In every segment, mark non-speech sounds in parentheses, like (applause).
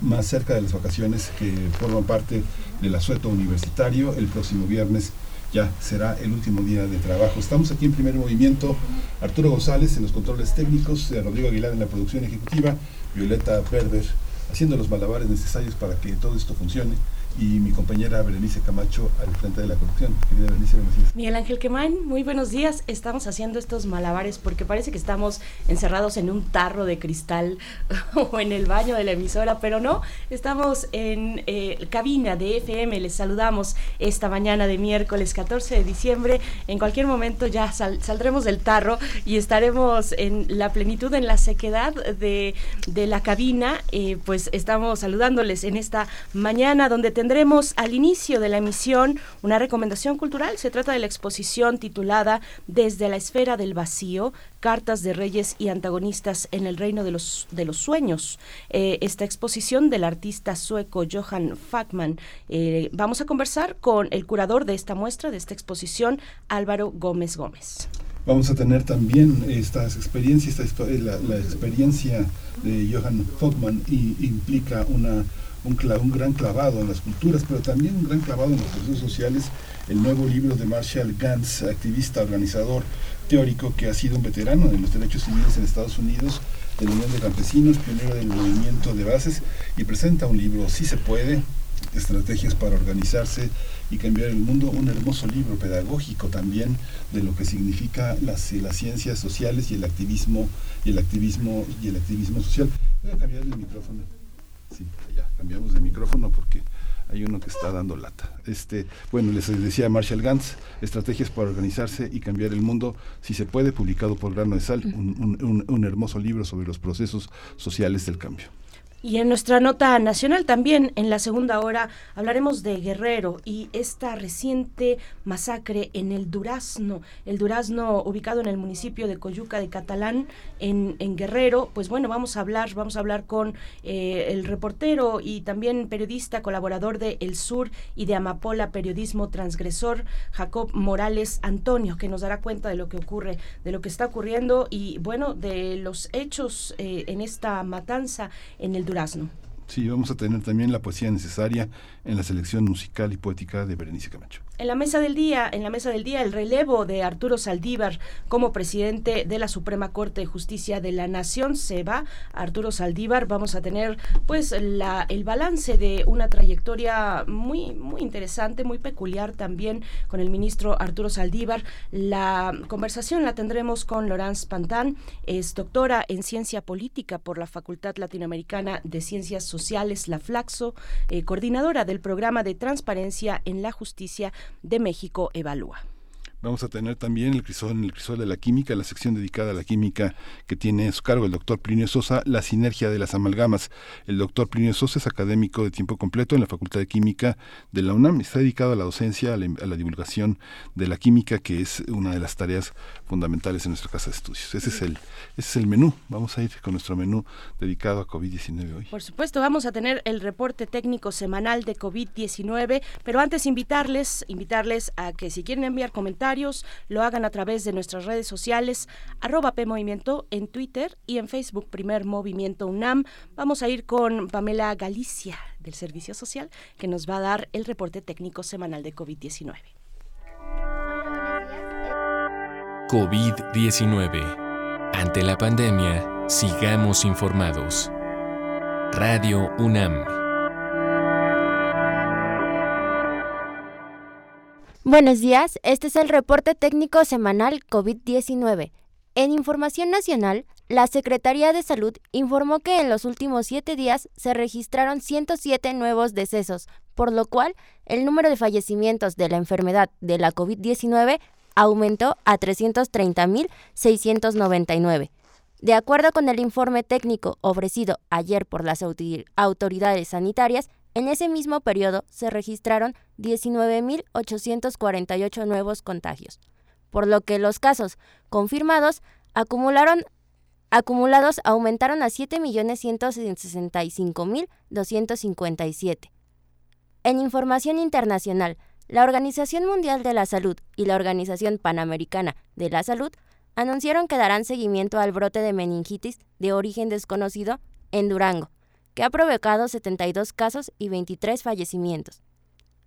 Más cerca de las vacaciones que forman parte del asueto universitario, el próximo viernes ya será el último día de trabajo. Estamos aquí en primer movimiento, Arturo González en los controles técnicos, eh, Rodrigo Aguilar en la producción ejecutiva, Violeta Berber haciendo los malabares necesarios para que todo esto funcione y mi compañera Berenice Camacho al frente de la producción. Querida Berenice, buenos días. Miguel Ángel Quemain, muy buenos días. Estamos haciendo estos malabares porque parece que estamos encerrados en un tarro de cristal (laughs) o en el baño de la emisora, pero no, estamos en eh, cabina de FM. Les saludamos esta mañana de miércoles 14 de diciembre. En cualquier momento ya saldremos del tarro y estaremos en la plenitud, en la sequedad de, de la cabina. Eh, pues estamos saludándoles en esta mañana donde te tendremos al inicio de la emisión una recomendación cultural. Se trata de la exposición titulada Desde la esfera del vacío, cartas de reyes y antagonistas en el reino de los, de los sueños. Eh, esta exposición del artista sueco Johan Fackman. Eh, vamos a conversar con el curador de esta muestra, de esta exposición, Álvaro Gómez Gómez. Vamos a tener también estas experiencias, la, la experiencia de Johan Fackman implica una un, un, gran clavado en las culturas, pero también un gran clavado en los procesos sociales, el nuevo libro de Marshall Gantz, activista, organizador, teórico, que ha sido un veterano de los derechos civiles en Estados Unidos, de la Unión de Campesinos, pionero del movimiento de bases, y presenta un libro, Si se puede, estrategias para organizarse y cambiar el mundo, un hermoso libro pedagógico también de lo que significa las, las ciencias sociales y el activismo y el activismo y el activismo social. Voy a cambiar el micrófono. Sí, ya cambiamos de micrófono porque hay uno que está dando lata. Este, bueno, les decía Marshall Gantz, Estrategias para organizarse y cambiar el mundo, si se puede, publicado por Grano de Sal, un hermoso libro sobre los procesos sociales del cambio. Y en nuestra nota nacional también, en la segunda hora, hablaremos de Guerrero y esta reciente masacre en el Durazno, el Durazno ubicado en el municipio de Coyuca de Catalán, en, en Guerrero. Pues bueno, vamos a hablar, vamos a hablar con eh, el reportero y también periodista, colaborador de El Sur y de Amapola Periodismo Transgresor, Jacob Morales Antonio, que nos dará cuenta de lo que ocurre, de lo que está ocurriendo y bueno, de los hechos eh, en esta matanza en el durazno. Sí, vamos a tener también la poesía necesaria en la selección musical y poética de Berenice Camacho. En la mesa del día, en la mesa del día, el relevo de Arturo Saldívar como presidente de la Suprema Corte de Justicia de la Nación se va. Arturo Saldívar, vamos a tener pues la, el balance de una trayectoria muy, muy interesante, muy peculiar también con el ministro Arturo Saldívar. La conversación la tendremos con Laurence Pantán, es doctora en ciencia política por la Facultad Latinoamericana de Ciencias Sociales, la Flaxo, eh, coordinadora del programa de transparencia en la justicia de México Evalúa. Vamos a tener también el crisol, el crisol de la química, la sección dedicada a la química que tiene a su cargo el doctor Plinio Sosa, la sinergia de las amalgamas. El doctor Plinio Sosa es académico de tiempo completo en la Facultad de Química de la UNAM. Está dedicado a la docencia, a la, divulgación de la química, que es una de las tareas fundamentales en nuestra casa de estudios. Ese es el, ese es el menú. Vamos a ir con nuestro menú dedicado a COVID-19 hoy. Por supuesto, vamos a tener el reporte técnico semanal de COVID-19, pero antes invitarles, invitarles a que si quieren enviar comentarios, lo hagan a través de nuestras redes sociales, arroba PMovimiento en Twitter y en Facebook Primer Movimiento UNAM. Vamos a ir con Pamela Galicia del Servicio Social, que nos va a dar el reporte técnico semanal de COVID-19. COVID-19. Ante la pandemia, sigamos informados. Radio UNAM. Buenos días, este es el reporte técnico semanal COVID-19. En Información Nacional, la Secretaría de Salud informó que en los últimos siete días se registraron 107 nuevos decesos, por lo cual el número de fallecimientos de la enfermedad de la COVID-19 aumentó a 330.699. De acuerdo con el informe técnico ofrecido ayer por las autoridades sanitarias, en ese mismo periodo se registraron 19.848 nuevos contagios, por lo que los casos confirmados acumulados aumentaron a 7.165.257. En información internacional, la Organización Mundial de la Salud y la Organización Panamericana de la Salud anunciaron que darán seguimiento al brote de meningitis de origen desconocido en Durango, que ha provocado 72 casos y 23 fallecimientos.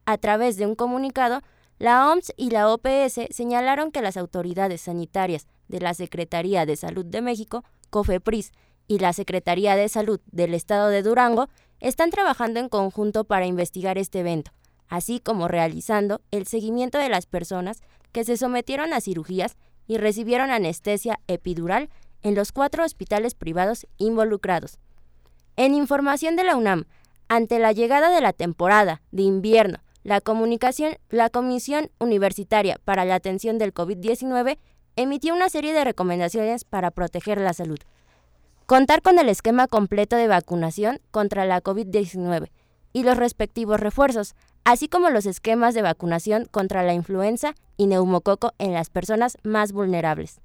A través de un comunicado, la OMS y la OPS señalaron que las autoridades sanitarias de la Secretaría de Salud de México, COFEPRIS, y la Secretaría de Salud del Estado de Durango están trabajando en conjunto para investigar este evento, así como realizando el seguimiento de las personas que se sometieron a cirugías y recibieron anestesia epidural en los cuatro hospitales privados involucrados. En información de la UNAM, ante la llegada de la temporada de invierno, la, comunicación, la Comisión Universitaria para la Atención del COVID-19 emitió una serie de recomendaciones para proteger la salud. Contar con el esquema completo de vacunación contra la COVID-19 y los respectivos refuerzos, así como los esquemas de vacunación contra la influenza y neumococo en las personas más vulnerables.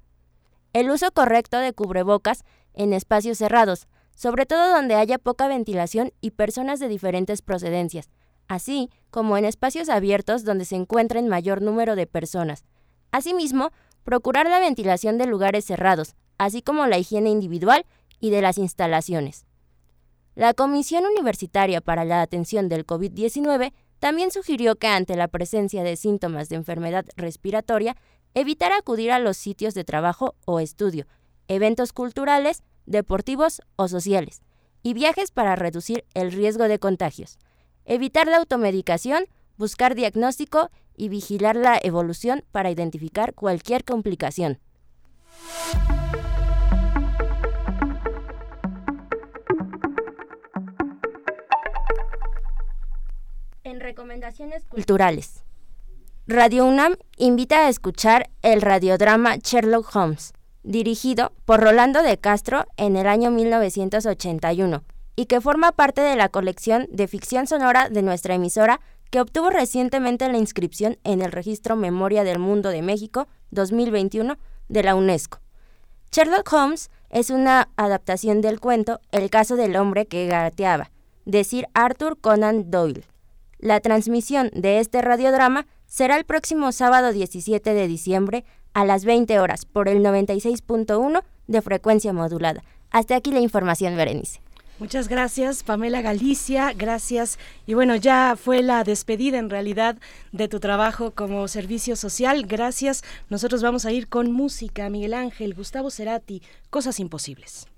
El uso correcto de cubrebocas en espacios cerrados, sobre todo donde haya poca ventilación y personas de diferentes procedencias, así como en espacios abiertos donde se encuentren mayor número de personas. Asimismo, procurar la ventilación de lugares cerrados, así como la higiene individual y de las instalaciones. La Comisión Universitaria para la Atención del COVID-19 también sugirió que ante la presencia de síntomas de enfermedad respiratoria, evitar acudir a los sitios de trabajo o estudio, eventos culturales, deportivos o sociales, y viajes para reducir el riesgo de contagios. Evitar la automedicación, buscar diagnóstico y vigilar la evolución para identificar cualquier complicación. En recomendaciones culturales. Radio UNAM invita a escuchar el radiodrama Sherlock Holmes, dirigido por Rolando de Castro en el año 1981 y que forma parte de la colección de ficción sonora de nuestra emisora que obtuvo recientemente la inscripción en el Registro Memoria del Mundo de México 2021 de la UNESCO. Sherlock Holmes es una adaptación del cuento El caso del hombre que gateaba, de Sir Arthur Conan Doyle. La transmisión de este radiodrama será el próximo sábado 17 de diciembre a las 20 horas por el 96.1 de frecuencia modulada. Hasta aquí la información, Berenice. Muchas gracias, Pamela Galicia, gracias. Y bueno, ya fue la despedida en realidad de tu trabajo como servicio social. Gracias. Nosotros vamos a ir con música, Miguel Ángel, Gustavo Cerati, Cosas Imposibles.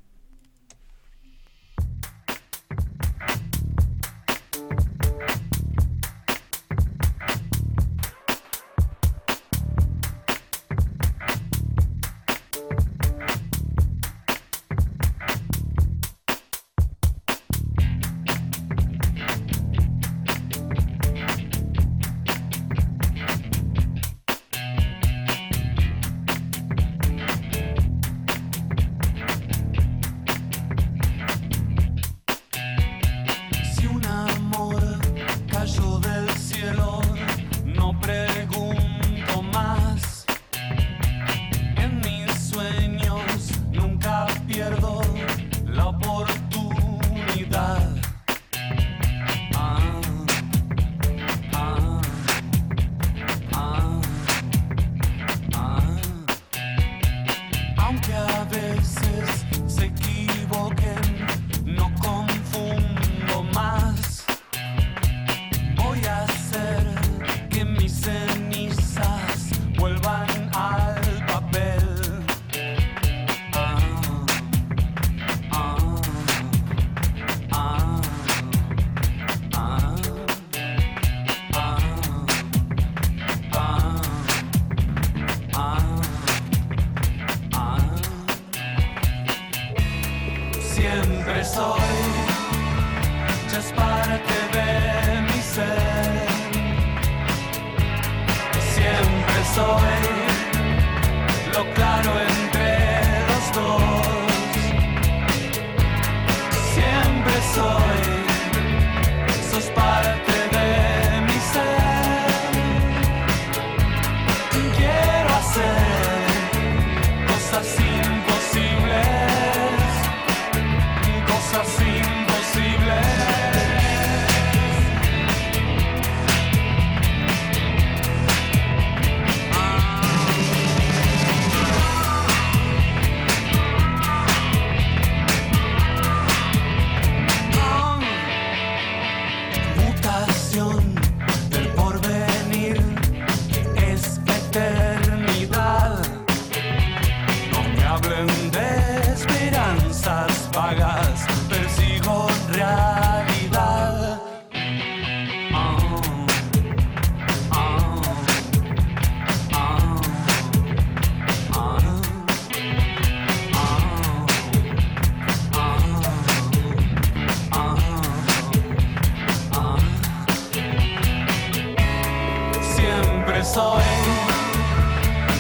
soy,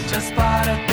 just part of.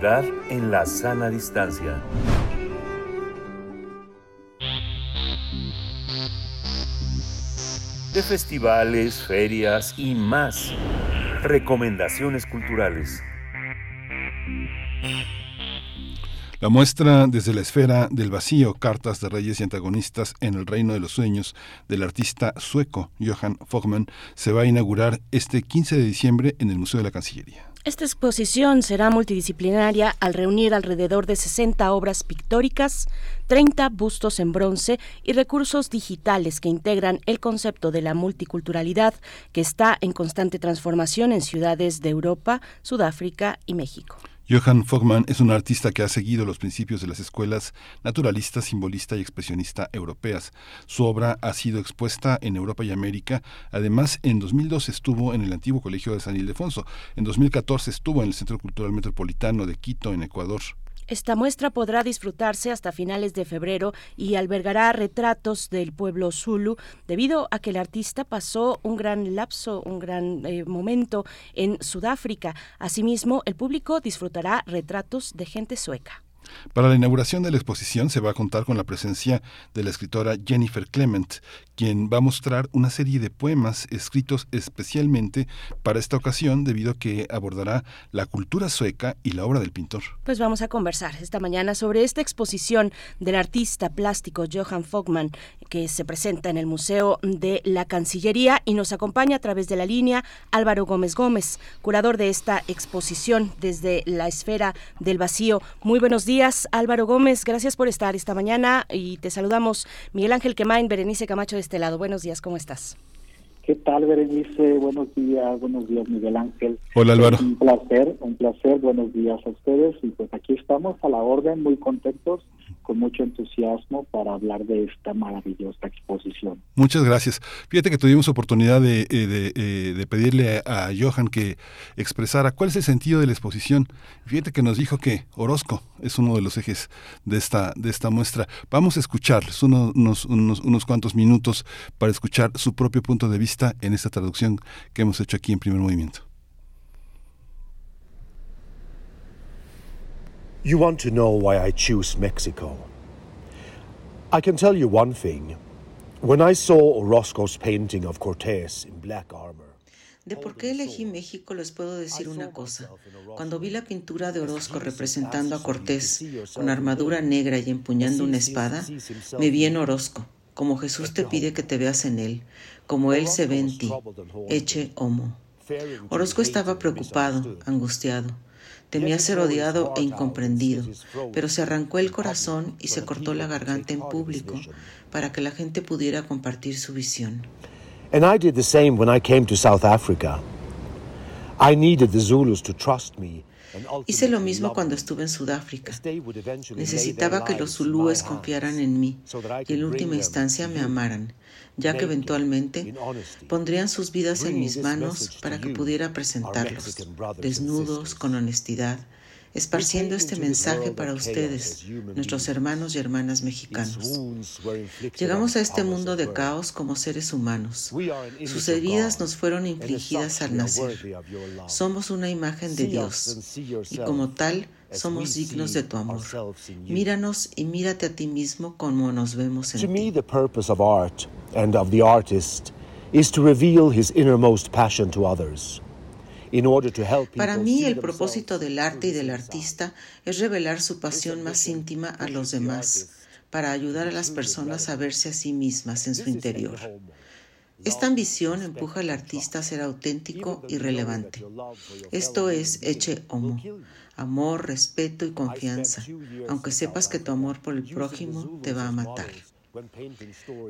En la sana distancia. De festivales, ferias y más. Recomendaciones culturales. La muestra desde la esfera del vacío, cartas de reyes y antagonistas en el reino de los sueños del artista sueco Johan Fogman se va a inaugurar este 15 de diciembre en el Museo de la Cancillería. Esta exposición será multidisciplinaria al reunir alrededor de 60 obras pictóricas, 30 bustos en bronce y recursos digitales que integran el concepto de la multiculturalidad que está en constante transformación en ciudades de Europa, Sudáfrica y México. Johann Fogman es un artista que ha seguido los principios de las escuelas naturalista, simbolista y expresionista europeas. Su obra ha sido expuesta en Europa y América. Además, en 2002 estuvo en el antiguo Colegio de San Ildefonso. En 2014 estuvo en el Centro Cultural Metropolitano de Quito, en Ecuador. Esta muestra podrá disfrutarse hasta finales de febrero y albergará retratos del pueblo Zulu debido a que el artista pasó un gran lapso, un gran eh, momento en Sudáfrica. Asimismo, el público disfrutará retratos de gente sueca. Para la inauguración de la exposición se va a contar con la presencia de la escritora Jennifer Clement, quien va a mostrar una serie de poemas escritos especialmente para esta ocasión debido a que abordará la cultura sueca y la obra del pintor. Pues vamos a conversar esta mañana sobre esta exposición del artista plástico Johann Fogman que se presenta en el Museo de la Cancillería y nos acompaña a través de la línea Álvaro Gómez Gómez, curador de esta exposición desde la esfera del vacío. Muy buenos días días, Álvaro Gómez. Gracias por estar esta mañana y te saludamos Miguel Ángel Quemain, Berenice Camacho de este lado. Buenos días, ¿cómo estás? ¿Qué tal, Berenice? Buenos días, buenos días, Miguel Ángel. Hola, Álvaro. Un placer, un placer. Buenos días a ustedes. Y pues aquí estamos a la orden, muy contentos con mucho entusiasmo para hablar de esta maravillosa exposición. Muchas gracias. Fíjate que tuvimos oportunidad de, eh, eh, de, pedirle a, Johan que expresara cuál es el sentido de la exposición. Fíjate que nos dijo que Orozco es uno de los ejes de esta, de esta muestra. Vamos a escuchar unos, unos, unos cuantos minutos para escuchar su propio punto de vista en esta traducción que hemos hecho aquí en primer movimiento. You want to know why I choose Mexico? I can tell you one thing. When I saw Orozco's painting of Cortés in black armor, de por qué elegí México les puedo decir una cosa. Cuando vi la pintura de Orozco representando a Cortés con armadura negra y empuñando una espada, me vi en Orozco, como Jesús te pide que te veas en él, como él se ve en ti. Eche homo. Orozco estaba preocupado, angustiado. Temía ser odiado e incomprendido, pero se arrancó el corazón y se cortó la garganta en público para que la gente pudiera compartir su visión. And I did the same when I came to South Africa. I needed the Zulus to trust me Hice lo mismo cuando estuve en Sudáfrica. Necesitaba que los zulúes confiaran en mí y en última instancia me amaran, ya que eventualmente pondrían sus vidas en mis manos para que pudiera presentarlos, desnudos, con honestidad, esparciendo este mensaje para ustedes, nuestros hermanos y hermanas mexicanos. Llegamos a este mundo de caos como seres humanos. Sus heridas nos fueron infligidas al nacer. Somos una imagen de Dios y como tal somos dignos de tu amor. Míranos y mírate a ti mismo como nos vemos en ti. the purpose of art and of the artist is to reveal his innermost passion to others. Para mí el propósito del arte y del artista es revelar su pasión más íntima a los demás, para ayudar a las personas a verse a sí mismas en su interior. Esta ambición empuja al artista a ser auténtico y relevante. Esto es eche homo, amor, respeto y confianza, aunque sepas que tu amor por el prójimo te va a matar.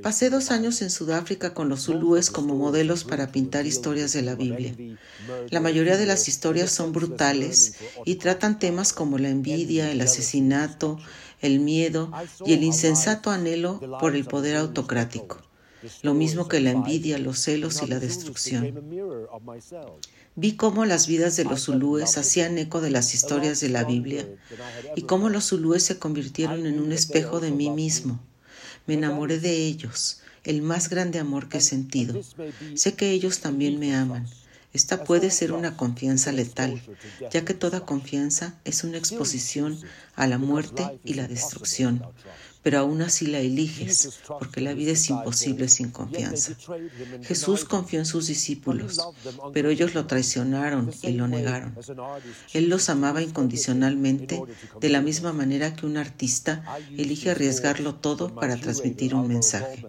Pasé dos años en Sudáfrica con los zulúes como modelos para pintar historias de la Biblia. La mayoría de las historias son brutales y tratan temas como la envidia, el asesinato, el miedo y el insensato anhelo por el poder autocrático, lo mismo que la envidia, los celos y la destrucción. Vi cómo las vidas de los zulúes hacían eco de las historias de la Biblia y cómo los zulúes se convirtieron en un espejo de mí mismo me enamoré de ellos, el más grande amor que he sentido. Sé que ellos también me aman. Esta puede ser una confianza letal, ya que toda confianza es una exposición a la muerte y la destrucción, pero aún así la eliges, porque la vida es imposible sin confianza. Jesús confió en sus discípulos, pero ellos lo traicionaron y lo negaron. Él los amaba incondicionalmente, de la misma manera que un artista elige arriesgarlo todo para transmitir un mensaje.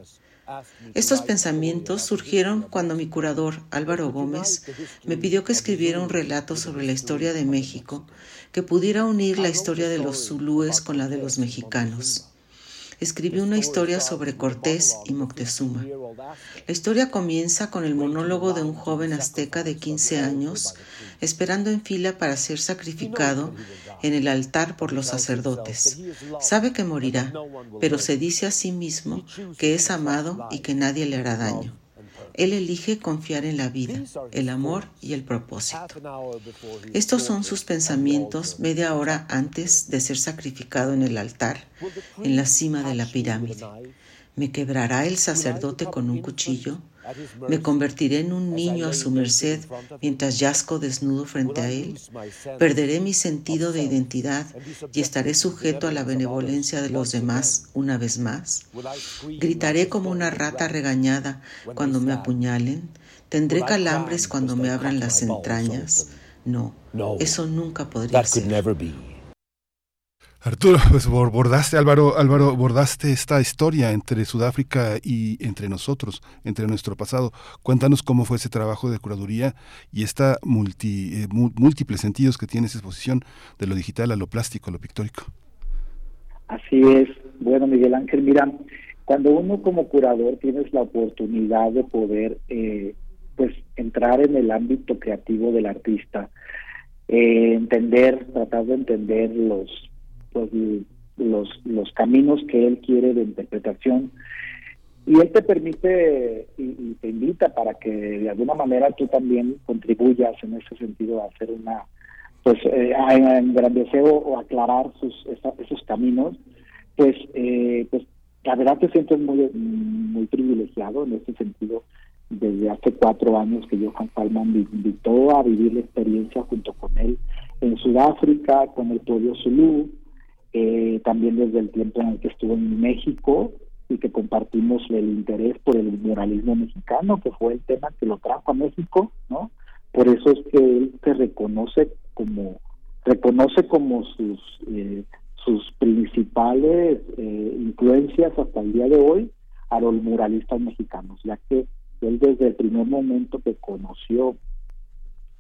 Estos pensamientos surgieron cuando mi curador, Álvaro Gómez, me pidió que escribiera un relato sobre la historia de México que pudiera unir la historia de los zulúes con la de los mexicanos escribió una historia sobre Cortés y Moctezuma. La historia comienza con el monólogo de un joven azteca de 15 años esperando en fila para ser sacrificado en el altar por los sacerdotes. Sabe que morirá, pero se dice a sí mismo que es amado y que nadie le hará daño. Él elige confiar en la vida, el amor y el propósito. Estos son sus pensamientos media hora antes de ser sacrificado en el altar, en la cima de la pirámide. ¿Me quebrará el sacerdote con un cuchillo? ¿Me convertiré en un niño a su merced mientras yazco desnudo frente a él? ¿Perderé mi sentido de identidad y estaré sujeto a la benevolencia de los demás una vez más? ¿Gritaré como una rata regañada cuando me apuñalen? ¿Tendré calambres cuando me abran las entrañas? No, eso nunca podría ser. Arturo, (laughs) pues bordaste, Álvaro, Álvaro, bordaste esta historia entre Sudáfrica y entre nosotros, entre nuestro pasado. Cuéntanos cómo fue ese trabajo de curaduría y esta multi, eh, múltiples sentidos que tiene esa exposición de lo digital a lo plástico, a lo pictórico. Así es. Bueno, Miguel Ángel, mira, cuando uno como curador tienes la oportunidad de poder, eh, pues, entrar en el ámbito creativo del artista, eh, entender, tratar de entender los pues, los, los caminos que él quiere de interpretación. Y él te permite y, te invita para que de alguna manera tú también contribuyas en ese sentido a hacer una, pues, eh, a engrandecer o, aclarar sus, esos caminos. Pues, eh, pues, la verdad te sientes muy, muy privilegiado en ese sentido desde hace cuatro años que Johan Falman me invitó a vivir la experiencia junto con él en Sudáfrica, con el pueblo Zulu, eh, también desde el tiempo en el que estuvo en México y que compartimos el interés por el muralismo mexicano, que fue el tema que lo trajo a México, ¿no? Por eso es que él se reconoce como reconoce como sus eh, sus principales eh, influencias hasta el día de hoy a los muralistas mexicanos, ya que él desde el primer momento que conoció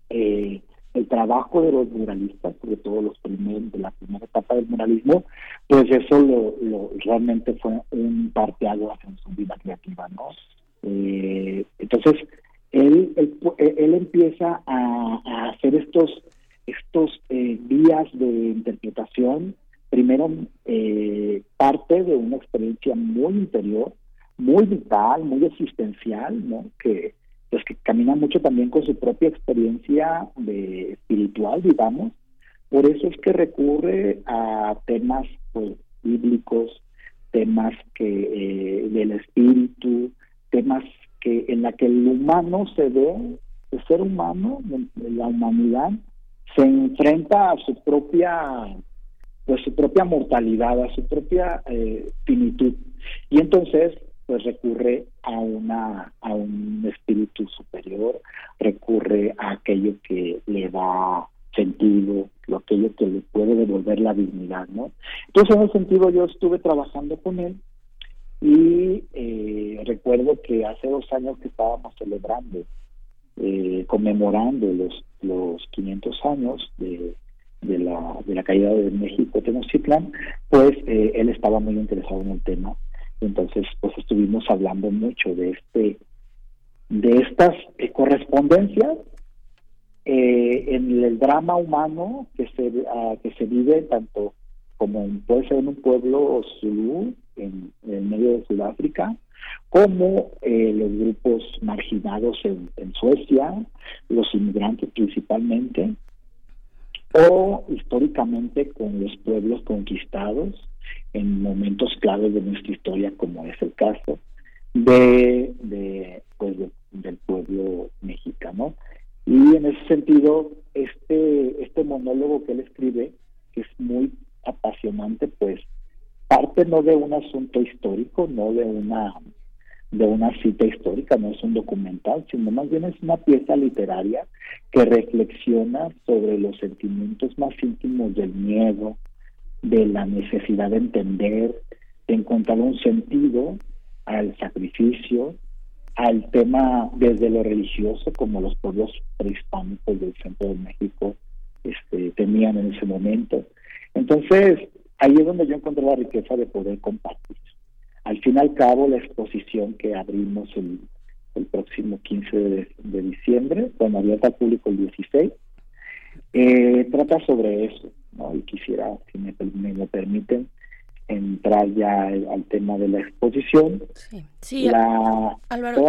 eh, el trabajo de los muralistas, sobre todo los primeros de la primera etapa del muralismo, pues eso lo, realmente fue un parteaguas en su vida creativa, ¿no? Eh, entonces, él, él, empieza a, hacer estos, estos eh, vías de interpretación, primero eh, parte de una experiencia muy interior, muy vital, muy existencial, ¿no? Que, pues que camina mucho también con su propia experiencia de espiritual, digamos. Por eso es que recurre a temas pues, bíblicos, temas que eh, del espíritu, temas que en la que el humano se ve, el ser humano, la humanidad, se enfrenta a su propia pues su propia mortalidad, a su propia eh, finitud. Y entonces pues recurre a una a un espíritu superior, recurre a aquello que le da sentido, lo aquello que le puede devolver la dignidad, ¿no? Entonces en ese sentido yo estuve trabajando con él y eh, recuerdo que hace dos años que estábamos celebrando, eh, conmemorando los los 500 años de, de la de la caída de México Tenochtitlan, pues eh, él estaba muy interesado en el tema entonces, pues estuvimos hablando mucho de este, de estas eh, correspondencias eh, en el drama humano que se ah, que se vive tanto como puede ser en un pueblo Zulu en, en medio de Sudáfrica, como eh, los grupos marginados en, Suecia, los inmigrantes principalmente, o históricamente con los pueblos conquistados en momentos claves de nuestra historia, como es el caso de, de pues del pueblo mexicano. Y en ese sentido, este, este monólogo que él escribe, que es muy apasionante, pues parte no de un asunto histórico, no de una de una cita histórica, no es un documental, sino más bien es una pieza literaria que reflexiona sobre los sentimientos más íntimos del miedo, de la necesidad de entender, de encontrar un sentido al sacrificio, al tema desde lo religioso, como los pueblos prehispánicos del centro de México este, tenían en ese momento. Entonces, ahí es donde yo encontré la riqueza de poder compartir. Al fin y al cabo, la exposición que abrimos el, el próximo 15 de, diciembre, bueno, abierta al público el 16, eh, trata sobre eso, ¿no? Y quisiera, si me, lo permiten, entrar ya al tema de la exposición. Sí, sí la, Álvaro,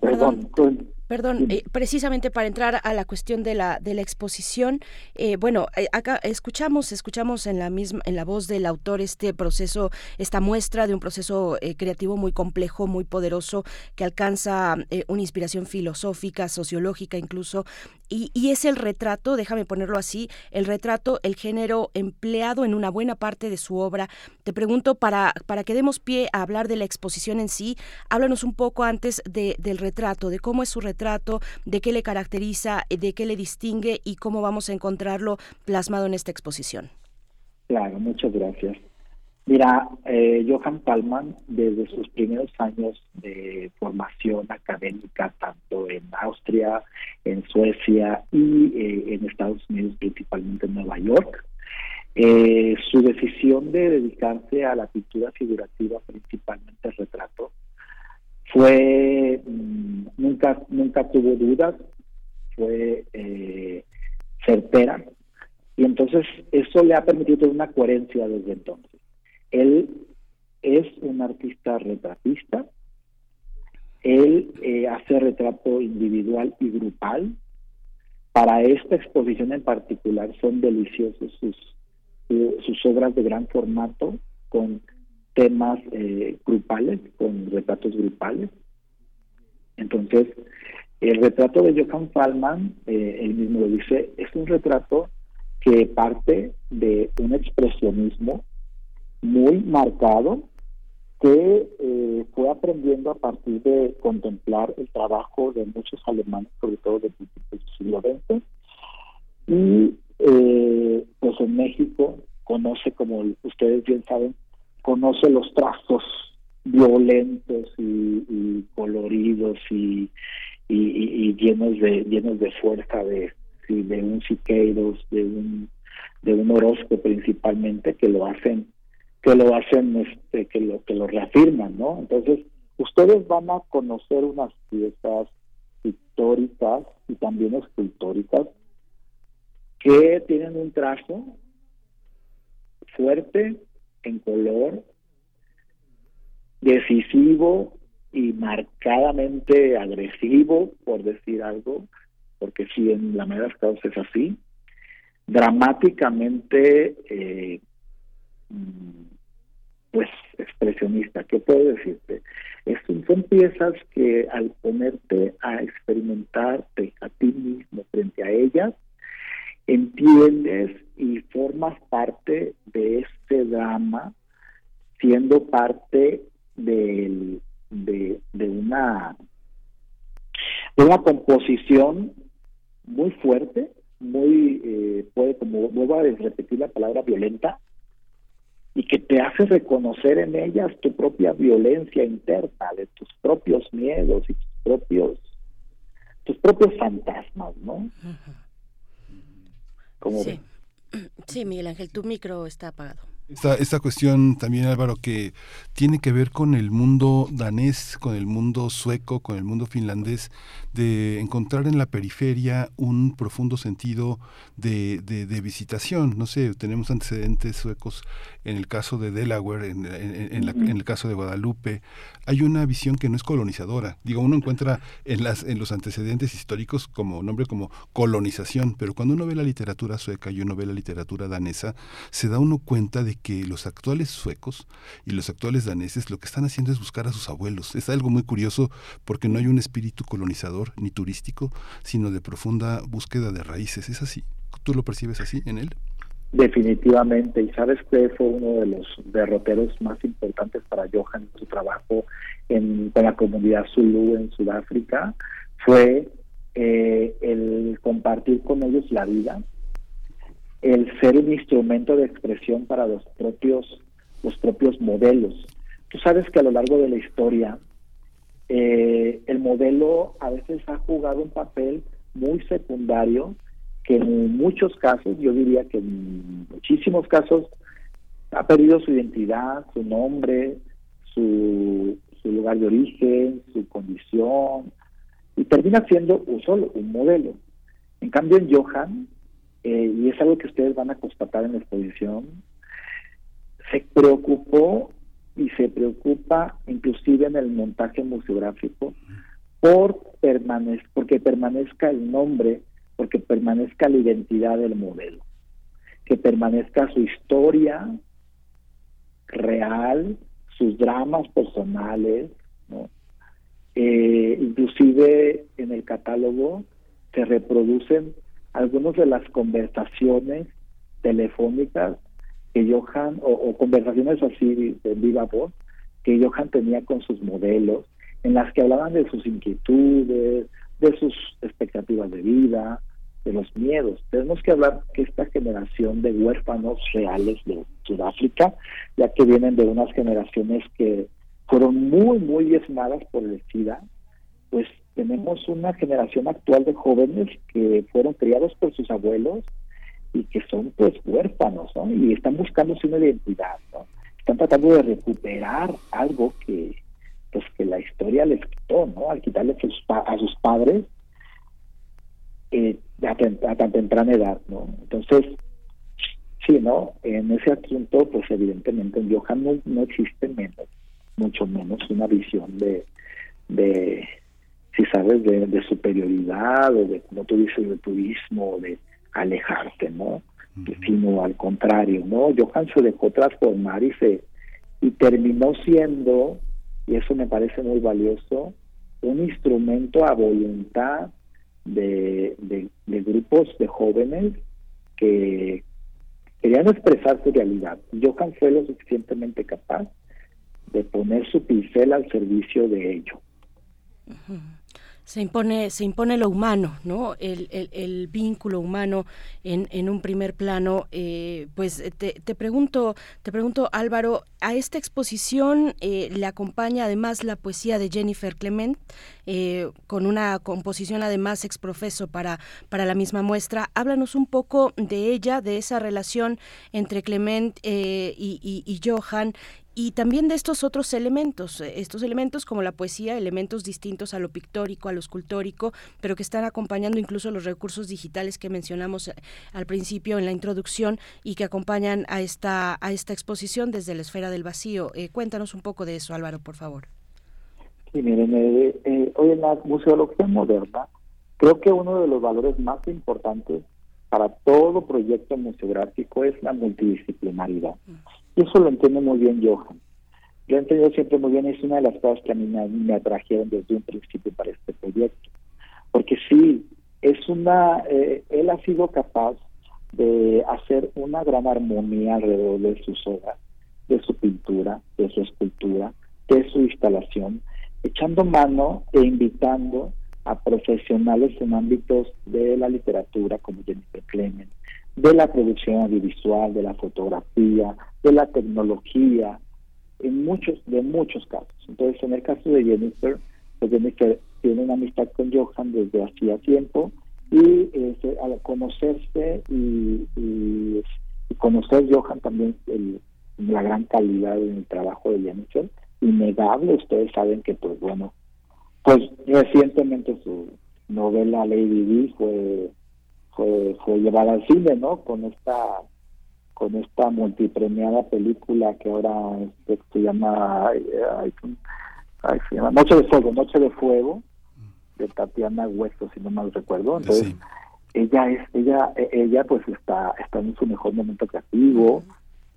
perdón, Perdón, eh, precisamente para entrar a la cuestión de la de la exposición, eh, bueno, eh, acá escuchamos escuchamos en la misma en la voz del autor este proceso, esta muestra de un proceso creativo muy complejo, muy poderoso que alcanza una inspiración filosófica, sociológica incluso, y, y, es el retrato, déjame ponerlo así, el retrato, el género empleado en una buena parte de su obra. Te pregunto para para que demos pie a hablar de la exposición en sí, háblanos un poco antes de, del retrato, de cómo es su retrato trato, de qué le caracteriza, de qué le distingue y cómo vamos a encontrarlo plasmado en esta exposición. Claro, muchas gracias. Mira, eh, Johann Palman, desde sus primeros años de formación académica, tanto en Austria, en Suecia y eh, en Estados Unidos, principalmente en Nueva York, eh, su decisión de dedicarse a la pintura figurativa, principalmente el retrato, fue mm, nunca nunca tuvo dudas fue eh, certera. Y entonces eso le ha permitido una coherencia desde entonces. Él es un artista retratista. Él eh, hace retrato individual y grupal. Para esta exposición en particular son deliciosos sus sus obras de gran formato con temas eh, grupales, con retratos grupales. Entonces, el retrato de Johann Fallman, eh, él mismo lo dice, es un retrato que parte de un expresionismo muy marcado que eh, fue aprendiendo a partir de contemplar el trabajo de muchos alemanes, sobre todo de del siglo XX, y pues en México conoce, como ustedes bien saben, conoce los trazos violentos y, coloridos y, y, llenos de llenos de fuerza de, de un Siqueiros, de un de un Orozco principalmente que lo hacen que lo hacen este que lo que lo reafirman, ¿no? Entonces ustedes van a conocer unas piezas pictóricas y también escultóricas que tienen un trazo fuerte, en color decisivo y marcadamente agresivo, por decir algo, porque si en la mayoría de los casos es así, dramáticamente, eh, mm, pues expresionista, ¿qué puedo decirte? Es, son piezas que al ponerte a experimentarte a ti mismo frente a ellas, entiendes y formas parte de este drama, siendo parte de, de, una de una composición muy fuerte, muy eh, puede como vuelvo a repetir la palabra violenta y que te hace reconocer en ellas tu propia violencia interna, de tus propios miedos y tus propios tus propios fantasmas, ¿no? Sí. (clears throat) sí, Miguel Ángel, tu micro está apagado. Esta, esta cuestión también, Álvaro, que tiene que ver con el mundo danés, con el mundo sueco, con el mundo finlandés, de encontrar en la periferia un profundo sentido de, de, visitación. No sé, tenemos antecedentes suecos en el caso de Delaware, en, en, el caso de Guadalupe. Hay una visión que no es colonizadora. Digo, uno encuentra en, las, en los antecedentes históricos como nombre como colonización, pero cuando uno ve la literatura sueca y uno ve la literatura danesa, se da uno cuenta de que los actuales suecos y los actuales daneses lo que están haciendo es buscar a sus abuelos. Es algo muy curioso porque no hay un espíritu colonizador ni turístico, sino de profunda búsqueda de raíces. ¿Es así? ¿Tú lo percibes así en él? Definitivamente, y sabes que fue uno de los derroteros más importantes para Johan en su trabajo en, con la comunidad Zulu en Sudáfrica, fue eh, el compartir con ellos la vida, el ser un instrumento de expresión para los propios, los propios modelos. Tú sabes que a lo largo de la historia, eh, el modelo a veces ha jugado un papel muy secundario que en muchos casos, yo diría que en muchísimos casos, ha perdido su identidad, su nombre, su, lugar de origen, su condición, y termina siendo solo, un modelo. En cambio, en Johan, eh, y es algo que ustedes van a constatar en la exposición, se preocupó y se preocupa inclusive en el montaje museográfico por permanez porque permanezca el nombre porque permanezca la identidad del modelo, que permanezca su historia real, sus dramas personales, eh, inclusive en el catálogo se reproducen algunas de las conversaciones telefónicas que Johan, o, conversaciones así de viva voz, que Johan tenía con sus modelos, en las que hablaban de sus inquietudes, de sus expectativas de vida, de los miedos. Tenemos que hablar que esta generación de huérfanos reales de Sudáfrica, ya que vienen de unas generaciones que fueron muy, muy diezmadas por el SIDA, pues tenemos una generación actual de jóvenes que fueron criados por sus abuelos y que son pues huérfanos, ¿no? Y están buscando una identidad, ¿no? Están tratando de recuperar algo que pues que la historia les quitó, ¿no? Al quitarle a sus, a sus padres eh, a, tan temprana edad, ¿no? Entonces, sí, ¿no? En ese asunto, pues evidentemente en Johan no, existe menos, mucho menos una visión de, de si sabes, de, superioridad o de, como tú dices, de turismo, de alejarte, ¿no? Sino al contrario, ¿no? Johan se dejó transformar y se y terminó siendo, y eso me parece muy valioso, un instrumento a voluntad de, de, grupos de jóvenes que querían expresar su realidad. Johan fue lo suficientemente capaz de poner su pincel al servicio de ello se impone, se impone lo humano, ¿no? El, el, vínculo humano en, en, un primer plano. Eh, pues te, te, pregunto, te pregunto, Álvaro, a esta exposición eh, le acompaña además la poesía de Jennifer Clement, eh, con una composición además exprofeso para, para la misma muestra. Háblanos un poco de ella, de esa relación entre Clement y, y, y Johan y también de estos otros elementos, eh, estos elementos como la poesía, elementos distintos a lo pictórico, a lo escultórico, pero que están acompañando incluso los recursos digitales que mencionamos eh, al principio en la introducción y que acompañan a esta, a esta exposición desde la esfera del vacío. Eh, cuéntanos un poco de eso, Álvaro, por favor. Sí, miren, hoy en la museología moderna, creo que uno de los valores más importantes para todo proyecto museográfico es la multidisciplinaridad. Y eso lo entiende muy bien Johan. Lo he entendido siempre muy bien, es una de las cosas que a mí me, atrajeron desde un principio para este proyecto. Porque sí, es una, eh, él ha sido capaz de hacer una gran armonía alrededor de sus obras, de su pintura, de su escultura, de su instalación, echando mano e invitando a profesionales en ámbitos de la literatura como Jennifer Clement, de la producción audiovisual, de la fotografía, de la tecnología, en muchos, de muchos casos. Entonces, en el caso de Jennifer, pues Jennifer tiene una amistad con Johan desde hacía tiempo y este, al conocerse y, y, conocer Johan también la gran calidad en el trabajo de Jennifer, innegable, ustedes saben que pues bueno, pues recientemente su novela Lady D fue fue, fue llevada al cine, ¿no? Con esta con esta multipremiada película que ahora este, se llama se llama Noche de Fuego, Noche de Fuego de Tatiana Hueso, si no mal recuerdo. Entonces, ella es ella ella pues está está en su mejor momento creativo,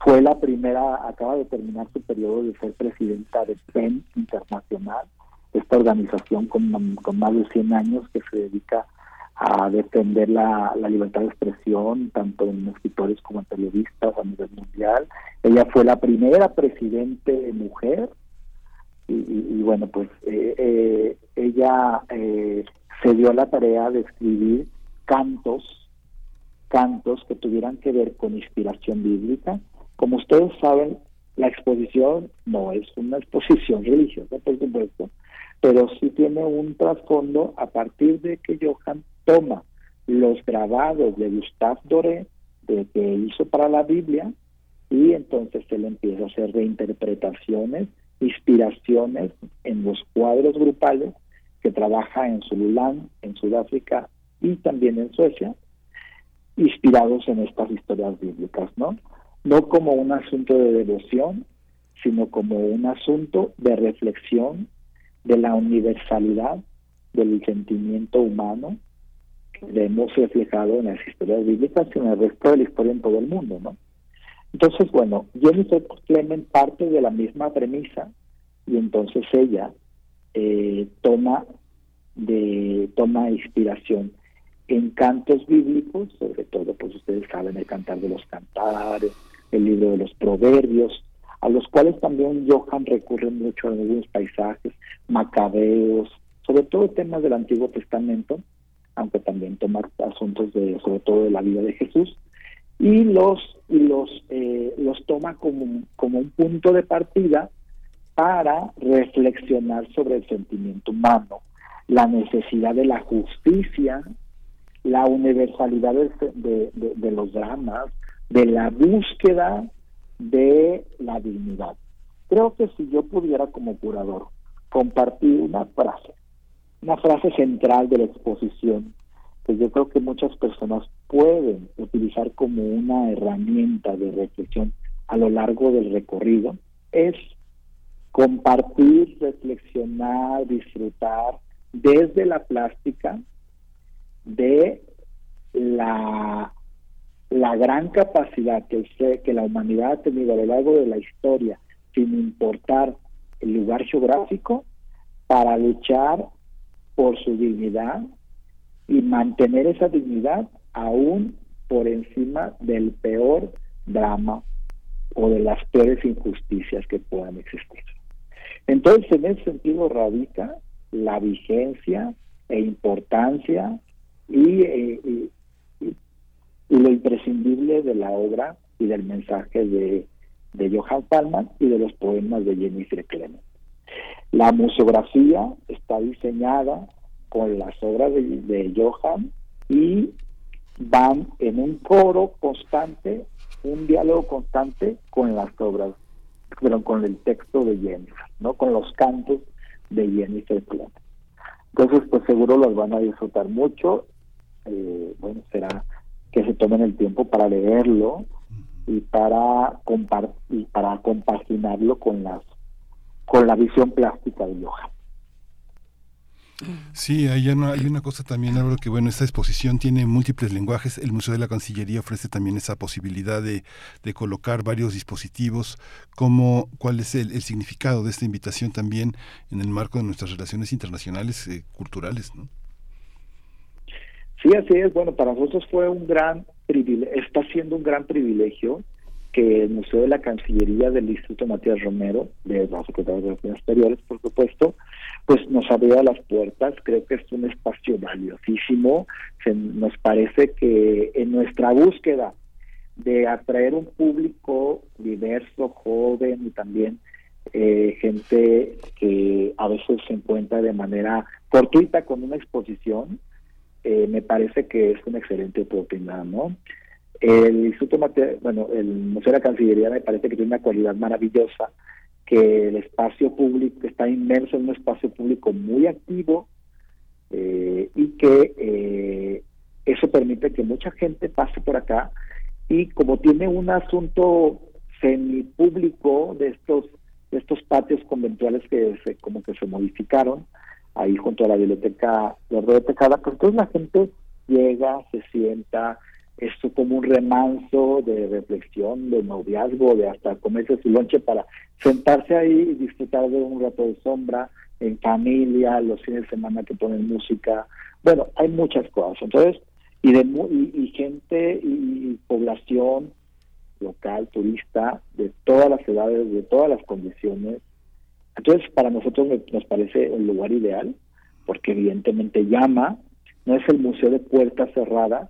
fue la primera, acaba de terminar su periodo de ser presidenta de PEN Internacional, esta organización con, con más de 100 años que se dedica a defender la, libertad de expresión, tanto en escritores como en periodistas a nivel mundial. Ella fue la primera presidente mujer y, bueno, pues eh, eh, ella eh, se dio la tarea de escribir cantos, cantos que tuvieran que ver con inspiración bíblica. Como ustedes saben, la exposición no es una exposición religiosa, por supuesto, pero sí tiene un trasfondo a partir de que Johan toma los grabados de Gustave Doré de que hizo para la Biblia y entonces él empieza a hacer reinterpretaciones, inspiraciones en los cuadros grupales que trabaja en Zululand, en Sudáfrica y también en Suecia, inspirados en estas historias bíblicas, ¿no? No como un asunto de devoción, sino como un asunto de reflexión de la universalidad del sentimiento humano que vemos reflejado en las historias bíblicas y en el resto de la historia en todo el mundo, ¿no? Entonces, bueno, Jennifer Clement parte de la misma premisa y entonces ella eh, toma de toma inspiración en cantos bíblicos, sobre todo, pues ustedes saben, el cantar de los cantares, el libro de los proverbios, a los cuales también Johan recurre mucho en algunos paisajes, macabeos, sobre todo temas del Antiguo Testamento, aunque también toma asuntos de, sobre todo de la vida de Jesús, y los, y los, eh, los toma como, como un punto de partida para reflexionar sobre el sentimiento humano, la necesidad de la justicia, la universalidad de, de los dramas, de la búsqueda de la dignidad. Creo que si yo pudiera como curador compartir una frase, una frase central de la exposición, que yo creo que muchas personas pueden utilizar como una herramienta de reflexión a lo largo del recorrido, es compartir, reflexionar, disfrutar desde la plástica de la la gran capacidad que, que la humanidad ha tenido a lo largo de la historia, sin importar el lugar geográfico, para luchar por su dignidad y mantener esa dignidad aún por encima del peor drama o de las peores injusticias que puedan existir. Entonces, en ese sentido radica la vigencia e importancia y, eh, y lo imprescindible de la obra y del mensaje de, de Johann Palman y de los poemas de Jennifer Clement. La museografía está diseñada con las obras de, de Johann y van en un coro constante, un diálogo constante con las obras, pero con el texto de Jennifer, no con los cantos de Jennifer Clement. Entonces, pues seguro los van a disfrutar mucho. Eh, bueno, será que se tomen el tiempo para leerlo y para compartir para compaginarlo con las con la visión plástica de Johan. Sí, hay una, hay una cosa también, Álvaro, que bueno, esta exposición tiene múltiples lenguajes. El Museo de la Cancillería ofrece también esa posibilidad de, de colocar varios dispositivos. Como, ¿Cuál es el, significado de esta invitación también en el marco de nuestras relaciones internacionales eh, culturales? ¿no? Sí, así es. Bueno, para nosotros fue un gran privilegio, está siendo un gran privilegio que el Museo de la Cancillería del Instituto Matías Romero, de la Secretaría de Relaciones Exteriores, por supuesto, pues nos abrió las puertas. Creo que es un espacio valiosísimo. nos parece que en nuestra búsqueda de atraer un público diverso, joven y también eh, gente que a veces se encuentra de manera fortuita con una exposición, eh, me parece que es una excelente oportunidad, ¿no? El Instituto bueno, el Museo de la Cancillería me parece que tiene una cualidad maravillosa, que el espacio público está inmerso en un espacio público muy activo eh, y que eh, eso permite que mucha gente pase por acá y como tiene un asunto semipúblico de estos de estos patios conventuales que como que se modificaron, ahí junto a la biblioteca de Rebecca pues entonces la gente llega, se sienta, esto como un remanso de reflexión, de noviazgo, de hasta comerse su lonche para sentarse ahí y disfrutar de un rato de sombra en familia, los fines de semana que ponen música. Bueno, hay muchas cosas. Entonces, y, de, y, gente y, población local, turista, de todas las edades, de todas las condiciones. Entonces, para nosotros nos parece un lugar ideal, porque evidentemente llama, no es el museo de puertas cerradas,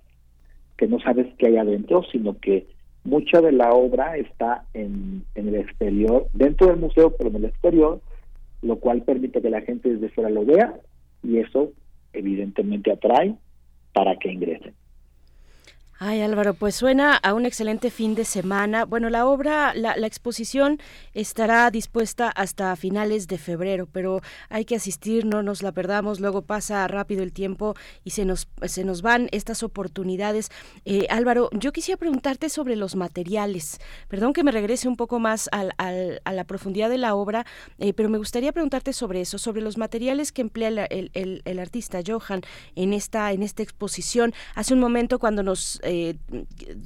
que no sabes qué hay adentro, sino que mucha de la obra está en, en el exterior, dentro del museo, pero en el exterior, lo cual permite que la gente desde fuera lo vea y eso evidentemente atrae para que ingresen. Ay Álvaro, pues suena a un excelente fin de semana. Bueno, la obra, la, exposición estará dispuesta hasta finales de febrero, pero hay que asistir, no nos la perdamos, luego pasa rápido el tiempo y se nos, se nos van estas oportunidades. Eh, Álvaro, yo quisiera preguntarte sobre los materiales. Perdón que me regrese un poco más al, a la profundidad de la obra, eh, pero me gustaría preguntarte sobre eso, sobre los materiales que emplea el, el, el artista Johan en esta, en esta exposición. Hace un momento cuando nos eh,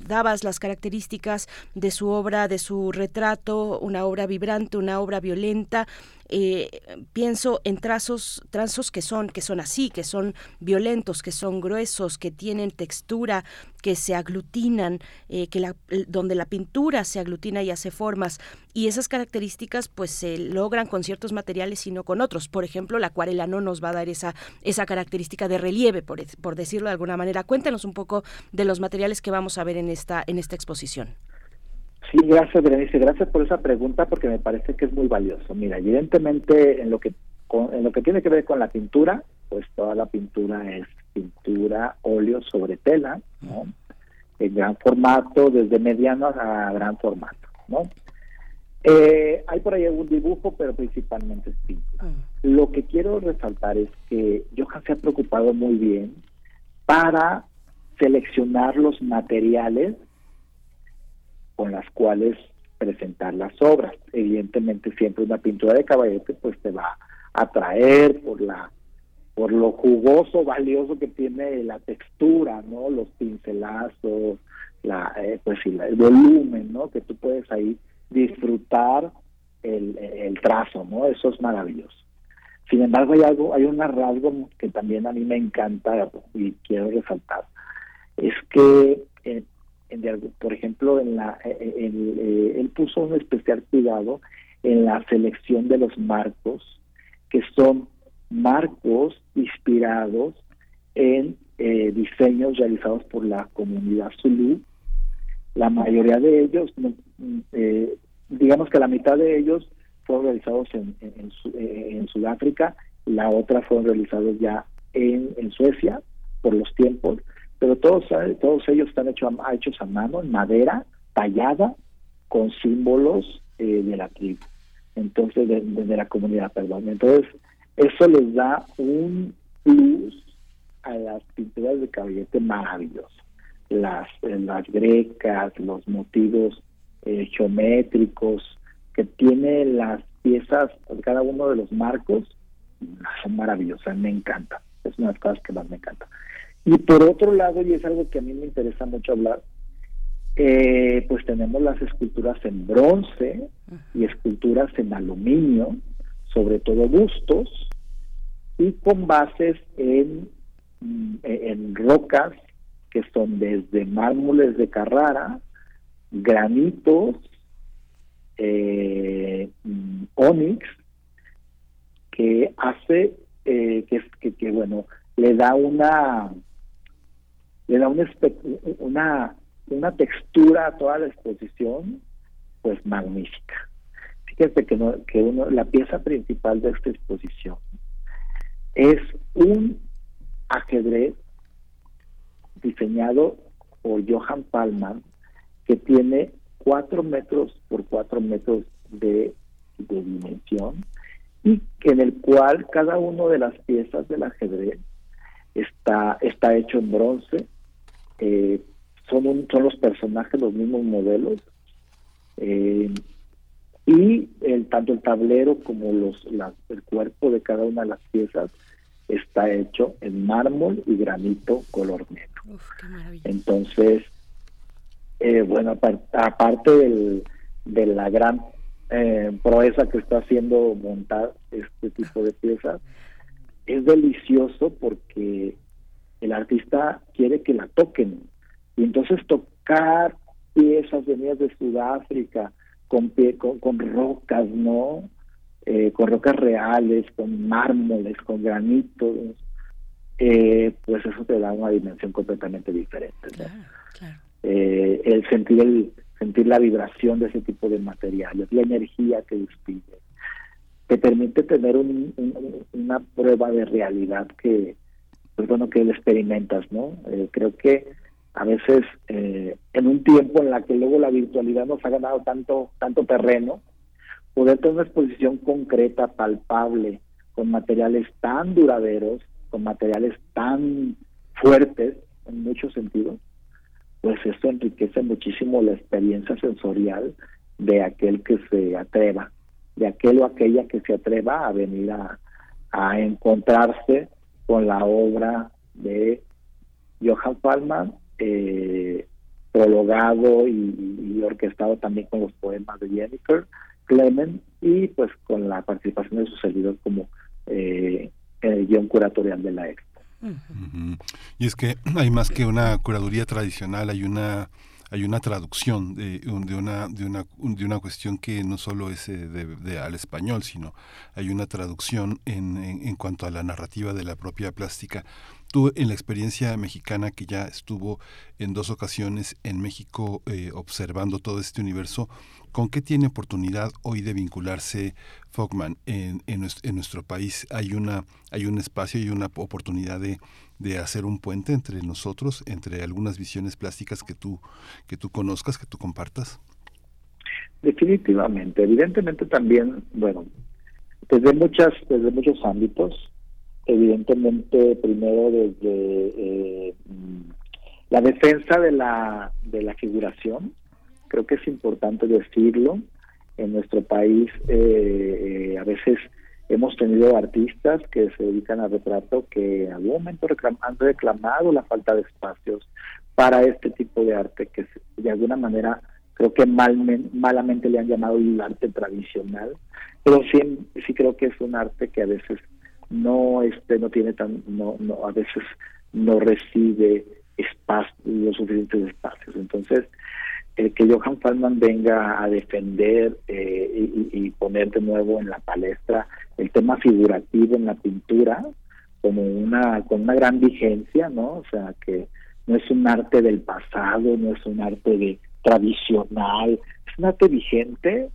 dabas las características de su obra, de su retrato, una obra vibrante, una obra violenta. Eh, pienso en trazos, trazos que son, que son así, que son violentos, que son gruesos, que tienen textura, que se aglutinan, eh, que la, donde la pintura se aglutina y hace formas. Y esas características pues se logran con ciertos materiales y no con otros. Por ejemplo, la acuarela no nos va a dar esa, esa característica de relieve, por, por decirlo de alguna manera. Cuéntanos un poco de los materiales que vamos a ver en esta, en esta exposición. Sí, gracias, Berenice. Gracias por esa pregunta porque me parece que es muy valioso. Mira, evidentemente en lo que en lo que tiene que ver con la pintura, pues toda la pintura es pintura óleo sobre tela, ¿no? En gran formato, desde mediano a gran formato, ¿no? Eh, hay por ahí algún dibujo, pero principalmente es pintura. Lo que quiero resaltar es que Johan se ha preocupado muy bien para seleccionar los materiales con las cuales presentar las obras. Evidentemente siempre una pintura de caballete pues te va a atraer por la por lo jugoso, valioso que tiene la textura, ¿no? Los pincelazos, la eh, pues el volumen, ¿no? Que tú puedes ahí disfrutar el, el trazo, ¿no? Eso es maravilloso. Sin embargo, hay algo, hay un rasgo que también a mí me encanta y quiero resaltar, es que eh, por ejemplo, en la, eh, eh, eh, él puso un especial cuidado en la selección de los marcos, que son marcos inspirados en diseños realizados por la comunidad Zulu. La mayoría de ellos, digamos que la mitad de ellos fueron realizados en, en, Sudáfrica, la otra fueron realizados ya en, en Suecia por los tiempos, pero todos, todos ellos están hechos, hechos a mano, en madera, tallada, con símbolos eh, de la tribu, entonces de, la comunidad, perdón. Entonces, eso les da un plus a las pinturas de caballete maravilloso. Las, las grecas, los motivos eh, geométricos que tiene las piezas, cada uno de los marcos, son maravillosas, me encanta. Es una de las cosas que más me encanta. Y por otro lado, y es algo que a mí me interesa mucho hablar, eh, pues tenemos las esculturas en bronce y esculturas en aluminio, sobre todo bustos, y con bases en, mm, en rocas que son desde mármoles de Carrara, granitos, eh, mm, onix, que hace eh, que, bueno, le da una le da una, una, textura a toda la exposición, pues magnífica. Fíjense que, no, que uno, la pieza principal de esta exposición es un ajedrez diseñado por Johan Palman que tiene 4 metros por 4 metros de, de dimensión y en el cual cada una de las piezas del ajedrez está, está hecho en bronce eh, son, son los personajes los mismos modelos eh, y el, tanto el tablero como los el cuerpo de cada una de las piezas está hecho en mármol y granito color negro. Entonces, eh, bueno, aparte del, de la gran eh, proeza que está haciendo montar este tipo de piezas, es delicioso porque el artista quiere que la toquen. Y entonces tocar piezas venidas de Sudáfrica con, con, con rocas, ¿no? Eh, con rocas reales, con mármoles, con granitos, eh, pues eso te da una dimensión completamente diferente. Eh, el sentir el sentir la vibración de ese tipo de materiales, la energía que despide, te permite tener una prueba de realidad que, pues bueno, que lo experimentas, ¿no? creo que a veces en un tiempo en la que luego la virtualidad nos ha ganado tanto tanto terreno, poder tener una exposición concreta, palpable, con materiales tan duraderos, con materiales tan fuertes en muchos sentidos, pues esto enriquece muchísimo la experiencia sensorial de aquel que se atreva, de aquel o aquella que se atreva a venir a, encontrarse con la obra de Johann Palman, eh, prologado y, orquestado también con los poemas de Jennifer, Clement y pues con la participación de su servidor como eh, guion curatorial de la expo. Y es que hay más que una curaduría tradicional, hay una hay una traducción de, una, de, una, de una cuestión que no solo es eh, de, al español, sino hay una traducción en, en, cuanto a la narrativa de la propia plástica. Tú en la experiencia mexicana que ya estuvo en dos ocasiones en México eh, observando todo este universo, ¿Con qué tiene oportunidad hoy de vincularse Fogman en, en, nuestro, país? ¿Hay, una, ¿Hay un espacio y una oportunidad de, de, hacer un puente entre nosotros, entre algunas visiones plásticas que tú, que tú conozcas, que tú compartas? Definitivamente. Evidentemente también, bueno, desde, muchas, desde muchos ámbitos, evidentemente primero desde eh, la defensa de la, de la figuración, creo que es importante decirlo. En nuestro país eh, eh, a veces hemos tenido artistas que se dedican al retrato que en algún momento han reclamado la falta de espacios para este tipo de arte que de alguna manera creo que mal, malamente le han llamado el arte tradicional, pero sí, sí creo que es un arte que a veces no este no tiene tan no, no a veces no recibe espacio los suficientes espacios. Entonces eh, que Johan Falman venga a defender eh, y, poner de nuevo en la palestra el tema figurativo en la pintura como una con una gran vigencia, ¿no? O sea, que no es un arte del pasado, no es un arte de tradicional, es un arte vigente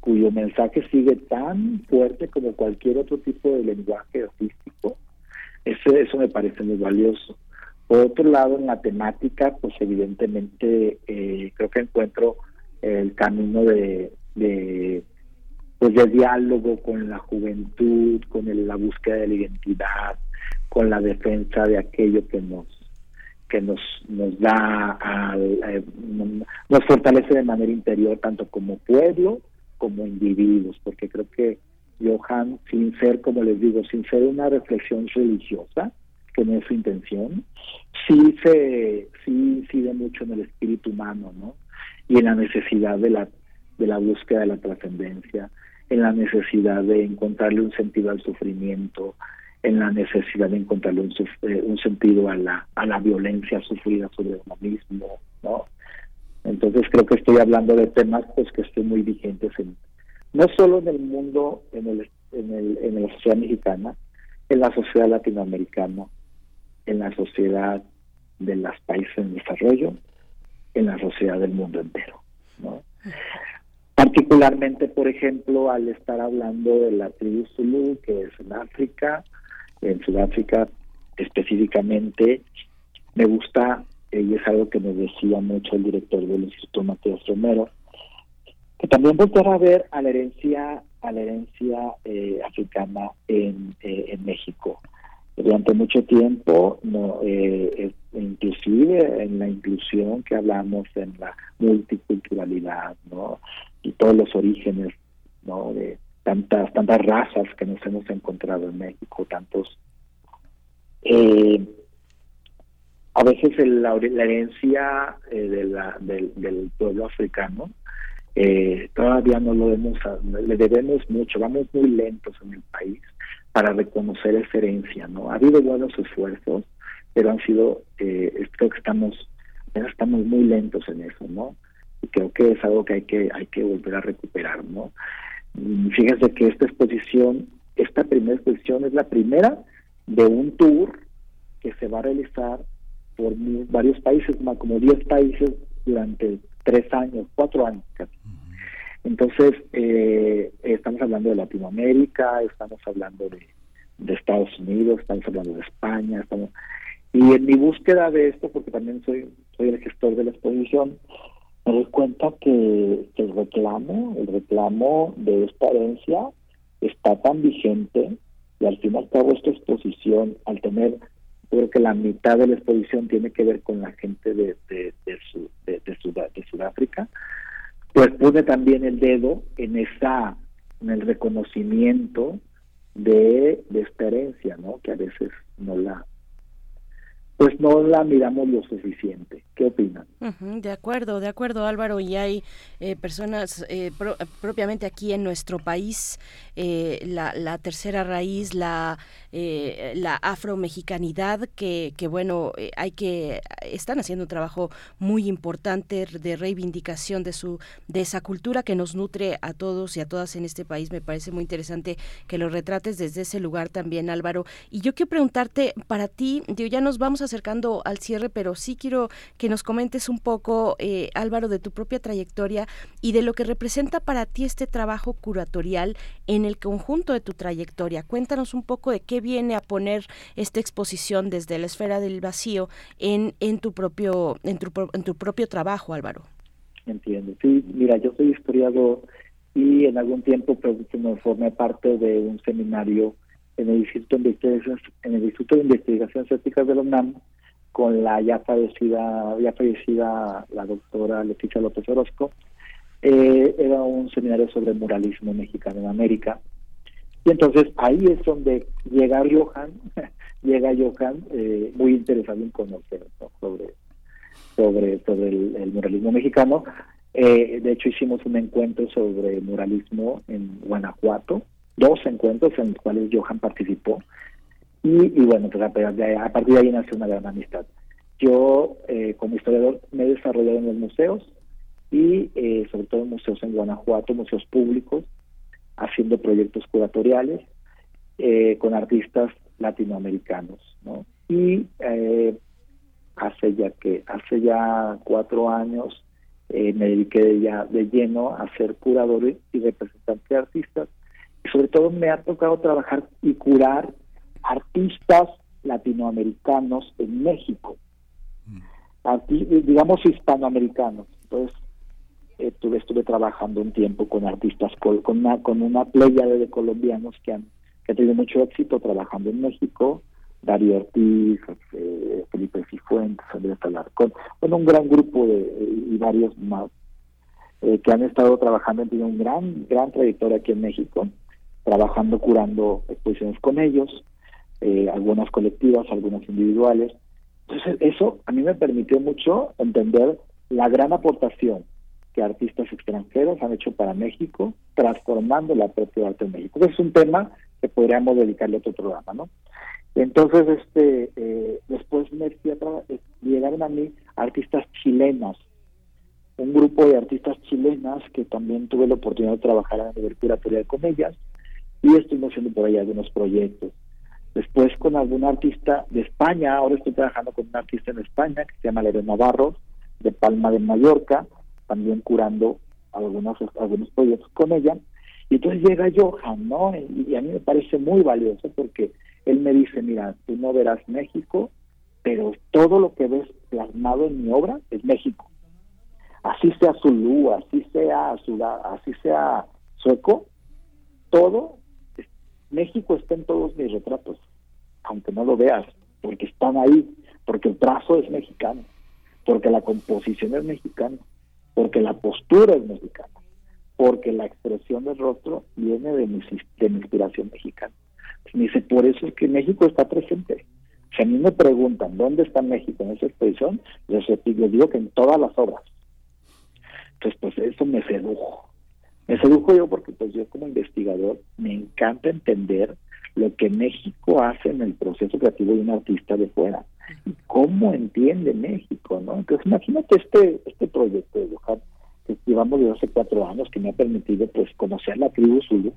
cuyo mensaje sigue tan fuerte como cualquier otro tipo de lenguaje artístico. Eso, eso me parece muy valioso. Por otro lado, en la temática, pues evidentemente eh, creo que encuentro el camino de, pues de diálogo con la juventud, con la búsqueda de la identidad, con la defensa de aquello que nos que nos nos da eh, nos fortalece de manera interior tanto como pueblo como individuos porque creo que Johan sin ser como les digo sin ser una reflexión religiosa que no es su intención, sí se sí incide mucho en el espíritu humano, ¿no? Y en la necesidad de la de la búsqueda de la trascendencia, en la necesidad de encontrarle un sentido al sufrimiento, en la necesidad de encontrarle un, eh, un sentido a la a la violencia sufrida sobre uno mismo, ¿no? Entonces creo que estoy hablando de temas pues que estén muy vigentes en no solo en el mundo en el en el en la sociedad mexicana, en la sociedad latinoamericana, en la sociedad de los países en desarrollo, en la sociedad del mundo entero. Particularmente, por ejemplo, al estar hablando de la tribu Zulu, que es en África, en Sudáfrica específicamente, me gusta, y es algo que me decía mucho el director del Instituto Mateo Romero, que también volver a ver a la herencia a la herencia eh, africana en, eh, en México durante mucho tiempo, no, eh, inclusive en la inclusión que hablamos, en la multiculturalidad, ¿no? Y todos los orígenes, ¿no? De tantas tantas razas que nos hemos encontrado en México, tantos. Eh, a veces la, herencia eh, del, pueblo africano eh, todavía no lo vemos, le debemos mucho, vamos muy lentos en el país para reconocer esa herencia, ¿no? Ha habido buenos esfuerzos, pero han sido, eh, creo que estamos, estamos muy lentos en eso, ¿no? Y creo que es algo que hay que, hay que volver a recuperar, ¿no? Fíjense que esta exposición, esta primera exposición es la primera de un tour que se va a realizar por varios países, como 10 países durante tres años, cuatro años casi. Entonces, eh, estamos hablando de Latinoamérica, estamos hablando de, Estados Unidos, estamos hablando de España, estamos... y en mi búsqueda de esto, porque también soy, soy el gestor de la exposición, me doy cuenta que, el reclamo, el reclamo de esta herencia está tan vigente y al fin y al cabo esta exposición, al tener, creo que la mitad de la exposición tiene que ver con la gente de, de, de, de, Sudáfrica, pues pone también el dedo en esa, en el reconocimiento de, de ¿no? Que a veces no la, pues no la miramos lo suficiente. ¿Qué opinan? de acuerdo, de acuerdo Álvaro. Y hay eh, personas eh, propiamente aquí en nuestro país, eh, la, tercera raíz, la, la afromexicanidad, que, que bueno, hay que, están haciendo un trabajo muy importante de reivindicación de, su, de esa cultura que nos nutre a todos y a todas en este país. Me parece muy interesante que lo retrates desde ese lugar también, Álvaro. Y yo quiero preguntarte, para ti, ya nos vamos a acercando al cierre, pero sí quiero que nos comentes un poco, eh, Álvaro, de tu propia trayectoria y de lo que representa para ti este trabajo curatorial en el conjunto de tu trayectoria. Cuéntanos un poco de qué viene a poner esta exposición desde la esfera del vacío en, en, tu, propio, en, tu, en tu propio trabajo, Álvaro. Entiendo. Sí, mira, yo soy historiador y en algún tiempo pues, formé parte de un seminario en el Instituto de Investigaciones, en de Investigaciones Éticas la UNAM con la ya fallecida, ya fallecida la doctora Leticia López Orozco. Eh, era un seminario sobre muralismo mexicano en América. Y entonces ahí es donde llega Johan, (laughs) llega Johan eh, muy interesado en conocer sobre, sobre, sobre el, muralismo mexicano. Eh, de hecho hicimos un encuentro sobre muralismo en Guanajuato, dos encuentros en los cuales Johan participó. Y, bueno, pues a, partir de ahí nació una gran amistad. Yo, eh, como historiador, me he desarrollado en los museos y eh, sobre todo en museos en Guanajuato, museos públicos, haciendo proyectos curatoriales eh, con artistas latinoamericanos, ¿no? Y hace ya que hace ya cuatro años me dediqué ya de lleno a ser curador y representante de artistas sobre todo me ha tocado trabajar y curar artistas latinoamericanos en México, mm. digamos hispanoamericanos. Entonces, estuve, estuve trabajando un tiempo con artistas, con una, con una playa de colombianos que han, que tenido mucho éxito trabajando en México, Darío Ortiz, eh, Felipe Cifuentes, Andrés Alarcón, bueno, un gran grupo de, y varios más eh, que han estado trabajando, han tenido un gran, gran trayectoria aquí en México trabajando, curando exposiciones con ellos, eh, algunas colectivas, algunas individuales. Entonces, eso a mí me permitió mucho entender la gran aportación que artistas extranjeros han hecho para México, transformando la propia arte en México. es un tema que podríamos dedicarle a otro programa, ¿no? Entonces, este, eh, después me eh, llegaron a mí artistas chilenas, un grupo de artistas chilenas que también tuve la oportunidad de trabajar a nivel curatorial con ellas, y estoy haciendo por ahí algunos proyectos. Después con algún artista de España, ahora estoy trabajando con un artista en España que se llama Lorena Navarro, de Palma de Mallorca, también curando algunos, algunos proyectos con ella. Y entonces llega Johan, ¿no? Y, a mí me parece muy valioso porque él me dice, mira, tú no verás México, pero todo lo que ves plasmado en mi obra es México. Así sea Zulu, así sea, así sea sueco, todo México está en todos mis retratos, aunque no lo veas, porque están ahí, porque el trazo es mexicano, porque la composición es mexicana, porque la postura es mexicana, porque la expresión del rostro viene de mi, de mi inspiración mexicana. me dice, por eso es que México está presente. Si a mí me preguntan dónde está México en esa exposición, les, digo que en todas las obras. Entonces, pues eso me sedujo. Me sedujo yo porque pues yo como investigador me encanta entender lo que México hace en el proceso creativo de un artista de fuera y cómo entiende México, ¿no? Entonces imagínate este este proyecto de Johan que llevamos de hace cuatro años que me ha permitido pues conocer la tribu Zulu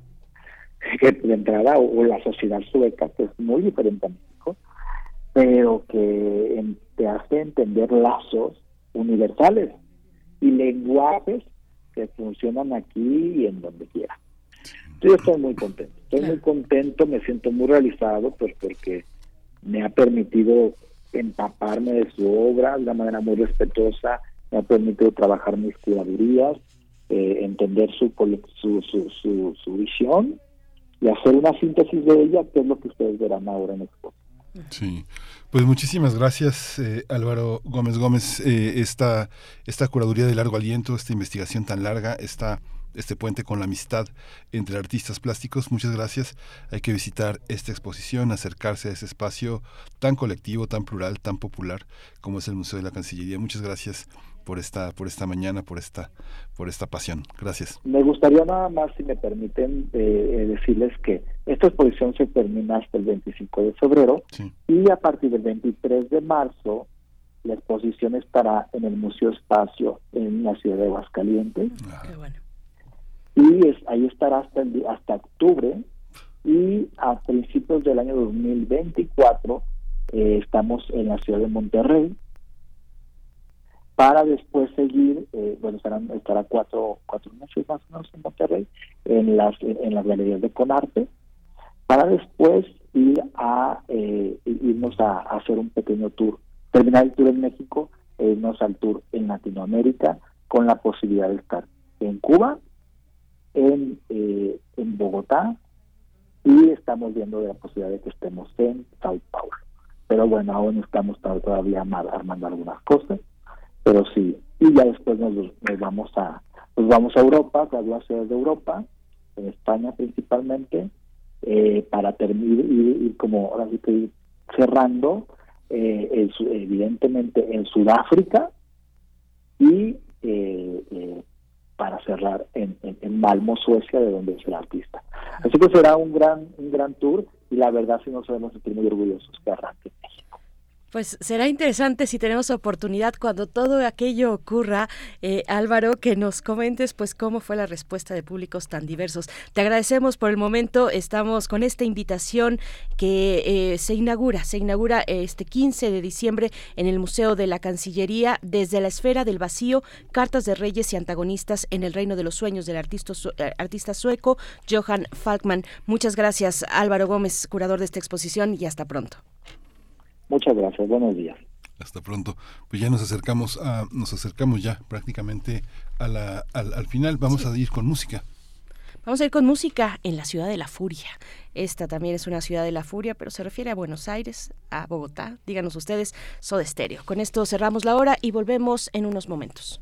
que de entrada o, la sociedad sueca que es muy diferente a México pero que te hace entender lazos universales y lenguajes que funcionan aquí y en donde quiera. Yo estoy muy contento, estoy muy contento, me siento muy realizado pues porque me ha permitido empaparme de su obra de una manera muy respetuosa, me ha permitido trabajar mis curadurías, eh, entender su, su, su, su, su visión y hacer una síntesis de ella, que es lo que ustedes verán ahora en Expo. Sí, pues muchísimas gracias eh, Álvaro Gómez Gómez, eh, esta, esta curaduría de largo aliento, esta investigación tan larga, esta este puente con la amistad entre artistas plásticos. Muchas gracias. Hay que visitar esta exposición, acercarse a ese espacio tan colectivo, tan plural, tan popular como es el Museo de la Cancillería. Muchas gracias por esta por esta mañana, por esta por esta pasión. Gracias. Me gustaría nada más, si me permiten, eh, decirles que esta exposición se termina hasta el 25 de febrero y a partir del 23 de marzo la exposición estará en el Museo Espacio en la ciudad de Aguascalientes. Ah. Y es, ahí estará hasta, hasta octubre y a principios del año 2024 eh, estamos en la ciudad de Monterrey para después seguir, eh, bueno, estarán, estará cuatro, cuatro meses más o menos en Monterrey, en las, en las galerías de Conarte, para después ir a eh, irnos a, hacer un pequeño tour, terminar el tour en México, e irnos al tour en Latinoamérica, con la posibilidad de estar en Cuba, en, eh, en Bogotá, y estamos viendo la posibilidad de que estemos en Sao Paulo. Pero bueno, aún estamos todavía armando algunas cosas pero sí, y ya después nos, vamos a nos vamos a Europa, a las ciudades de Europa, en España principalmente, eh, para terminar y, como ahora sí que cerrando, eh, evidentemente en Sudáfrica y eh, para cerrar en, en, Malmo, Suecia, de donde es el artista. Así que será un gran un gran tour y la verdad si nos debemos sentir muy orgullosos que arranque pues será interesante si tenemos oportunidad cuando todo aquello ocurra, eh, Álvaro, que nos comentes pues cómo fue la respuesta de públicos tan diversos. Te agradecemos por el momento, estamos con esta invitación que eh, se inaugura, se inaugura este 15 de diciembre en el Museo de la Cancillería desde la esfera del vacío, cartas de reyes y antagonistas en el reino de los sueños del artista, eh, artista sueco Johan Falkman. Muchas gracias Álvaro Gómez, curador de esta exposición y hasta pronto. Muchas gracias, buenos días. Hasta pronto. Pues ya nos acercamos a, nos acercamos ya prácticamente a la, al, final. Vamos a ir con música. Vamos a ir con música en la ciudad de la furia. Esta también es una ciudad de la furia, pero se refiere a Buenos Aires, a Bogotá. Díganos ustedes, Soda Estéreo. Con esto cerramos la hora y volvemos en unos momentos.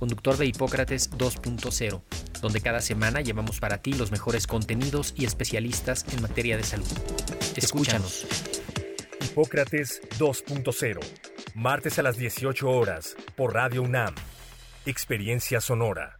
conductor de Hipócrates 2.0, donde cada semana llevamos para ti los mejores contenidos y especialistas en materia de salud. Escúchanos. Hipócrates 2.0, martes a las 18 horas, por Radio UNAM. Experiencia Sonora.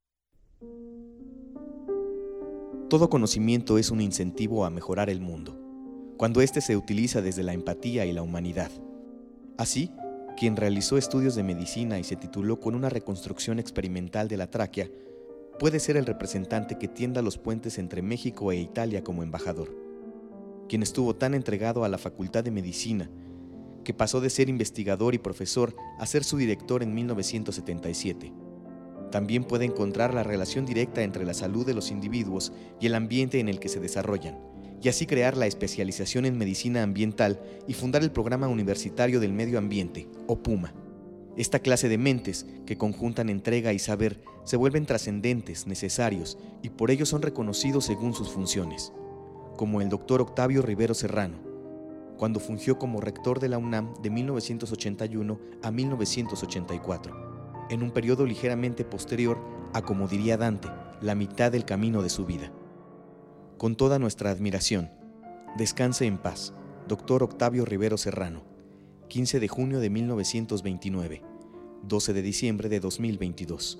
Todo conocimiento es un incentivo a mejorar el mundo, cuando éste se utiliza desde la empatía y la humanidad. Así, quien realizó estudios de medicina y se tituló con una reconstrucción experimental de la tráquea, puede ser el representante que tienda los puentes entre México e Italia como embajador, quien estuvo tan entregado a la Facultad de Medicina que pasó de ser investigador y profesor a ser su director en 1977 también puede encontrar la relación directa entre la salud de los individuos y el ambiente en el que se desarrollan, y así crear la especialización en medicina ambiental y fundar el Programa Universitario del Medio Ambiente, o PUMA. Esta clase de mentes, que conjuntan entrega y saber, se vuelven trascendentes, necesarios, y por ello son reconocidos según sus funciones, como el doctor Octavio Rivero Serrano, cuando fungió como rector de la UNAM de 1981 a 1984 en un periodo ligeramente posterior a, como diría Dante, la mitad del camino de su vida. Con toda nuestra admiración, descanse en paz, doctor Octavio Rivero Serrano, 15 de junio de 1929, 12 de diciembre de 2022.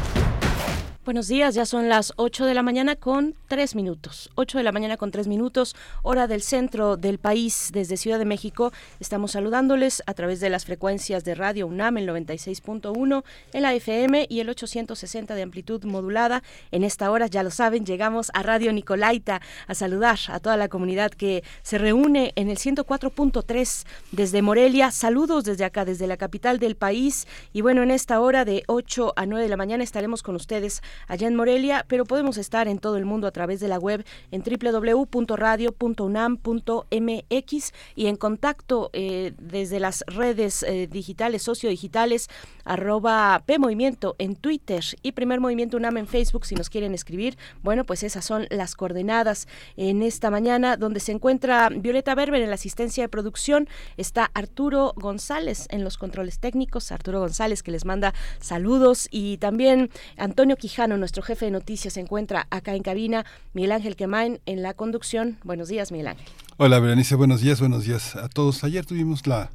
Buenos días, ya son las 8 de la mañana con 3 minutos. 8 de la mañana con 3 minutos, hora del centro del país, desde Ciudad de México. Estamos saludándoles a través de las frecuencias de Radio UNAM, el 96.1, en la FM y el 860 de amplitud modulada. En esta hora, ya lo saben, llegamos a Radio Nicolaita a saludar a toda la comunidad que se reúne en el 104.3 desde Morelia. Saludos desde acá, desde la capital del país. Y bueno, en esta hora de 8 a 9 de la mañana estaremos con ustedes allá en Morelia, pero podemos estar en todo el mundo a través de la web en www.radio.unam.mx y en contacto eh, desde las redes eh, digitales, sociodigitales, arroba PMovimiento en Twitter y Primer Movimiento UNAM en Facebook si nos quieren escribir. Bueno, pues esas son las coordenadas en esta mañana donde se encuentra Violeta Berber en la asistencia de producción, está Arturo González en los controles técnicos, Arturo González que les manda saludos. Y también Antonio Quijano nuestro jefe de noticias, se encuentra acá en cabina. Miguel Ángel Quemain en la conducción. Buenos días, Miguel Ángel. Hola, Berenice. Buenos días, buenos días a todos. Ayer tuvimos la,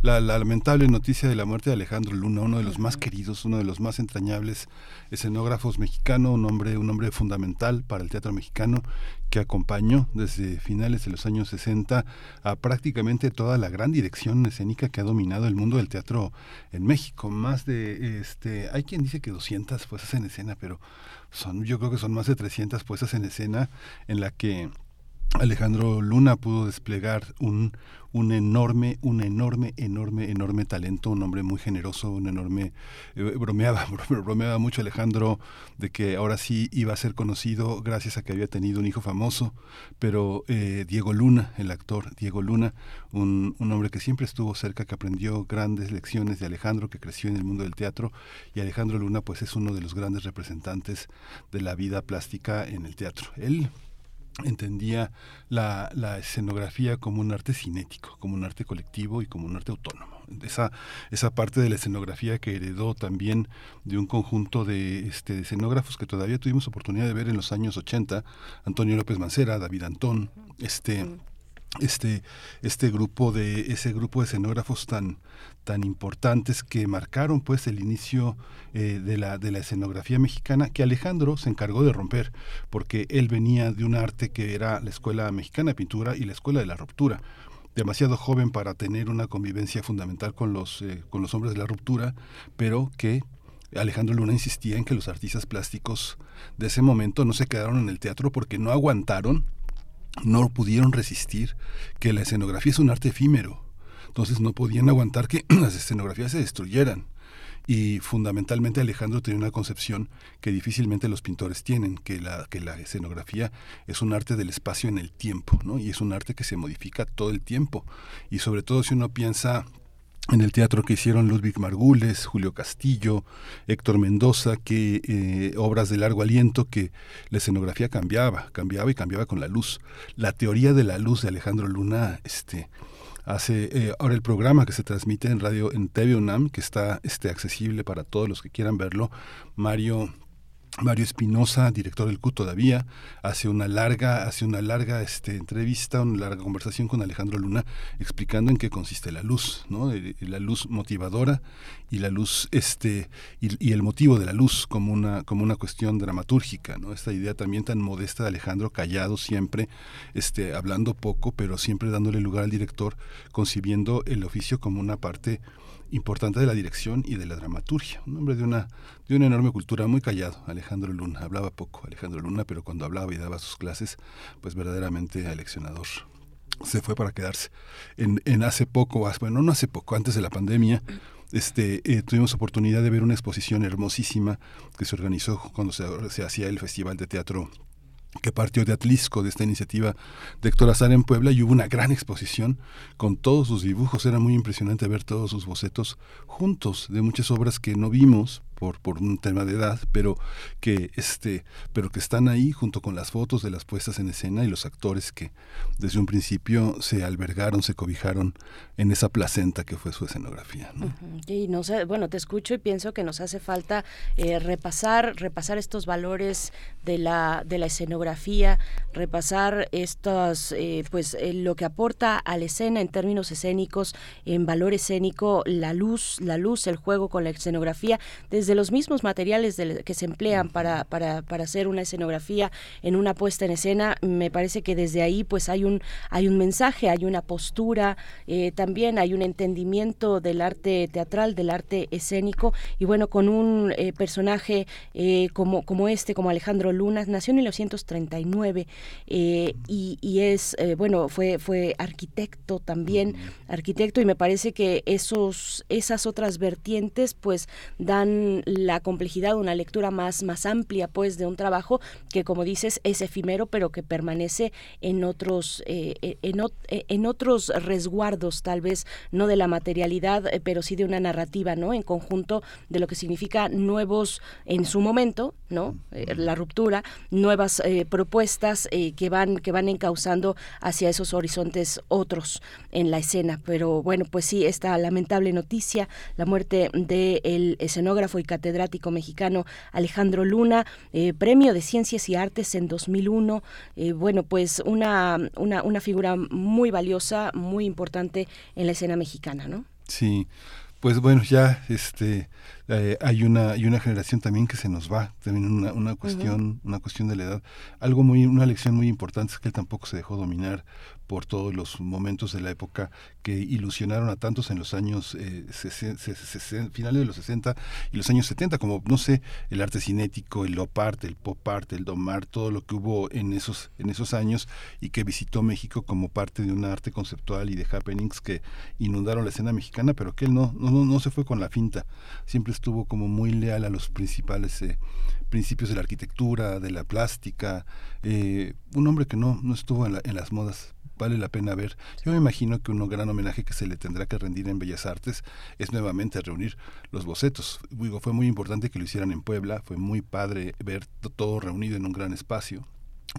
la, lamentable noticia de la muerte de Alejandro Luna, uno de los más queridos, uno de los más entrañables escenógrafos mexicanos, un hombre, un hombre fundamental para el teatro mexicano que acompañó desde finales de los años 60 a prácticamente toda la gran dirección escénica que ha dominado el mundo del teatro en México. Más de, este, hay quien dice que 200 puestas en escena, pero son, yo creo que son más de 300 puestas en escena en la que Alejandro Luna pudo desplegar un, un enorme, un enorme, enorme, enorme talento, un hombre muy generoso, un enorme, eh, bromeaba, (laughs) bromeaba mucho Alejandro de que ahora sí iba a ser conocido gracias a que había tenido un hijo famoso, pero eh, Diego Luna, el actor Diego Luna, un, un hombre que siempre estuvo cerca, que aprendió grandes lecciones de Alejandro, que creció en el mundo del teatro, y Alejandro Luna pues es uno de los grandes representantes de la vida plástica en el teatro. Él entendía la, la, escenografía como un arte cinético, como un arte colectivo y como un arte autónomo. Esa, esa parte de la escenografía que heredó también de un conjunto de, este, escenógrafos que todavía tuvimos oportunidad de ver en los años 80, Antonio López Mancera, David Antón, este este, este grupo de, ese grupo de escenógrafos tan, tan importantes que marcaron pues el inicio eh, de, la, de la escenografía mexicana que Alejandro se encargó de romper porque él venía de un arte que era la Escuela Mexicana de Pintura y la Escuela de la Ruptura. Demasiado joven para tener una convivencia fundamental con los, eh, con los hombres de la ruptura, pero que Alejandro Luna insistía en que los artistas plásticos de ese momento no se quedaron en el teatro porque no aguantaron no pudieron resistir que la escenografía es un arte efímero. Entonces no podían aguantar que (clears throat) las escenografías se destruyeran. Y fundamentalmente Alejandro tenía una concepción que difícilmente los pintores tienen, que la, que la escenografía es un arte del espacio en el tiempo, ¿no? Y es un arte que se modifica todo el tiempo. Y sobre todo si uno piensa en el teatro que hicieron Ludwig Margules, Julio Castillo, Héctor Mendoza, que eh, obras de largo aliento que la escenografía cambiaba, cambiaba y cambiaba con la luz. La teoría de la luz de Alejandro Luna, este, hace eh, ahora el programa que se transmite en radio en TV UNAM, que está este, accesible para todos los que quieran verlo. Mario Mario Espinosa, director del CUT todavía, hace una larga, hace una larga este, entrevista, una larga conversación con Alejandro Luna explicando en qué consiste la luz, ¿no? Eh, la luz motivadora y la luz, este, y, el motivo de la luz como una, como una cuestión dramatúrgica, ¿no? Esta idea también tan modesta de Alejandro, callado siempre, este, hablando poco, pero siempre dándole lugar al director, concibiendo el oficio como una parte importante de la dirección y de la dramaturgia. Un hombre de una, de una enorme cultura, muy callado, Alejandro Luna. Hablaba poco Alejandro Luna, pero cuando hablaba y daba sus clases, pues verdaderamente aleccionador. Se fue para quedarse. En, en hace poco, bueno, no hace poco, antes de la pandemia, este, eh, tuvimos oportunidad de ver una exposición hermosísima que se organizó cuando se, se hacía el Festival de Teatro que partió de Atlisco, de esta iniciativa de Héctor Azar en Puebla, y hubo una gran exposición con todos sus dibujos. Era muy impresionante ver todos sus bocetos juntos de muchas obras que no vimos, por, por un tema de edad, pero que, este, pero que están ahí junto con las fotos de las puestas en escena y los actores que desde un principio se albergaron, se cobijaron en esa placenta que fue su escenografía. Y no sé, bueno, te escucho y pienso que nos hace falta eh, repasar, repasar estos valores de la, de la escenografía, repasar estos, eh, pues eh, lo que aporta a la escena en términos escénicos, en valor escénico, la luz, la luz, el juego con la escenografía, desde de los mismos materiales que se emplean para, para, para, hacer una escenografía en una puesta en escena, me parece que desde ahí pues hay un, hay un mensaje, hay una postura, eh, también hay un entendimiento del arte teatral, del arte escénico, y bueno, con un eh, personaje eh, como, como este, como Alejandro Luna, nació en 1939 y, y, es, bueno, fue, fue arquitecto también, arquitecto, y me parece que esos, esas otras vertientes pues dan la complejidad, una lectura más, más amplia pues de un trabajo que como dices es efímero pero que permanece en otros, eh, eh, eh, en, otros resguardos tal vez no de la materialidad pero sí de una narrativa no en conjunto de lo que significa nuevos en su momento no la ruptura nuevas propuestas que van que van encauzando hacia esos horizontes otros en la escena pero bueno pues sí esta lamentable noticia la muerte del escenógrafo y catedrático mexicano Alejandro Luna, eh, Premio de Ciencias y Artes en 2001. Eh, bueno, pues una, una, una figura muy valiosa, muy importante en la escena mexicana, ¿no? Sí, pues bueno, ya este eh, hay una hay una generación también que se nos va, también una, una cuestión una cuestión de la edad. Algo muy una lección muy importante es que él tampoco se dejó dominar por todos los momentos de la época que ilusionaron a tantos en los años eh, finales de los 60 y los años 70, como, no sé, el arte cinético, el op art, el pop art, el dom art, todo lo que hubo en esos, en esos años y que visitó México como parte de un arte conceptual y de happenings que inundaron la escena mexicana, pero que él no, no, no se fue con la finta, siempre estuvo como muy leal a los principales eh, principios de la arquitectura, de la plástica, eh, un hombre que no, no estuvo en, en las modas vale la pena ver. Yo me imagino que un gran homenaje que se le tendrá que rendir en Bellas Artes es nuevamente reunir los bocetos. Fue muy importante que lo hicieran en Puebla, fue muy padre ver todo reunido en un gran espacio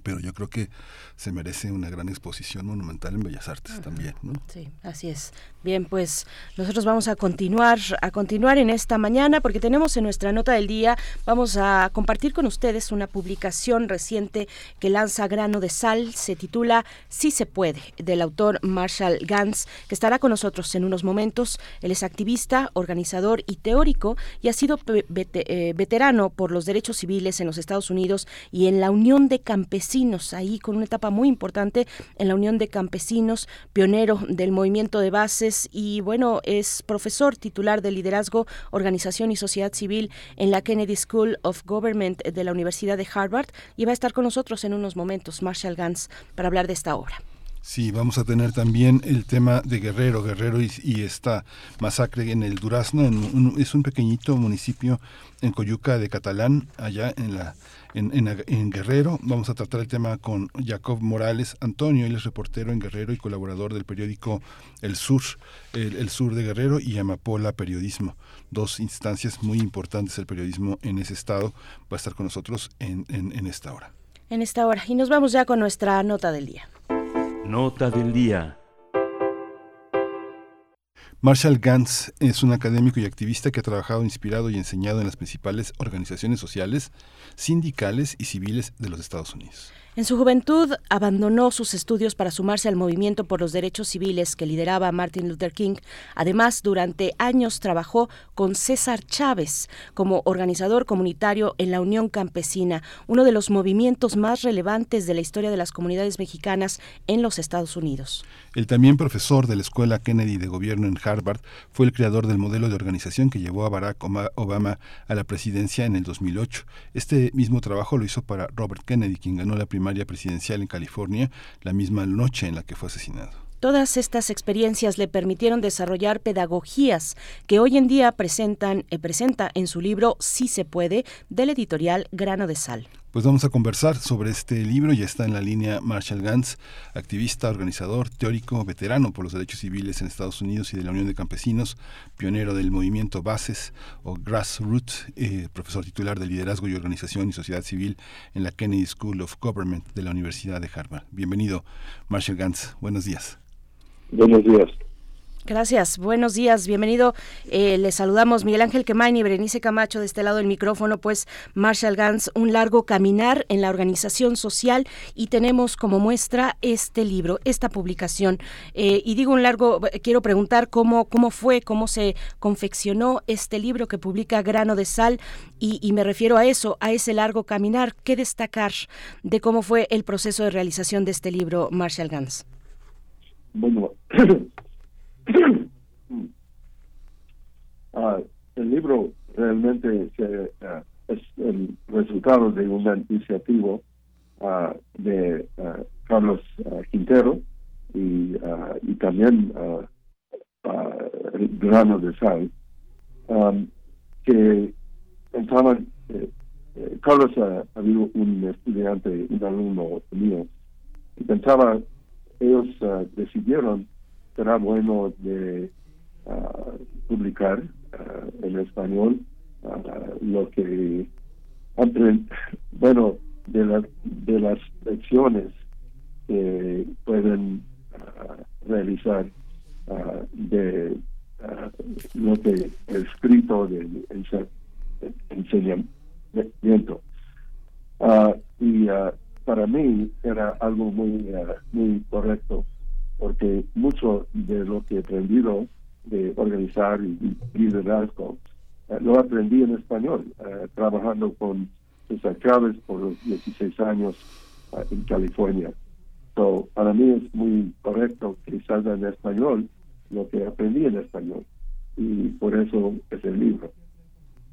pero yo creo que se merece una gran exposición monumental en Bellas Artes también, ¿no? Sí, así es. Bien, pues nosotros vamos a continuar a continuar en esta mañana porque tenemos en nuestra nota del día vamos a compartir con ustedes una publicación reciente que lanza Grano de Sal, se titula Si se puede, del autor Marshall Gans, que estará con nosotros en unos momentos. Él es activista, organizador y teórico y ha sido eh, veterano por los derechos civiles en los Estados Unidos y en la Unión de Campesinos, ahí con una etapa muy importante en la Unión de Campesinos, pionero del movimiento de base y bueno, es profesor titular de liderazgo, organización y sociedad civil en la Kennedy School of Government de la Universidad de Harvard y va a estar con nosotros en unos momentos Marshall Gans para hablar de esta obra. Sí, vamos a tener también el tema de Guerrero, Guerrero y, esta masacre en el Durazno, es un pequeñito municipio en Coyuca de Catalán, allá en la en, Guerrero. Vamos a tratar el tema con Jacob Morales Antonio, él es reportero en Guerrero y colaborador del periódico El Sur, el, Sur de Guerrero y Amapola Periodismo. Dos instancias muy importantes del periodismo en ese estado. Va a estar con nosotros en, en esta hora. En esta hora. Y nos vamos ya con nuestra nota del día. Nota del día. Marshall Gantz es un académico y activista que ha trabajado, inspirado y enseñado en las principales organizaciones sociales, sindicales y civiles de los Estados Unidos. En su juventud abandonó sus estudios para sumarse al movimiento por los derechos civiles que lideraba Martin Luther King. Además, durante años trabajó con César Chávez como organizador comunitario en la Unión Campesina, uno de los movimientos más relevantes de la historia de las comunidades mexicanas en los Estados Unidos. El también profesor de la Escuela Kennedy de Gobierno en Harvard fue el creador del modelo de organización que llevó a Barack Obama a la presidencia en el 2008. Este mismo trabajo lo hizo para Robert Kennedy, quien ganó la primera presidencial en California la misma noche en la que fue asesinado. Todas estas experiencias le permitieron desarrollar pedagogías que hoy en día presentan, eh, presenta en su libro Sí se puede, del editorial Grano de Sal. Pues vamos a conversar sobre este libro. Ya está en la línea Marshall Gantz, activista, organizador, teórico, veterano por los derechos civiles en Estados Unidos y de la Unión de Campesinos, pionero del movimiento Bases o Grassroots, eh, profesor titular de liderazgo y organización y sociedad civil en la Kennedy School of Government de la Universidad de Harvard. Bienvenido, Marshall Gantz. Buenos días. Buenos días. Gracias, buenos días, bienvenido. Eh, les saludamos Miguel Ángel Quemain y Berenice Camacho de este lado del micrófono, pues Marshall Gans, un largo caminar en la organización social y tenemos como muestra este libro, esta publicación. Eh, y digo un largo, quiero preguntar cómo, cómo fue, cómo se confeccionó este libro que publica Grano de Sal y, y me refiero a eso, a ese largo caminar. ¿Qué destacar de cómo fue el proceso de realización de este libro, Marshall Gans? Bueno, (clears throat) ah, el libro realmente ah, es el resultado de una iniciativa ah, de Carlos Quintero y, y también grano de sal, que pensaban, eh, eh, Carlos había un estudiante, un alumno mío, y pensaba ellos uh, decidieron será bueno de uh, publicar uh, en español lo que (laughs) bueno de las de las lecciones que pueden realizar de lo que escrito del enseñamiento. Y para mí era algo muy, muy correcto, porque mucho de lo que he aprendido de organizar y, liderazgo eh, lo aprendí en español, eh, trabajando con César Chávez por los 16 años en California. So, para mí es muy correcto que salga en español lo que aprendí en español. Y por eso es el libro.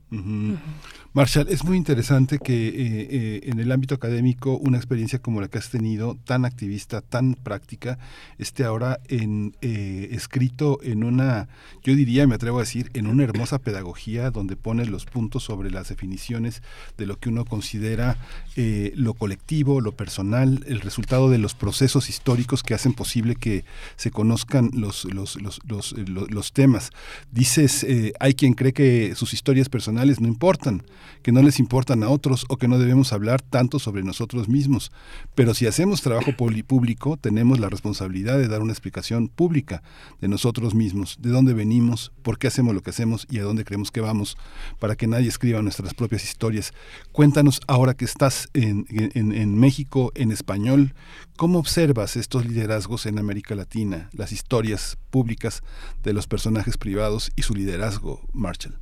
Marshall, es muy interesante que eh, eh, en el ámbito académico una experiencia como la que has tenido, tan activista, tan práctica, esté ahora en eh, escrito en una, yo diría, me atrevo a decir, en una hermosa pedagogía donde pone los puntos sobre las definiciones de lo que uno considera lo colectivo, lo personal, el resultado de los procesos históricos que hacen posible que se conozcan los, los, los, los, los temas. Dices, hay quien cree que sus historias personales no importan que no les importan a otros o que no debemos hablar tanto sobre nosotros mismos. Pero si hacemos trabajo público, tenemos la responsabilidad de dar una explicación pública de nosotros mismos, de dónde venimos, por qué hacemos lo que hacemos y a dónde creemos que vamos, para que nadie escriba nuestras propias historias. Cuéntanos ahora que estás en, en México en español, ¿cómo observas estos liderazgos en América Latina, las historias públicas de los personajes privados y su liderazgo, Marshall?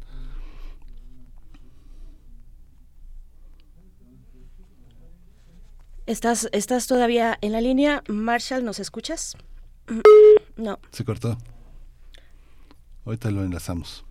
¿Estás, ¿Estás todavía en la línea? Marshall, ¿nos escuchas? No. Se cortó. Ahorita lo enlazamos.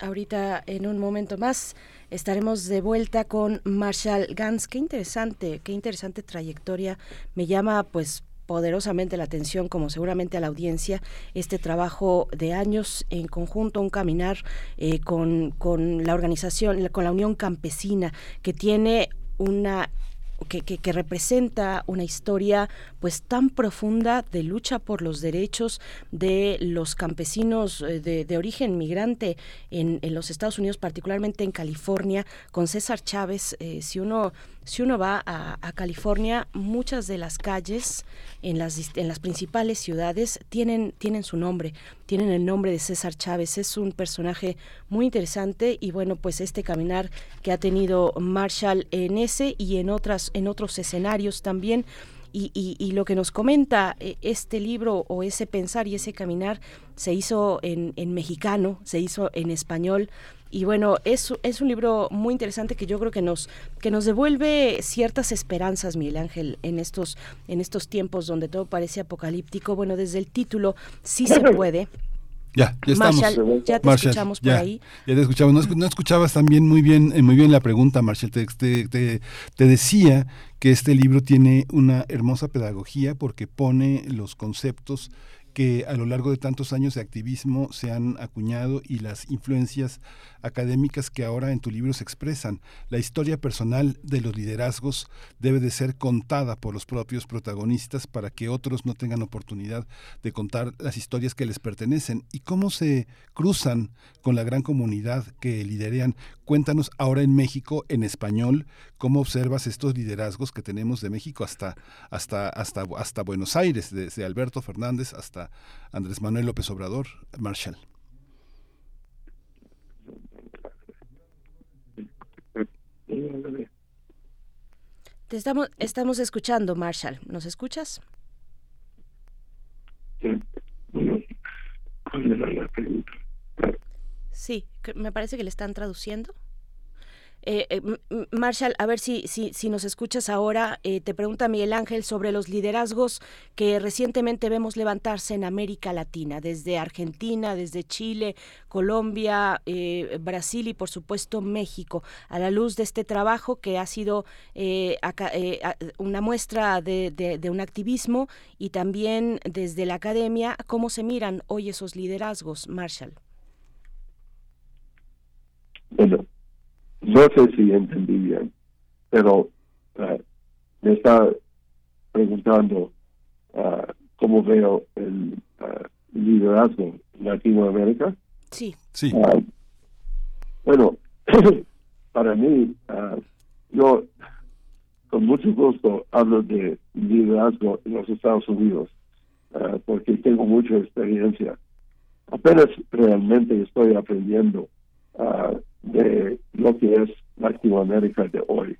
Ahorita, en un momento más, estaremos de vuelta con Marshall Gans. Qué interesante, qué interesante trayectoria. Me llama, pues, poderosamente la atención, como seguramente a la audiencia, este trabajo de años en conjunto, un caminar eh, con, con la organización, con la Unión Campesina, que tiene una que, que, representa una historia pues tan profunda de lucha por los derechos de los campesinos eh, de, origen migrante en, en, los Estados Unidos, particularmente en California, con César Chávez. Eh, si uno si uno va a, California, muchas de las calles en las, en las principales ciudades tienen, tienen su nombre, tienen el nombre de César Chávez. Es un personaje muy interesante y bueno, pues este caminar que ha tenido Marshall en ese y en, otras, en otros escenarios también. Y, y, lo que nos comenta eh, este libro o ese pensar y ese caminar se hizo en, en mexicano, se hizo en español, y bueno, es, es un libro muy interesante que yo creo que nos, que nos devuelve ciertas esperanzas, Miguel Ángel, en estos, en estos tiempos donde todo parece apocalíptico. Bueno, desde el título sí se (laughs) puede. Ya, ya estamos. ya te escuchamos por ahí. Ya te escuchamos. No, escuchabas también muy bien, eh, muy bien la pregunta, Marshall. Te, te, te, decía que este libro tiene una hermosa pedagogía porque pone los conceptos que a lo largo de tantos años de activismo se han acuñado y las influencias académicas que ahora en tu libro se expresan. La historia personal de los liderazgos debe de ser contada por los propios protagonistas para que otros no tengan oportunidad de contar las historias que les pertenecen y cómo se cruzan con la gran comunidad que liderean. Cuéntanos ahora en México, en español, cómo observas estos liderazgos que tenemos de México hasta, hasta, hasta, hasta Buenos Aires, desde Alberto Fernández hasta Andrés Manuel López Obrador, Marshall. Te estamos, estamos escuchando, Marshall. ¿Nos escuchas? Sí, me parece que le están traduciendo. Eh, eh Marshall, a ver si, si, nos escuchas ahora, eh, te pregunta Miguel Ángel sobre los liderazgos que recientemente vemos levantarse en América Latina, desde Argentina, desde Chile, Colombia, Brasil y por supuesto México, a la luz de este trabajo que ha sido una muestra de, un activismo y también desde la academia, ¿cómo se miran hoy esos liderazgos, Marshall? No sé si entendí bien, pero uh, me está preguntando uh, cómo veo el uh, liderazgo en Latinoamérica. Sí. Sí. bueno, (coughs) para mí, yo con mucho gusto hablo de liderazgo en los Estados Unidos, porque tengo mucha experiencia. Apenas realmente estoy aprendiendo de lo que es Latinoamérica de hoy.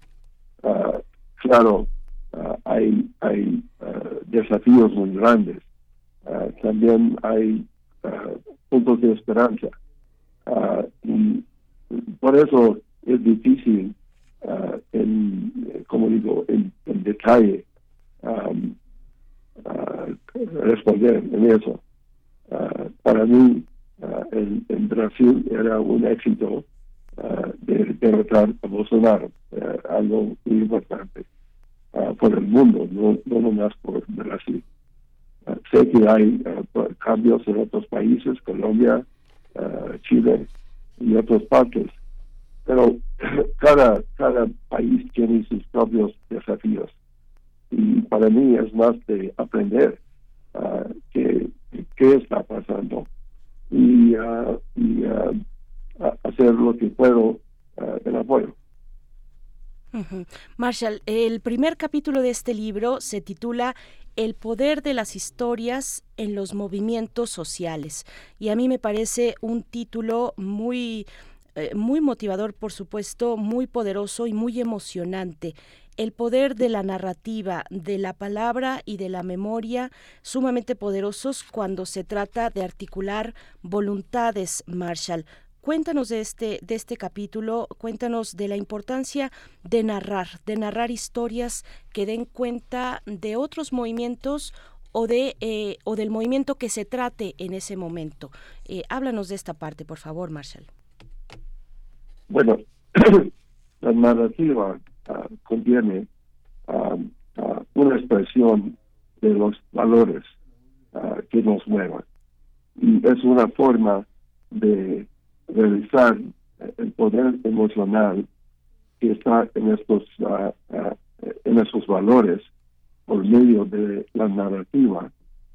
Ah, claro, ah, hay, hay ah, desafíos muy grandes. también hay puntos de esperanza. y por eso es difícil, en, como digo, en, detalle, responder en eso. para mí, el, en Brasil era un éxito de derrotar a Bolsonaro, algo muy importante por el mundo, no, no nomás por Brasil. sé que hay cambios en otros países, Colombia, Chile y otras partes, pero (clears throat) cada, cada país tiene sus propios desafíos. Y para mí es más de aprender uh, qué, qué está pasando y, uh, y uh, hacer lo que puedo en apoyo. Marshall, el primer capítulo de este libro se titula El poder de las historias en los movimientos sociales y a mí me parece un título muy eh, muy motivador, por supuesto, muy poderoso y muy emocionante. El poder de la narrativa, de la palabra y de la memoria, sumamente poderosos cuando se trata de articular voluntades, Marshall. Cuéntanos de este, de este capítulo, cuéntanos de la importancia de narrar, de narrar historias que den cuenta de otros movimientos o, de, eh, o del movimiento que se trate en ese momento. Eh, háblanos de esta parte, por favor, Marshall. Bueno, (clears throat) la narrativa uh, contiene uh, uh, una expresión de los valores que nos muevan. Y es una forma de realizar el poder emocional que está en estos, en estos valores por medio de la narrativa.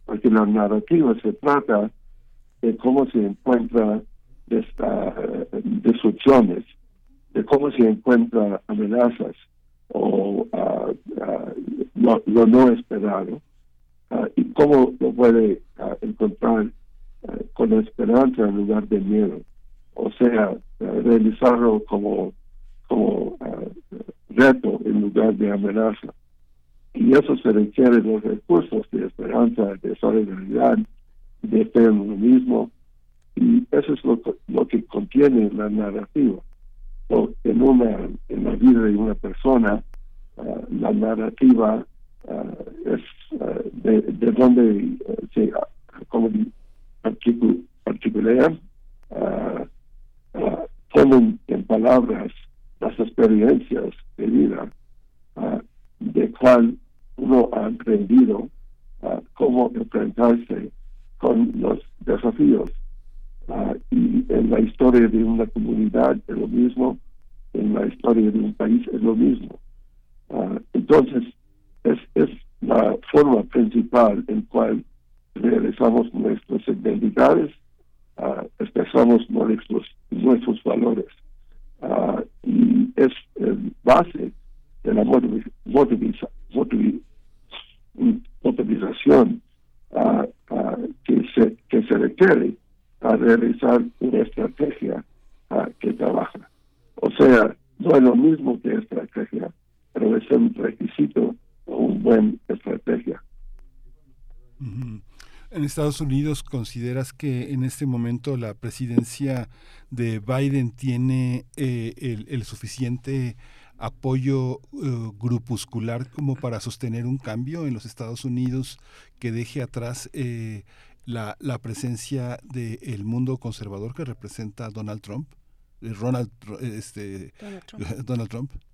Porque la narrativa se trata de cómo se encuentra de esta, destrucciones, de cómo se encuentran amenazas o uh, uh, lo, no esperado uh, y cómo lo puede encontrar con esperanza en lugar de miedo. O sea, realizarlo como, como reto en lugar de amenaza. Y eso se requiere de recursos de esperanza, de solidaridad, de fe en uno mismo, y eso es lo, lo que contiene la narrativa. O en, una, en la vida de una persona, ah, la narrativa ah, es ah, de, de, donde se como articulan, ponen en palabras las experiencias de vida de cual uno ha aprendido cómo enfrentarse con los desafíos Ah, y en la historia de una comunidad es lo mismo, en la historia de un país es lo mismo. Uh, entonces, es, es la forma principal en cual realizamos nuestras identidades, uh, expresamos nuestros, nuestros valores. y es el base de la motiviza, motivización que, se, que se requiere a realizar una estrategia que trabaja. O sea, no es lo mismo que estrategia, pero es un requisito o una buena estrategia. En Estados Unidos, ¿consideras que en este momento la presidencia de Biden tiene eh, el, el, suficiente apoyo uh, grupuscular como para sostener un cambio en los Estados Unidos que deje atrás eh, la, la presencia del mundo conservador que representa Donald Trump, eh, Ronald, este, Donald Trump. (laughs)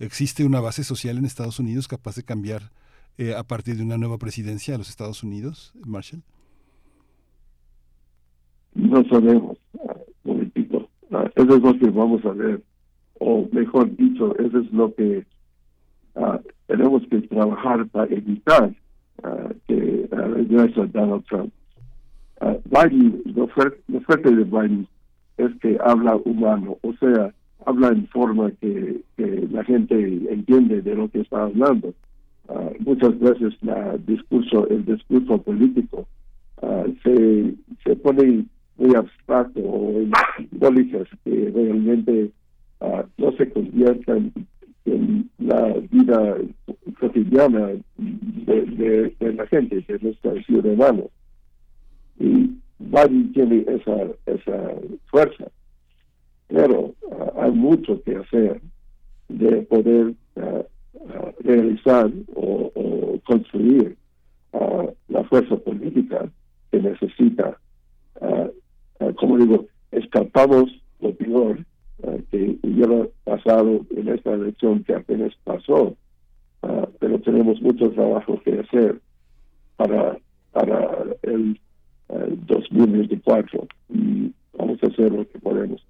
¿Existe una base social en Estados Unidos capaz de cambiar eh, a partir de una nueva presidencia a los Estados Unidos, Marshall? No sabemos, político. Ah, eso es lo que vamos a ver, o mejor dicho, eso es lo que uh, tenemos que trabajar para evitar uh, que regrese Donald Trump. Biden, lo fuerte de Biden es que habla humano, o sea, habla en forma que, la gente entiende de lo que está hablando. Uh, muchas veces la discurso, el discurso político uh, se, se pone muy abstracto o en simbólicas que realmente uh, no se convierten en la vida cotidiana de, de, la gente, de nuestros ciudadanos. Y Biden tiene esa, esa fuerza, pero uh, hay mucho que hacer de poder uh, realizar o, construir la fuerza política que necesita. como digo, escapamos lo peor que hubiera pasado en esta elección que apenas pasó, pero tenemos mucho trabajo que hacer para, para el 2024 y vamos a hacer lo que podemos.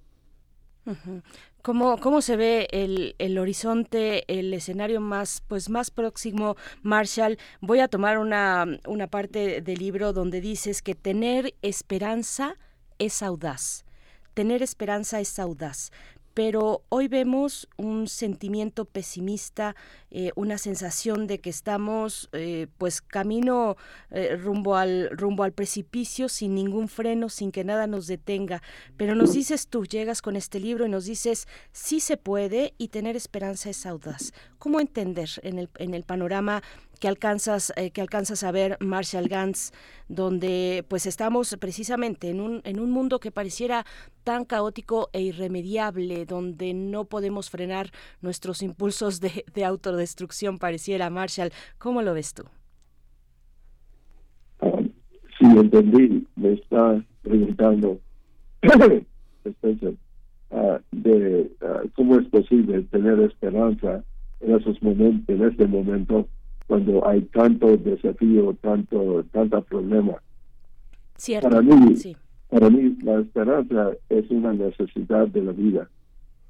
¿Cómo, ¿Cómo se ve el, el, horizonte, el escenario más, pues más próximo, Marshall? Voy a tomar una, una parte del libro donde dices que tener esperanza es audaz. Tener esperanza es audaz pero hoy vemos un sentimiento pesimista, eh, una sensación de que estamos eh, pues camino eh, rumbo al rumbo al precipicio sin ningún freno, sin que nada nos detenga. Pero nos dices tú, llegas con este libro y nos dices sí se puede y tener esperanza es audaz. ¿Cómo entender en el, en el panorama que alcanzas, eh, que alcanzas a ver Marshall Gantz, donde pues estamos precisamente en un, en un mundo que pareciera tan caótico e irremediable, donde no podemos frenar nuestros impulsos de, de autodestrucción, pareciera Marshall. ¿Cómo lo ves tú? Ah, sí, entendí. Me está preguntando (clears throat) de cómo es posible tener esperanza en esos momentos, en este momento cuando hay tanto desafío, tanto, tanta problema. Para mí, para mí la esperanza es una necesidad de la vida,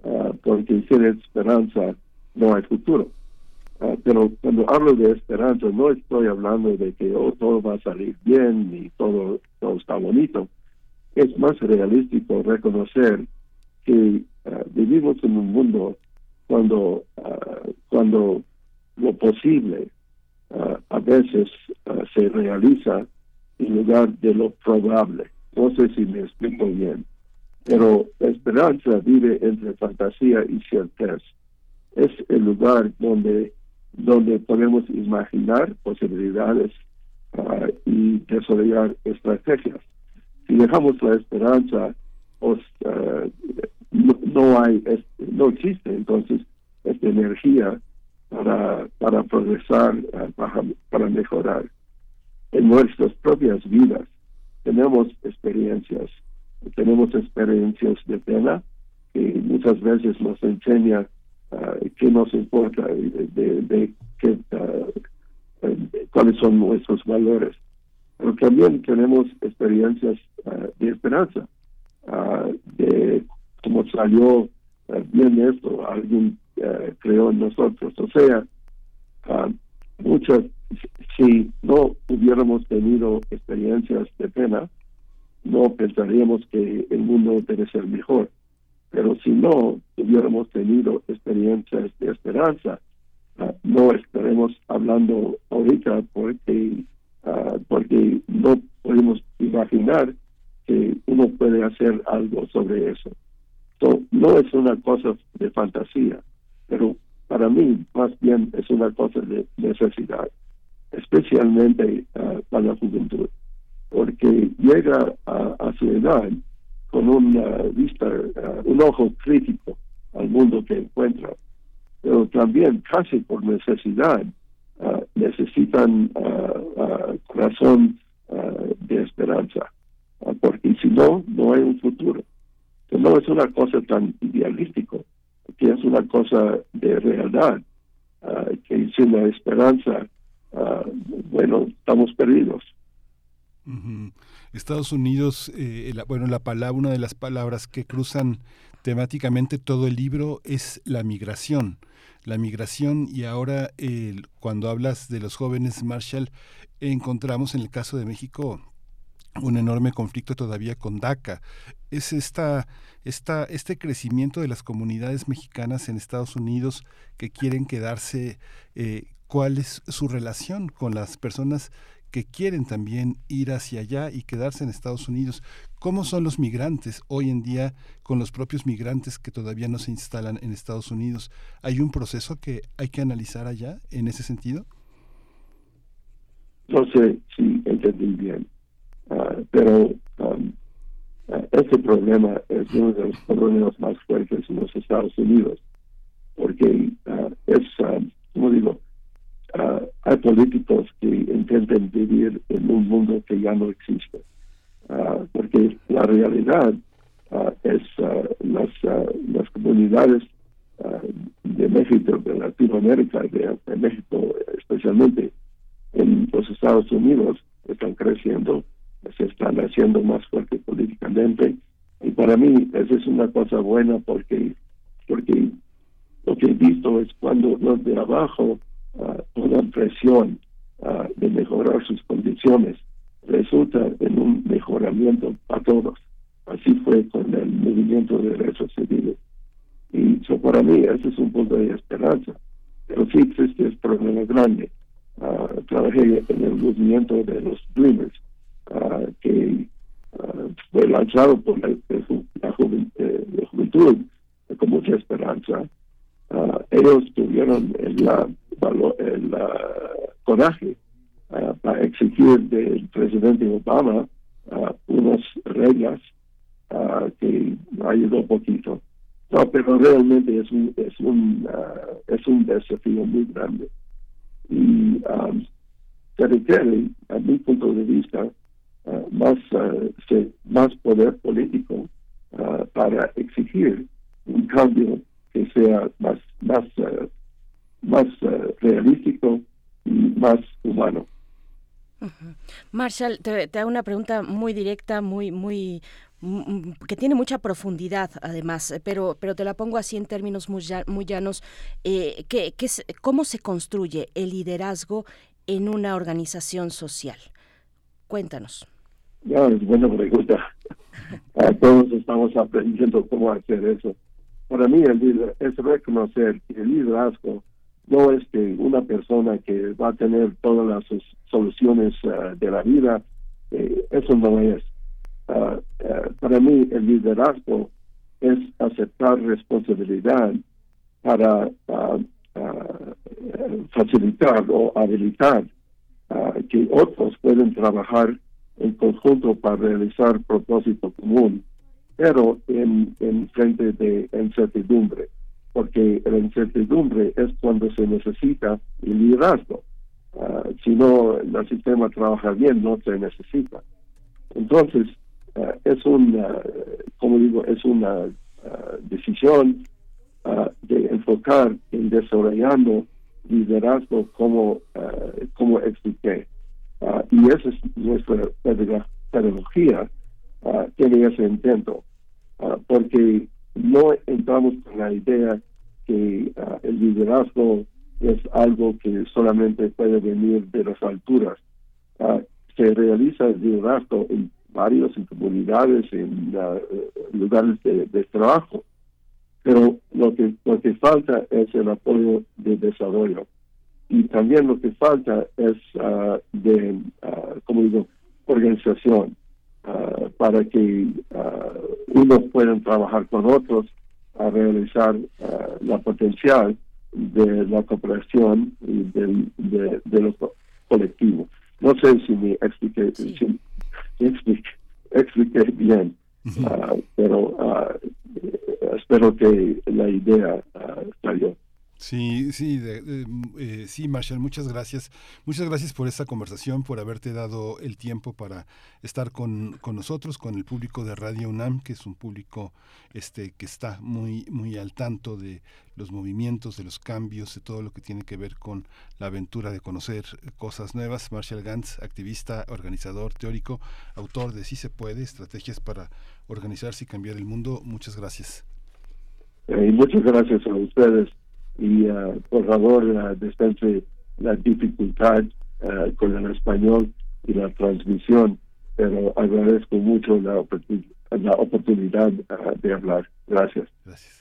ah, porque sin esperanza no hay futuro. Ah, pero cuando hablo de esperanza, no estoy hablando de que oh, todo va a salir bien y todo, todo está bonito. Es más realístico reconocer que ah, vivimos en un mundo cuando, cuando lo posible a veces se realiza en lugar de lo probable. No sé si me explico bien, pero la esperanza vive entre fantasía y certeza. Es el lugar donde, donde podemos imaginar posibilidades y desarrollar estrategias. Si dejamos la esperanza, pues, no, no, hay, no existe entonces esta energía para, para progresar, eh, para, mejorar. En nuestras propias vidas tenemos experiencias, tenemos experiencias de pena que muchas veces nos enseña uh, qué nos importa, de, de, qué, uh, cuáles son nuestros valores. Pero también tenemos experiencias de esperanza, de cómo salió bien esto, alguien eh, creó en nosotros. O sea, ah, muchas, si no hubiéramos tenido experiencias de pena, no pensaríamos que el mundo debe ser mejor. Pero si no hubiéramos tenido experiencias de esperanza, ah, no estaremos hablando ahorita porque, ah, porque no podemos imaginar que uno puede hacer algo sobre eso. no es una cosa de fantasía, pero para mí más bien es una cosa de necesidad, especialmente uh, para la juventud, porque llega a, su edad con una vista, uh, un ojo crítico al mundo que encuentra, pero también casi por necesidad uh, necesitan corazón de esperanza, porque si no, no hay un futuro. No es una cosa tan idealístico, que es una cosa de realidad, ah, que sin la esperanza, ah, bueno, estamos perdidos. Estados Unidos, eh, bueno, la palabra, una de las palabras que cruzan temáticamente todo el libro es la migración. La migración y ahora cuando hablas de los jóvenes Marshall, encontramos en el caso de México un enorme conflicto todavía con DACA. Es esta, esta, este crecimiento de las comunidades mexicanas en Estados Unidos que quieren quedarse, eh, cuál es su relación con las personas que quieren también ir hacia allá y quedarse en Estados Unidos. ¿Cómo son los migrantes hoy en día con los propios migrantes que todavía no se instalan en Estados Unidos? ¿Hay un proceso que hay que analizar allá en ese sentido? No sé si entendí bien. Ah, pero um, ah, este problema es uno de los problemas más fuertes en los Estados Unidos, porque ah, es como digo, ah, hay políticos que intenten vivir en un mundo que ya no existe. Ah, porque la realidad ah, es las, las comunidades de México, de Latinoamérica, de México especialmente en los Estados Unidos, están creciendo, se están haciendo más fuertes políticamente. Y para mí esa es una cosa buena porque, porque lo que he visto es cuando los de abajo uh, presión uh, de mejorar sus condiciones, resulta en un mejoramiento para todos. Así fue con el movimiento de derechos civiles. Y eso para mí ese es un punto de esperanza. Pero sí existe este problema grande. Uh, trabajé en el movimiento de los Dreamers, que fue lanzado por la, la, juventud con mucha esperanza Ah, ellos tuvieron el, el coraje ah, para exigir del presidente Obama uh, unas reglas que ayudó poquito. No, pero realmente es un es un es un desafío muy grande y um, se requiere, a mi punto de vista, más más poder político para exigir un cambio que sea más, más, más realístico y más humano. Marshall, te, hago una pregunta muy directa, muy, muy, que tiene mucha profundidad además, pero, pero te la pongo así en términos muy, muy llanos. Eh, ¿qué, qué, ¿Cómo se construye el liderazgo en una organización social? Cuéntanos. Ya, es buena pregunta. (laughs) Todos estamos aprendiendo cómo hacer eso para mí el es reconocer que el liderazgo no es que una persona que va a tener todas las soluciones uh, de la vida, eh, eso no es. Uh, uh, para mí el liderazgo es aceptar responsabilidad para facilitar o habilitar que otros pueden trabajar en conjunto para realizar propósito común pero en, en frente de incertidumbre, porque la incertidumbre es cuando se necesita el liderazgo. Ah, si no el sistema trabaja bien, no se necesita. Entonces, uh, es una, como digo, es una uh, decisión de enfocar en desarrollando liderazgo como, como expliqué. Y esa es nuestra pedagogía, tiene ese intento. Ah, porque no entramos con la idea que el liderazgo es algo que solamente puede venir de las alturas. Se realiza el liderazgo en varios, en comunidades, en lugares de, trabajo, pero lo que, lo que falta es el apoyo de desarrollo. Y también lo que falta es de, como digo, organización. Ah, para que uh, unos puedan trabajar con otros a realizar uh, la potencial de la cooperación y del, de, de lo colectivo. No sé si me expliqué, si expliqué, expliqué bien, pero espero que la idea salió. Sí, sí, eh, sí, Marshall, muchas gracias. Muchas gracias por esta conversación, por haberte dado el tiempo para estar con, con, nosotros, con el público de Radio UNAM, que es un público este, que está muy, muy al tanto de los movimientos, de los cambios, de todo lo que tiene que ver con la aventura de conocer cosas nuevas. Marshall Gantz, activista, organizador, teórico, autor de Sí se puede, estrategias para organizarse y cambiar el mundo. Muchas gracias. Eh, muchas gracias a ustedes y uh, por favor uh, la dificultad uh, con el español y la transmisión, pero agradezco mucho la, la oportunidad de hablar. Gracias.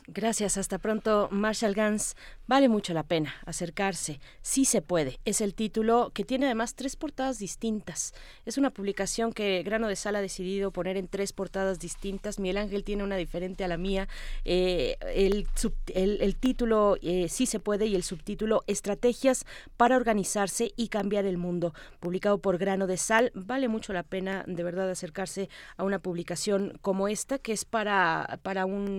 Gracias. Hasta pronto, Marshall Gans. Vale mucho la pena acercarse. Sí se puede. Es el título que tiene además tres portadas distintas. Es una publicación que Grano de Sal ha decidido poner en tres portadas distintas. Miguel Ángel tiene una diferente a la mía. Eh, el, el, título eh, Sí se puede y el subtítulo Estrategias para organizarse y cambiar el mundo. Publicado por Grano de Sal. Vale mucho la pena de verdad acercarse a una publicación como esta que es para, para un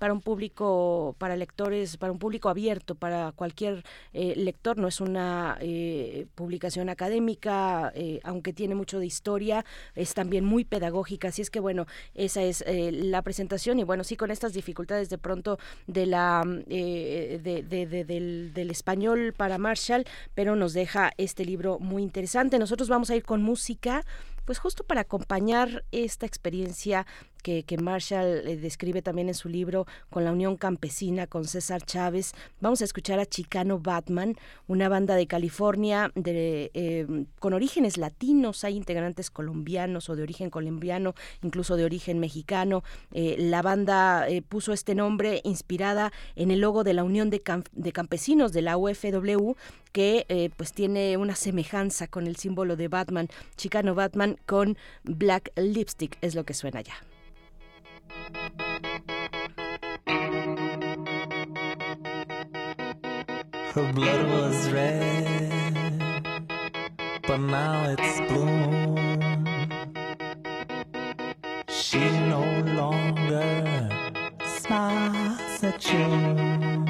para un público, para lectores, para un público abierto, para cualquier eh, lector. No es una eh, publicación académica, eh, aunque tiene mucho de historia, es también muy pedagógica. Así es que bueno, esa es la presentación y bueno, sí con estas dificultades de pronto del español para Marshall, pero nos deja este libro muy interesante. Nosotros vamos a ir con música pues justo para acompañar esta experiencia que, Marshall eh, describe también en su libro con la Unión Campesina, con César Chávez. Vamos a escuchar a Chicano Batman, una banda de California de, eh, con orígenes latinos, hay integrantes colombianos o de origen colombiano, incluso de origen mexicano. Eh, la banda puso este nombre inspirada en el logo de la Unión de, de Campesinos de la UFW, que pues tiene una semejanza con el símbolo de Batman, Chicano Batman con Black Lipstick, es lo que suena ya. Her blood was red, but now it's blue. She no longer smiles at you.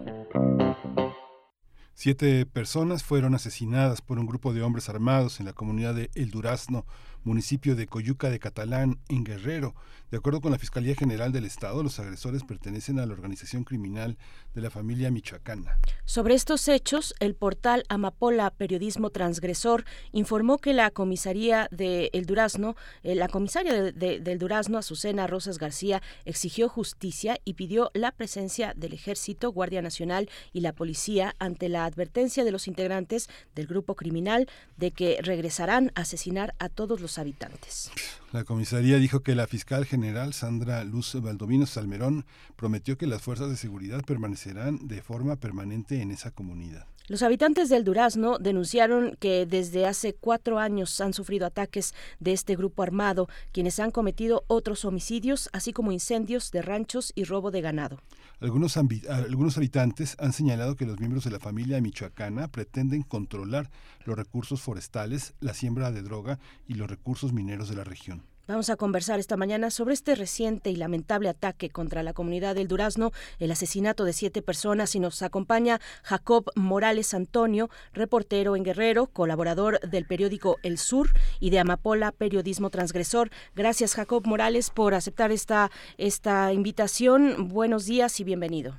Siete personas fueron asesinadas por un grupo de hombres armados en la comunidad de El Durazno, municipio de Coyuca de Catalán, en Guerrero. De acuerdo con la Fiscalía General del Estado, los agresores pertenecen a la organización criminal de la familia michoacana. Sobre estos hechos, el portal Amapola Periodismo Transgresor informó que la comisaría de El Durazno, eh, la comisaria del Durazno, Azucena Rosas García, exigió justicia y pidió la presencia del Ejército, Guardia Nacional y la policía ante la advertencia de los integrantes del grupo criminal de que regresarán a asesinar a todos los habitantes. La comisaría dijo que la fiscal general Sandra Luz Valdomino Salmerón prometió que las fuerzas de seguridad permanecerán de forma permanente en esa comunidad. Los habitantes del Durazno denunciaron que desde hace cuatro años han sufrido ataques de este grupo armado, quienes han cometido otros homicidios, así como incendios de ranchos y robo de ganado. Algunos, algunos habitantes han señalado que los miembros de la familia michoacana pretenden controlar los recursos forestales, la siembra de droga y los recursos mineros de la región. Vamos a conversar esta mañana sobre este reciente y lamentable ataque contra la comunidad del Durazno, el asesinato de siete personas y nos acompaña Jacob Morales Antonio, reportero en Guerrero, colaborador del periódico El Sur y de Amapola Periodismo Transgresor. Gracias Jacob Morales por aceptar esta, esta invitación. Buenos días y bienvenido.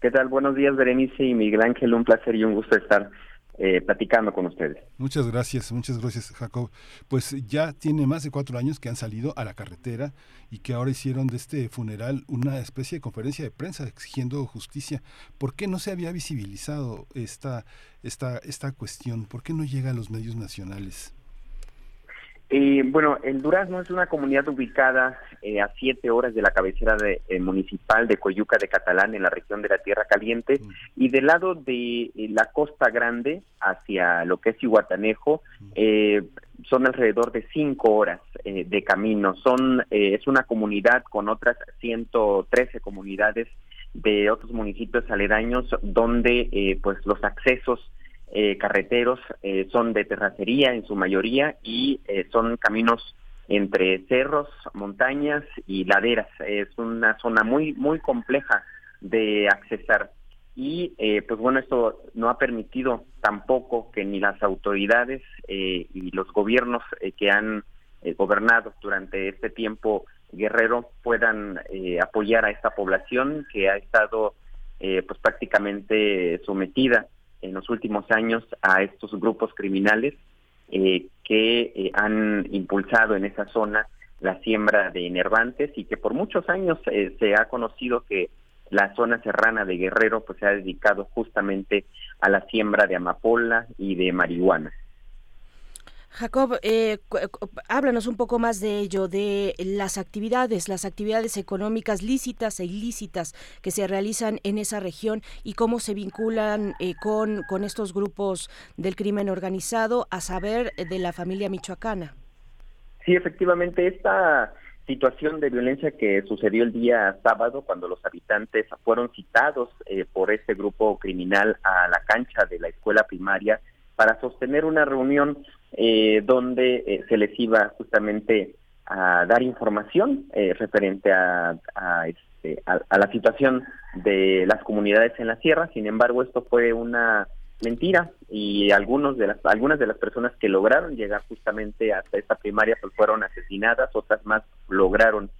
¿Qué tal? Buenos días Berenice y Miguel Ángel, un placer y un gusto estar eh, platicando con ustedes. Muchas gracias, muchas gracias Jacob. Pues ya tiene más de cuatro años que han salido a la carretera y que ahora hicieron de este funeral una especie de conferencia de prensa exigiendo justicia. ¿Por qué no se había visibilizado esta, esta, esta cuestión? ¿Por qué no llega a los medios nacionales? Eh, bueno, el Durazno es una comunidad ubicada eh, a siete horas de la cabecera de, eh, municipal de Coyuca de Catalán, en la región de la Tierra Caliente, mm. y del lado de la Costa Grande, hacia lo que es Iguatanejo, mm. son alrededor de cinco horas de camino. Son Es una comunidad con otras 113 comunidades de otros municipios aledaños donde pues los accesos eh, carreteros eh, son de terracería en su mayoría y eh, son caminos entre cerros, montañas y laderas. Es una zona muy muy compleja de accesar y pues bueno esto no ha permitido tampoco que ni las autoridades y los gobiernos que han gobernado durante este tiempo guerrero puedan apoyar a esta población que ha estado pues prácticamente sometida en los últimos años a estos grupos criminales eh, que eh, han impulsado en esa zona la siembra de enervantes y que por muchos años eh, se ha conocido que la zona serrana de Guerrero pues se ha dedicado justamente a la siembra de amapola y de marihuana. Jacob, eh, háblanos un poco más de ello, de las actividades, las actividades económicas lícitas e ilícitas que se realizan en esa región y cómo se vinculan eh, con, con estos grupos del crimen organizado, a saber, de la familia michoacana. Sí, efectivamente, esta situación de violencia que sucedió el día sábado cuando los habitantes fueron citados eh, por este grupo criminal a la cancha de la escuela primaria para sostener una reunión eh, donde eh, se les iba justamente a dar información eh, referente este, a, a, la situación de las comunidades en la sierra. Sin embargo, esto fue una mentira y algunos de las algunas de las personas que lograron llegar justamente hasta esta primaria pues fueron asesinadas, otras más lograron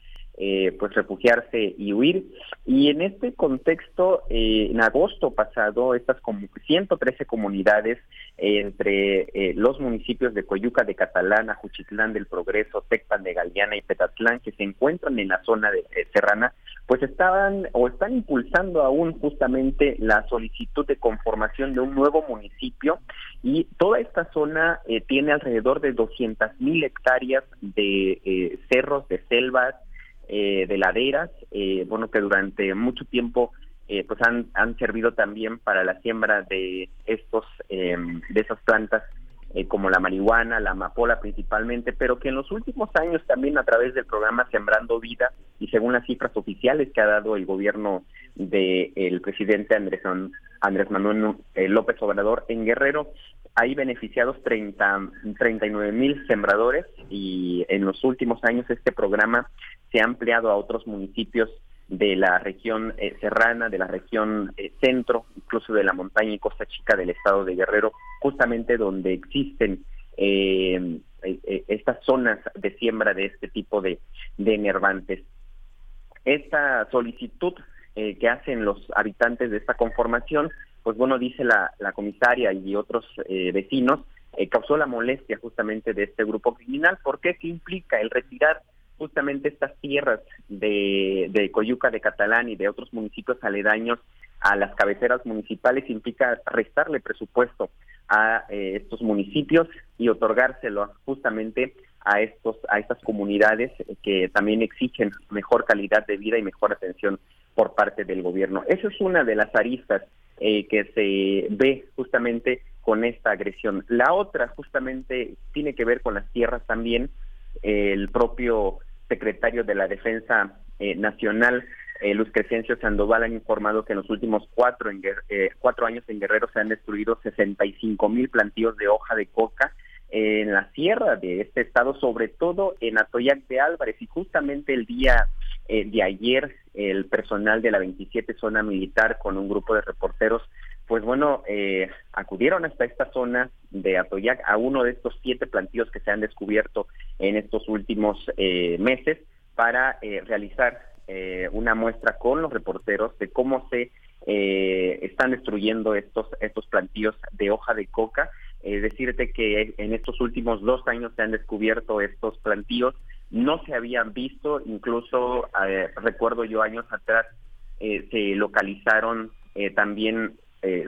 eh, pues refugiarse y huir. Y en este contexto, eh, en agosto pasado, estas como 113 comunidades eh, entre los municipios de Coyuca de Catalán, Ajuchitlán del Progreso, Tecpan de Galeana y Petatlán, que se encuentran en la zona de Serrana, pues estaban o están impulsando aún justamente la solicitud de conformación de un nuevo municipio y toda esta zona tiene alrededor de 200 mil hectáreas de cerros, de selvas, eh, de laderas, eh, bueno, que durante mucho tiempo eh, pues han, han servido también para la siembra de estos em, de esas plantas como la marihuana, la amapola principalmente, pero que en los últimos años también a través del programa Sembrando Vida y según las cifras oficiales que ha dado el gobierno del presidente Andrés, Andrés Manuel López Obrador en Guerrero, hay beneficiados 30, 39 mil sembradores y en los últimos años este programa se ha ampliado a otros municipios de la región eh, serrana, de la región eh, centro, incluso de la montaña y costa chica del estado de Guerrero, justamente donde existen eh, estas zonas de siembra de este tipo de, de enervantes. Esta solicitud que hacen los habitantes de esta conformación, pues bueno, dice la, la comisaria y otros vecinos, causó la molestia justamente de este grupo criminal. ¿Por qué? ¿Qué implica el retirar justamente estas tierras de, de Coyuca de Catalán y de otros municipios aledaños a las cabeceras municipales implica restarle presupuesto a eh, estos municipios y otorgárselo justamente a estos a estas comunidades que también exigen mejor calidad de vida y mejor atención por parte del gobierno. Eso es una de las aristas eh, que se ve justamente con esta agresión. La otra justamente tiene que ver con las tierras también. El propio secretario de la Defensa eh, Nacional, eh, Luz Crescencio Sandoval, han informado que en los últimos cuatro, en, eh, cuatro años en Guerrero se han destruido 65 mil plantíos de hoja de coca en la sierra de este estado, sobre todo en Atoyac de Álvarez. Y justamente el día de ayer, el personal de la 27 Zona Militar con un grupo de reporteros pues bueno, eh, acudieron hasta esta zona de Atoyac, a uno de estos siete plantíos que se han descubierto en estos últimos eh, meses, para eh, realizar una muestra con los reporteros de cómo se eh, están destruyendo estos, estos plantíos de hoja de coca. Eh, decirte que en estos últimos dos años se han descubierto estos plantíos, no se habían visto, incluso eh, recuerdo yo años atrás se localizaron también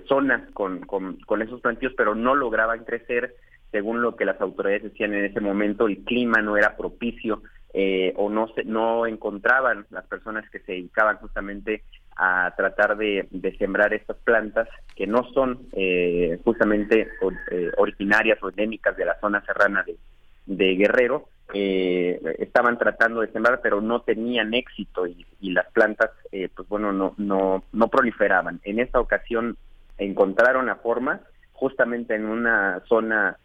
zonas con, con, con esos plantíos, pero no lograban crecer según lo que las autoridades decían en ese momento, el clima no era propicio eh, o no se, no encontraban las personas que se dedicaban justamente a tratar de, sembrar estas plantas que no son eh, justamente eh, originarias o endémicas de la zona serrana de, Guerrero, estaban tratando de sembrar pero no tenían éxito y, las plantas pues bueno no, no, no proliferaban. En esta ocasión encontraron la forma justamente en una zona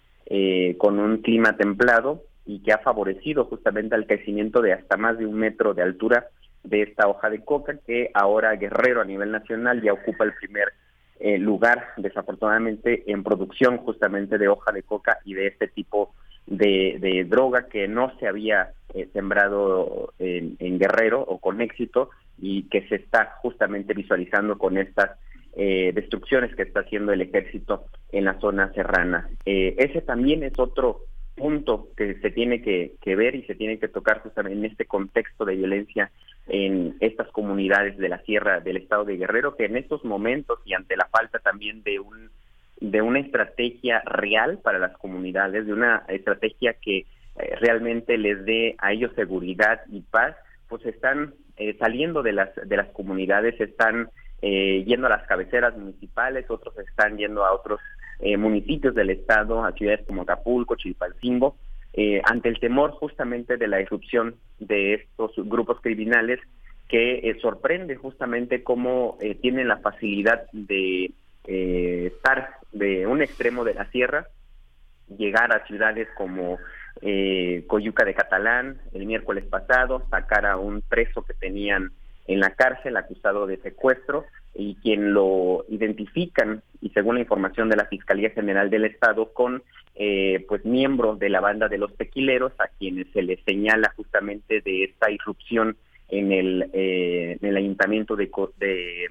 con un clima templado y que ha favorecido justamente al crecimiento de hasta más de un metro de altura de esta hoja de coca que ahora Guerrero a nivel nacional ya ocupa el primer eh, lugar desafortunadamente en producción justamente de hoja de coca y de este tipo de, droga que no se había eh, sembrado en, Guerrero o con éxito y que se está justamente visualizando con estas eh, destrucciones que está haciendo el ejército en la zona serrana. ese también es otro punto que se tiene que, ver y se tiene que tocar justamente en este contexto de violencia en estas comunidades de la sierra del estado de Guerrero, que en estos momentos y ante la falta también de un de una estrategia real para las comunidades, de una estrategia que eh, realmente les dé a ellos seguridad y paz, pues están eh, saliendo de las de las comunidades, están eh, yendo a las cabeceras municipales, otros están yendo a otros eh, municipios del estado, a ciudades como Acapulco, Chilpancingo, eh, ante el temor justamente de la irrupción de estos grupos criminales que eh, sorprende justamente cómo tienen la facilidad de estar de un extremo de la sierra, llegar a ciudades como Coyuca de Catalán el miércoles pasado, sacar a un preso que tenían en la cárcel acusado de secuestro y quien lo identifican y según la información de la Fiscalía General del Estado con eh, pues miembros de la banda de los tequileros a quienes se les señala justamente de esta irrupción en el, eh, en el ayuntamiento de, de,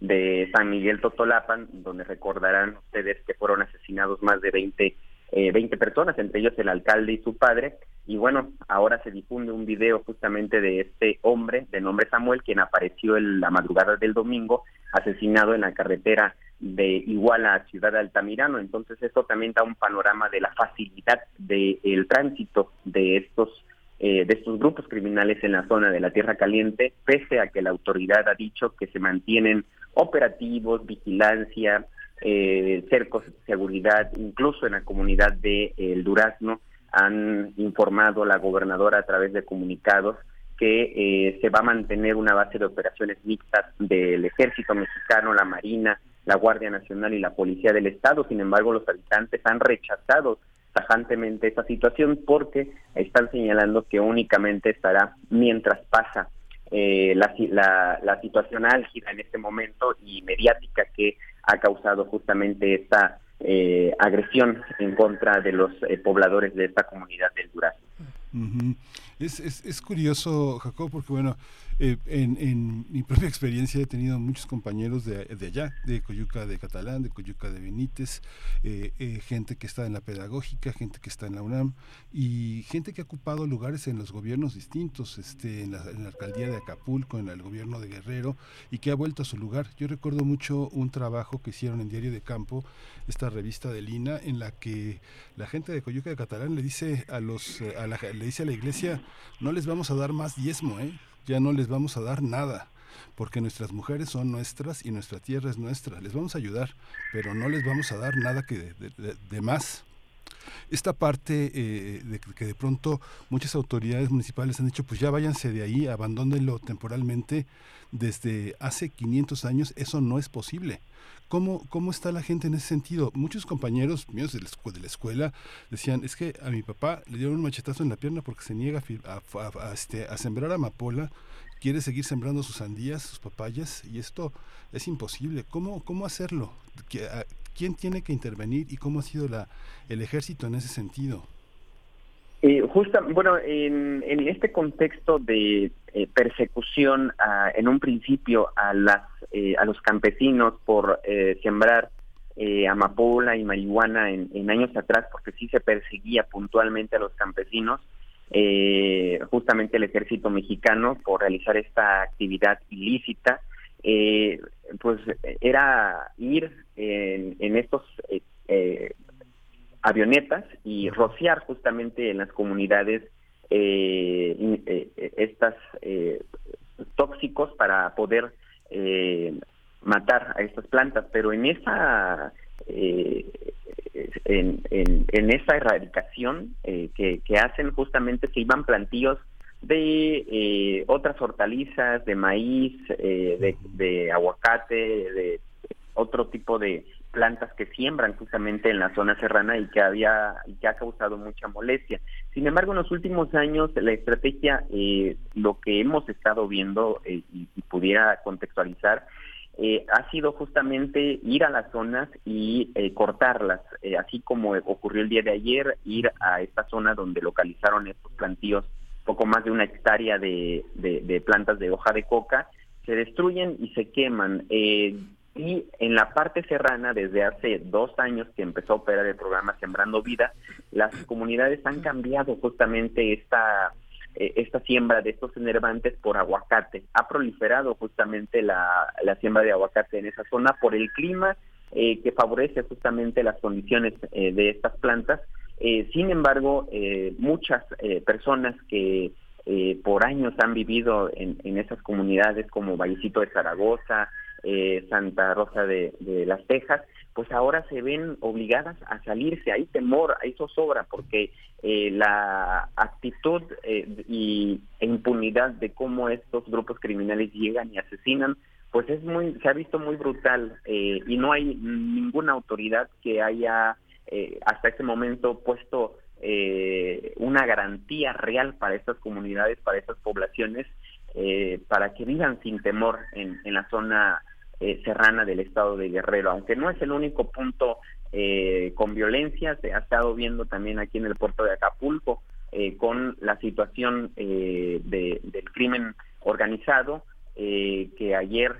de San Miguel Totolapan donde recordarán ustedes que fueron asesinados más de 20 eh, 20 personas, entre ellos el alcalde y su padre. Y bueno, ahora se difunde un video justamente de este hombre de nombre Samuel, quien apareció en la madrugada del domingo, asesinado en la carretera de Iguala a Ciudad de Altamirano. Entonces eso también da un panorama de la facilidad del tránsito de estos eh, de estos grupos criminales en la zona de la Tierra Caliente, pese a que la autoridad ha dicho que se mantienen operativos, vigilancia, eh, cercos de seguridad, incluso en la comunidad de El Durazno, han informado la gobernadora a través de comunicados que eh, se va a mantener una base de operaciones mixtas del ejército mexicano, la Marina, la Guardia Nacional y la Policía del Estado. Sin embargo, los habitantes han rechazado tajantemente esta situación porque están señalando que únicamente estará mientras pasa eh, la situación álgida en este momento y mediática que ha causado justamente esta eh, agresión en contra de los eh, pobladores de esta comunidad del Durazno. Es, es, es, curioso, Jacob, porque bueno, eh, en, en, mi propia experiencia he tenido muchos compañeros de, de, allá, de Coyuca de Catalán, de Coyuca de Benítez, eh, eh, gente que está en la pedagógica, gente que está en la UNAM y gente que ha ocupado lugares en los gobiernos distintos, este, en, la, alcaldía de Acapulco, en el gobierno de Guerrero y que ha vuelto a su lugar. Yo recuerdo mucho un trabajo que hicieron en Diario de Campo, esta revista de Lina, en la que la gente de Coyuca de Catalán le dice a los, a la, le dice a la iglesia, no les vamos a dar más diezmo, ¿eh? ya no les vamos a dar nada porque nuestras mujeres son nuestras y nuestra tierra es nuestra. Les vamos a ayudar, pero no les vamos a dar nada que de, más. Esta parte eh, de que de pronto muchas autoridades municipales han dicho, pues ya váyanse de ahí, abandónenlo temporalmente, desde hace 500 años eso no es posible. ¿Cómo, ¿Cómo está la gente en ese sentido? Muchos compañeros míos de la, escuela decían, es que a mi papá le dieron un machetazo en la pierna porque se niega a, este, a sembrar amapola, quiere seguir sembrando sus sandías, sus papayas, y esto es imposible. ¿Cómo, cómo hacerlo? ¿Quién tiene que intervenir y cómo ha sido el ejército en ese sentido? Eh, Justa, bueno, en, en este contexto de eh, persecución a- en un principio a las eh, a los campesinos por eh, sembrar eh, amapola y marihuana en, años atrás, porque sí se perseguía puntualmente a los campesinos, eh, justamente el ejército mexicano por realizar esta actividad ilícita, pues era ir en, en estos avionetas y rociar justamente en las comunidades eh, eh, eh, estas eh, tóxicos para poder eh, matar a estas plantas. Pero en esa eh, en, en, en esa erradicación eh, que, que hacen justamente se iban plantíos de eh, otras hortalizas, de maíz, eh, de, de aguacate, de otro tipo de plantas que siembran justamente en la zona serrana y que había y que ha causado mucha molestia. Sin embargo, en los últimos años la estrategia, eh, lo que hemos estado viendo eh, y, pudiera contextualizar, eh, ha sido justamente ir a las zonas y eh, cortarlas, eh, así como ocurrió el día de ayer, ir a esta zona donde localizaron estos plantíos, poco más de una hectárea de, de- de plantas de hoja de coca, se destruyen y se queman. Eh, y en la parte serrana, desde hace dos años que empezó a operar el programa Sembrando Vida, las comunidades han cambiado justamente esta eh, esta siembra de estos enervantes por aguacate. Ha proliferado justamente la, la siembra de aguacate en esa zona por el clima eh, que favorece justamente las condiciones eh, de estas plantas. Sin embargo, muchas personas que por años han vivido en, en esas comunidades como Vallecito de Zaragoza, eh, Santa Rosa de, las Tejas, pues ahora se ven obligadas a salirse. Hay temor, hay zozobra, porque eh, la actitud eh, y e impunidad de cómo estos grupos criminales llegan y asesinan, pues es muy, se ha visto muy brutal eh, y no hay ninguna autoridad que haya eh, hasta este momento puesto eh, una garantía real para estas comunidades, para estas poblaciones, eh, para que vivan sin temor en la zona eh, serrana del estado de Guerrero, aunque no es el único punto eh, con violencia, se ha estado viendo también aquí en el puerto de Acapulco eh, con la situación eh, de- del crimen organizado, que ayer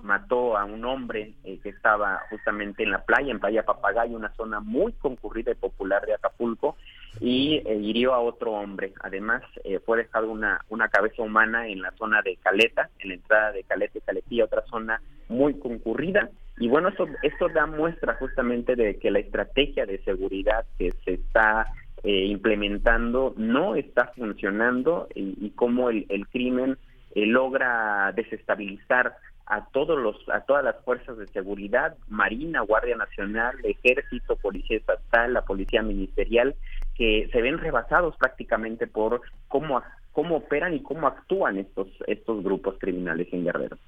mató a un hombre que estaba justamente en la playa, en Playa Papagayo, una zona muy concurrida y popular de Acapulco, y eh, hirió a otro hombre. Además, eh, fue dejado una, una cabeza humana en la zona de Caleta, en la entrada de Caleta y Caletilla, otra zona muy concurrida. Y bueno, eso, esto da muestra justamente de que la estrategia de seguridad que se está eh, implementando no está funcionando y, y cómo el, el crimen eh, logra desestabilizar a todos los a todas las fuerzas de seguridad, Marina, Guardia Nacional, Ejército, Policía Estatal, la Policía Ministerial, que se ven rebasados prácticamente por cómo cómo operan y cómo actúan estos estos grupos criminales en Guerrero.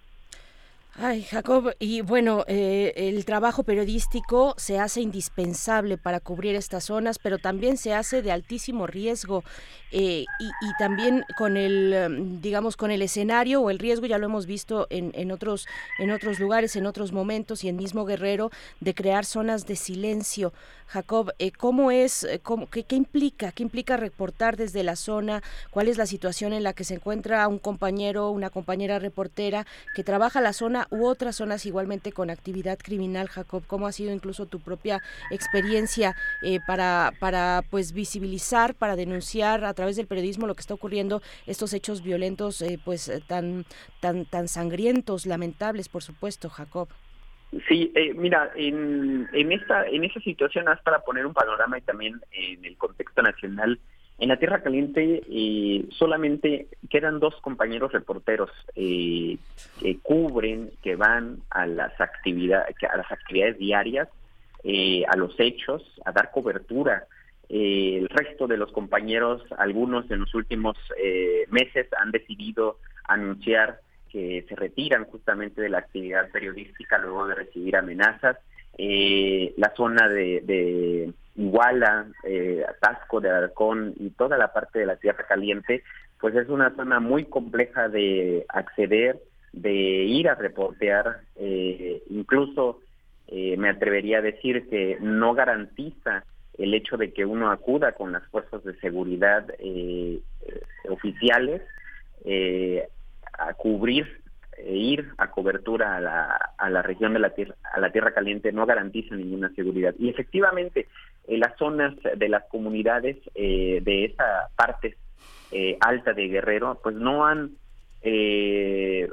Ay, Jacob, y bueno, eh, el trabajo periodístico se hace indispensable para cubrir estas zonas, pero también se hace de altísimo riesgo eh, y, también con el, em, digamos, con el escenario o el riesgo, ya lo hemos visto en, en otros, en otros lugares, en otros momentos y en mismo Guerrero, de crear zonas de silencio. Jacob, eh, ¿cómo es, cómo, qué, qué implica, qué implica reportar desde la zona? ¿Cuál es la situación en la que se encuentra un compañero, una compañera reportera que trabaja la zona u otras zonas igualmente con actividad criminal, Jacob? ¿Cómo ha sido incluso tu propia experiencia eh, para, para pues visibilizar, para denunciar a través del periodismo lo que está ocurriendo, estos hechos violentos eh, pues tan, tan, tan sangrientos, lamentables, por supuesto, Jacob? Sí, eh, mira, en, en esta en esa situación, haz para poner un panorama y también en el contexto nacional, en la Tierra Caliente eh, solamente quedan dos compañeros reporteros eh, que cubren, que van a las actividades, a las actividades diarias, eh, a los hechos, a dar cobertura. Eh, el resto de los compañeros, algunos en los últimos eh, meses han decidido anunciar que se retiran justamente de la actividad periodística luego de recibir amenazas. Eh, la zona de, de Iguala, eh, Atasco de Alarcón y toda la parte de la Tierra Caliente, pues es una zona muy compleja de acceder, de ir a reportear, eh, incluso eh, me atrevería a decir que no garantiza el hecho de que uno acuda con las fuerzas de seguridad eh, oficiales eh, a cubrir e ir a cobertura a la, a la región de la tierra a la tierra caliente no garantiza ninguna seguridad. Y efectivamente en las zonas de las comunidades de esa parte alta de Guerrero pues no han eh,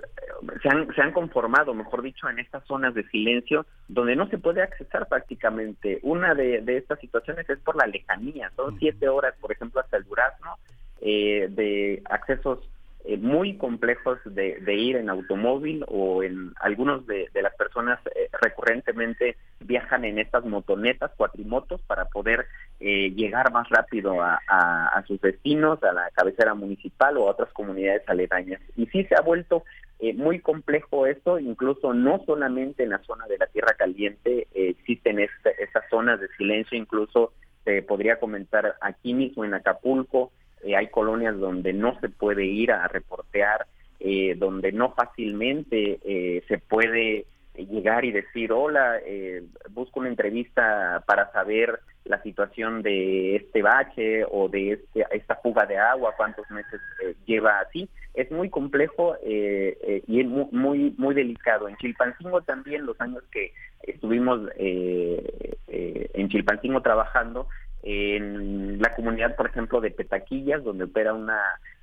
se, han, se han conformado, mejor dicho, en estas zonas de silencio donde no se puede accesar prácticamente. Una de, de estas situaciones es por la lejanía, son siete horas, por ejemplo, hasta el Durazno, eh, de accesos eh, muy complejos de, de, ir en automóvil o en algunos de, las personas eh, recurrentemente viajan en estas motonetas, cuatrimotos, para poder eh, llegar más rápido a, sus destinos, a la cabecera municipal o a otras comunidades aledañas. Y sí se ha vuelto eh, muy complejo esto, incluso no solamente en la zona de la Tierra Caliente, eh, existen estas zonas de silencio, incluso se podría comentar aquí mismo en Acapulco, eh, hay colonias donde no se puede ir a reportear, eh, donde no fácilmente eh, se puede llegar y decir, hola, eh, busco una entrevista para saber la situación de este bache o de este, esta fuga de agua, cuántos meses eh, lleva así. Es muy complejo eh, y es muy, muy, muy delicado. En Chilpancingo también, los años que estuvimos en Chilpancingo trabajando, en la comunidad, por ejemplo, de Petaquillas, donde opera una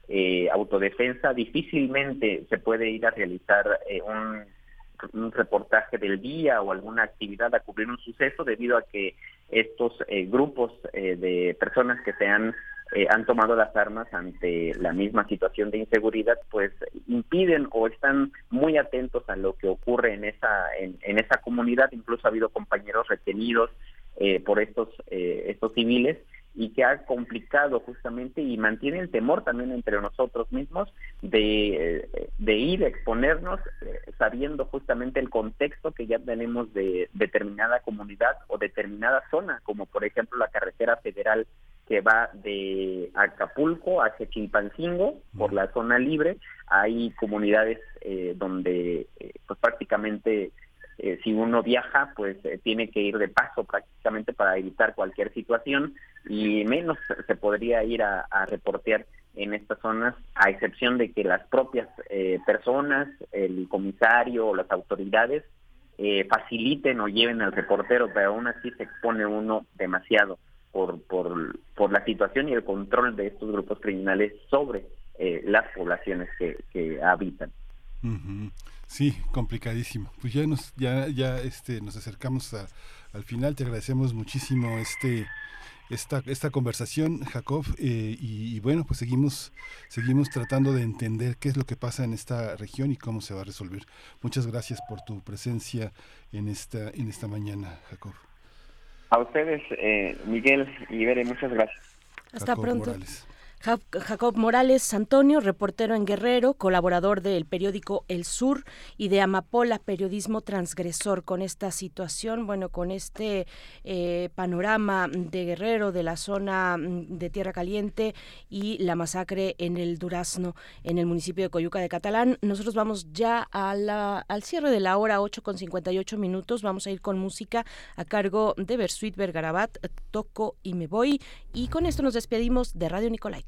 eh, autodefensa, difícilmente se puede ir a realizar eh, un, reportaje del día o alguna actividad a cubrir un suceso debido a que estos eh, grupos eh, de personas que se han eh, han tomado las armas ante la misma situación de inseguridad, pues impiden o están muy atentos a lo que ocurre en esa en esa comunidad. Incluso ha habido compañeros retenidos eh, por estos eh, estos civiles y que ha complicado justamente y mantiene el temor también entre nosotros mismos de, de ir a exponernos eh, sabiendo justamente el contexto que ya tenemos de determinada comunidad o determinada zona, como por ejemplo la carretera federal que va de Acapulco hacia Chilpancingo por la zona libre. Hay comunidades eh, donde eh, pues prácticamente eh, si uno viaja pues eh, tiene que ir de paso prácticamente para evitar cualquier situación y menos se podría ir a, reportear en estas zonas a excepción de que las propias eh, personas, el comisario o las autoridades faciliten o lleven al reportero, pero aún así se expone uno demasiado por, por, por la situación y el control de estos grupos criminales sobre eh, las poblaciones que, que habitan. Uh. Sí, complicadísimo. Pues ya nos ya ya este nos acercamos a, al final. Te agradecemos muchísimo este esta esta conversación, Jacob, eh, y, y, bueno, pues seguimos seguimos tratando de entender qué es lo que pasa en esta región y cómo se va a resolver. Muchas gracias por tu presencia en esta en esta mañana, Jacob. A ustedes, eh, Miguel y Bere, muchas gracias. Hasta Jacob pronto. Morales. Jacob Morales Antonio, reportero en Guerrero, colaborador del periódico El Sur y de Amapola, periodismo transgresor con esta situación, bueno, con este eh, panorama de Guerrero, de la zona mm, de Tierra Caliente y la masacre en el Durazno, en el municipio de Coyuca de Catalán. Nosotros vamos ya a al cierre de la hora 8 con 58 minutos, vamos a ir con música a cargo de Bersuit Vergarabat, Toco y Me Voy y con esto nos despedimos de Radio Nicolai.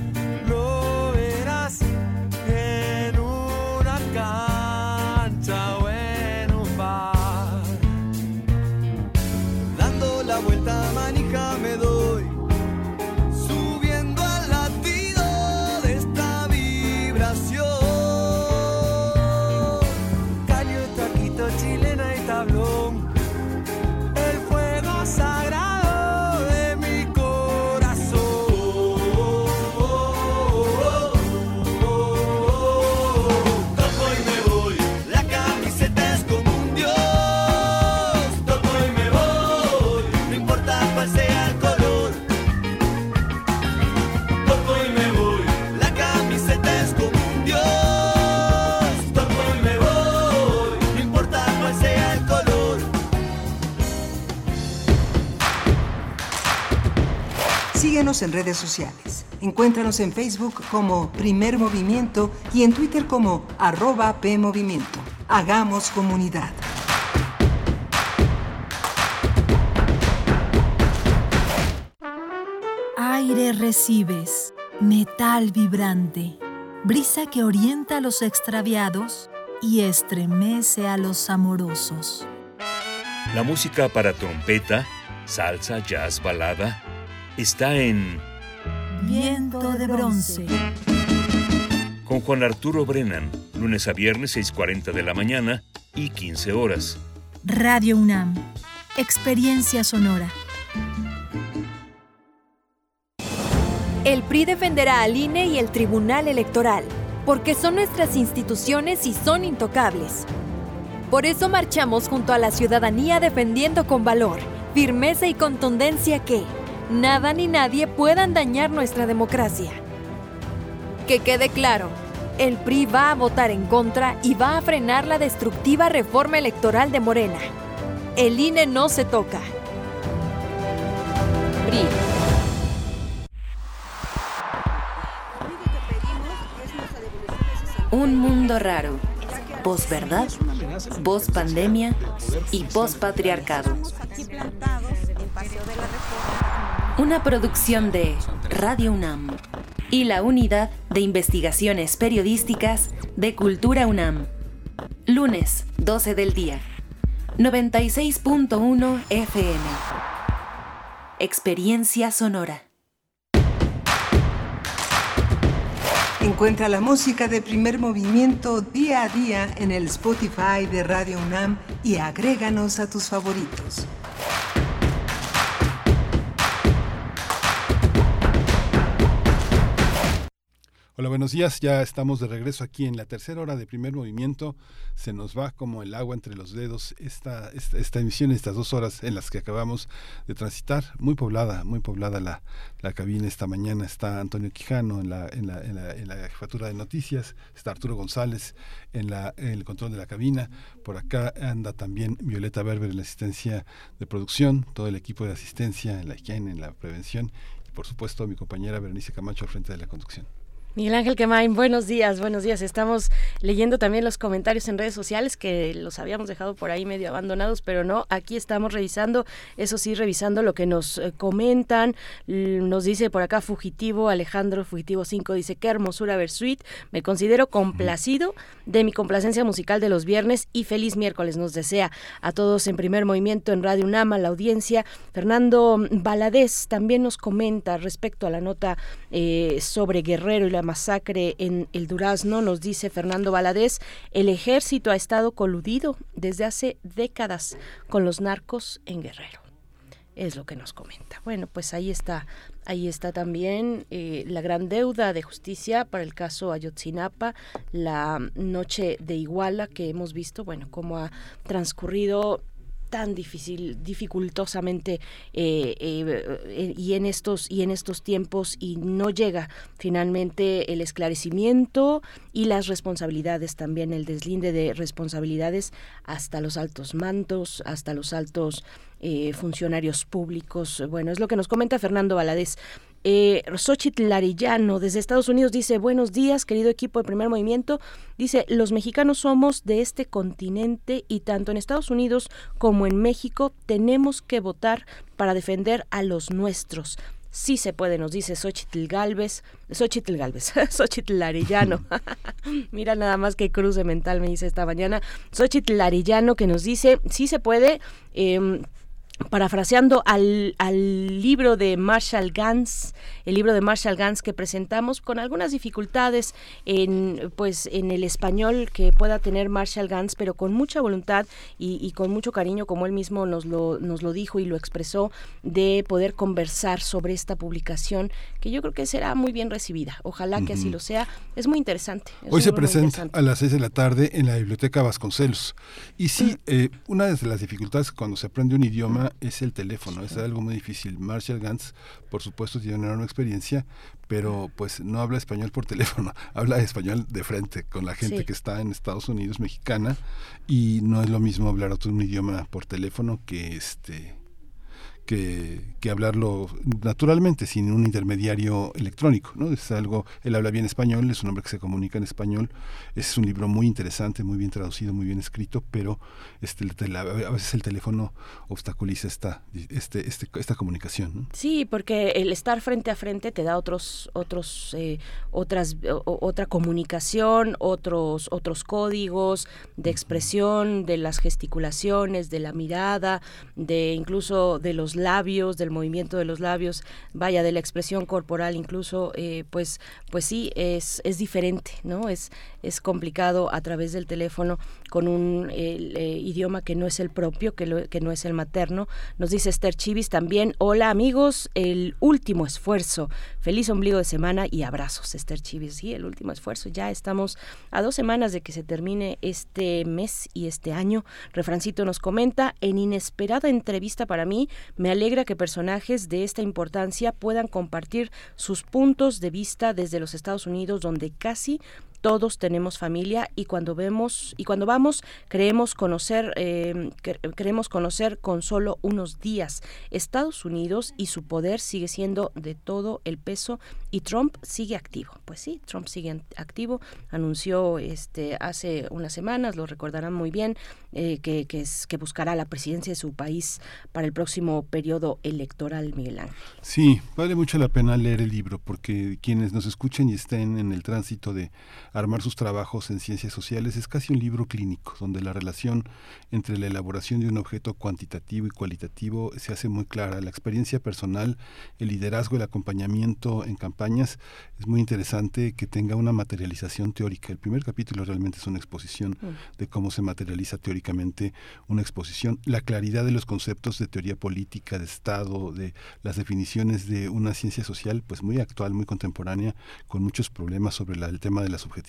Síguenos en redes sociales. Encuéntranos en Facebook como Primer Movimiento y en Twitter como arroba PMovimiento. Hagamos comunidad. Aire recibes, metal vibrante, brisa que orienta a los extraviados y estremece a los amorosos. La música para trompeta, salsa, jazz, balada, está en Viento de bronce. con Juan Arturo Brennan, lunes a viernes 6.40 de la mañana y 15 horas. Radio UNAM. Experiencia sonora. El PRI defenderá al INE y el Tribunal Electoral, porque son nuestras instituciones y son intocables. Por eso marchamos junto a la ciudadanía defendiendo con valor, firmeza y contundencia que nada ni nadie puedan dañar nuestra democracia. Que quede claro, el PRI va a votar en contra y va a frenar la destructiva reforma electoral de Morena. El INE no se toca. PRI. Un mundo raro. Posverdad, pospandemia y pospatriarcado. Una producción de Radio UNAM y la Unidad de Investigaciones Periodísticas de Cultura UNAM. Lunes, 12 del día. 96.1 FM. Experiencia sonora. Encuentra la música de primer movimiento día a día en el Spotify de Radio UNAM y agréganos a tus favoritos. Hola, buenos días. Ya estamos de regreso aquí en la tercera hora de primer movimiento. Se nos va como el agua entre los dedos esta, esta, esta emisión, estas dos horas en las que acabamos de transitar. Muy poblada, muy poblada la, la cabina esta mañana. Está Antonio Quijano en la, en, la, en, la, jefatura de noticias. Está Arturo González en, la, en el control de la cabina. Por acá anda también Violeta Berber en la asistencia de producción. Todo el equipo de asistencia en la higiene, en la prevención. Y por supuesto mi compañera Berenice Camacho al frente de la conducción. Miguel Ángel Quemain, buenos días, buenos días. Estamos leyendo también los comentarios en redes sociales que los habíamos dejado por ahí medio abandonados, pero no, aquí estamos revisando, eso sí, revisando lo que nos eh, comentan. Nos dice por acá Fugitivo, Alejandro Fugitivo 5, dice, qué hermosura Versuit, me considero complacido de mi complacencia musical de los viernes y feliz miércoles nos desea a todos en primer movimiento en Radio Unama, la audiencia. Fernando Valadez también nos comenta respecto a la nota eh, sobre Guerrero y la masacre en el Durazno, nos dice Fernando Valadez, el ejército ha estado coludido desde hace décadas con los narcos en Guerrero. Es lo que nos comenta. Bueno, pues ahí está, ahí está también eh, la gran deuda de justicia para el caso Ayotzinapa, la noche de Iguala que hemos visto, bueno, cómo ha transcurrido tan difícil, dificultosamente eh, eh, eh, y en estos y en estos tiempos y no llega finalmente el esclarecimiento y las responsabilidades también el deslinde de responsabilidades hasta los altos mandos, hasta los altos funcionarios públicos. Bueno, es lo que nos comenta Fernando Valadez. Eh, Xochitl desde Estados Unidos dice buenos días querido equipo de primer movimiento dice los mexicanos somos de este continente y tanto en Estados Unidos como en México tenemos que votar para defender a los nuestros Sí se puede, nos dice Xochitl Galvez, Xochitl Galvez. (laughs) (laughs) Mira nada más que cruce mental me dice esta mañana. Xochitl Arellano que nos dice, sí se puede, eh, parafraseando al, al, libro de Marshall Gans, el libro de Marshall Gans que presentamos con algunas dificultades en pues en el español que pueda tener Marshall Gans, pero con mucha voluntad y, y, con mucho cariño, como él mismo nos lo, nos lo dijo y lo expresó, de poder conversar sobre esta publicación, que yo creo que será muy bien recibida. Ojalá que uh -huh. así lo sea. Es muy interesante. Es Hoy se presenta a las seis de la tarde en la Biblioteca Vasconcelos. Y sí, eh, una de las dificultades cuando se aprende un idioma es el teléfono, es algo muy difícil. Marshall Gantz, por supuesto, tiene una enorme experiencia, pero pues no habla español por (laughs) teléfono, habla español de frente con la gente sí. que está en Estados Unidos, mexicana, y no es lo mismo hablar otro idioma por teléfono que este que, que, hablarlo naturalmente, sin un intermediario electrónico. ¿no? Es algo, él habla bien español, es un hombre que se comunica en español. Es un libro muy interesante, muy bien traducido, muy bien escrito, pero este, a veces el teléfono obstaculiza esta, este, este, esta comunicación. Sí, porque el estar frente a frente te da otros, otros, eh, otras, otra comunicación, otros, otros códigos de expresión, de las gesticulaciones, de la mirada, de incluso de los labios, del movimiento de los labios, vaya, de la expresión corporal, incluso, eh, pues, pues sí, es, es diferente, ¿no? Es, es complicado a través del teléfono con un eh, idioma que no es el propio, que, que no es el materno. Nos dice Esther Chivis también, hola amigos, el último esfuerzo, feliz ombligo de semana y abrazos, Esther Chivis, sí, el último esfuerzo, ya estamos a dos semanas de que se termine este mes y este año. Refrancito nos comenta, en inesperada entrevista para mí, me alegra que personajes de esta importancia puedan compartir sus puntos de vista desde los Estados Unidos, donde casi todos tenemos familia y cuando vemos y cuando vamos creemos conocer eh, queremos conocer con solo unos días. Estados Unidos y su poder sigue siendo de todo el peso y Trump sigue activo. Pues sí Trump sigue activo. Anunció este hace unas semanas lo recordarán muy bien eh, que, que, es, que buscará la presidencia de su país para el próximo periodo electoral Miguel Ángel. Sí vale mucho la pena leer el libro porque quienes nos escuchen y estén en el tránsito de armar sus trabajos en ciencias sociales es casi un libro clínico, donde la relación entre la elaboración de un objeto cuantitativo y cualitativo se hace muy clara. La experiencia personal, el liderazgo, el acompañamiento en campañas, es muy interesante que tenga una materialización teórica. El primer capítulo realmente es una exposición mm. de cómo se materializa teóricamente una exposición, la claridad de los conceptos de teoría política, de Estado, de las definiciones de una ciencia social, pues muy actual, muy contemporánea, con muchos problemas sobre el tema de la subjetividad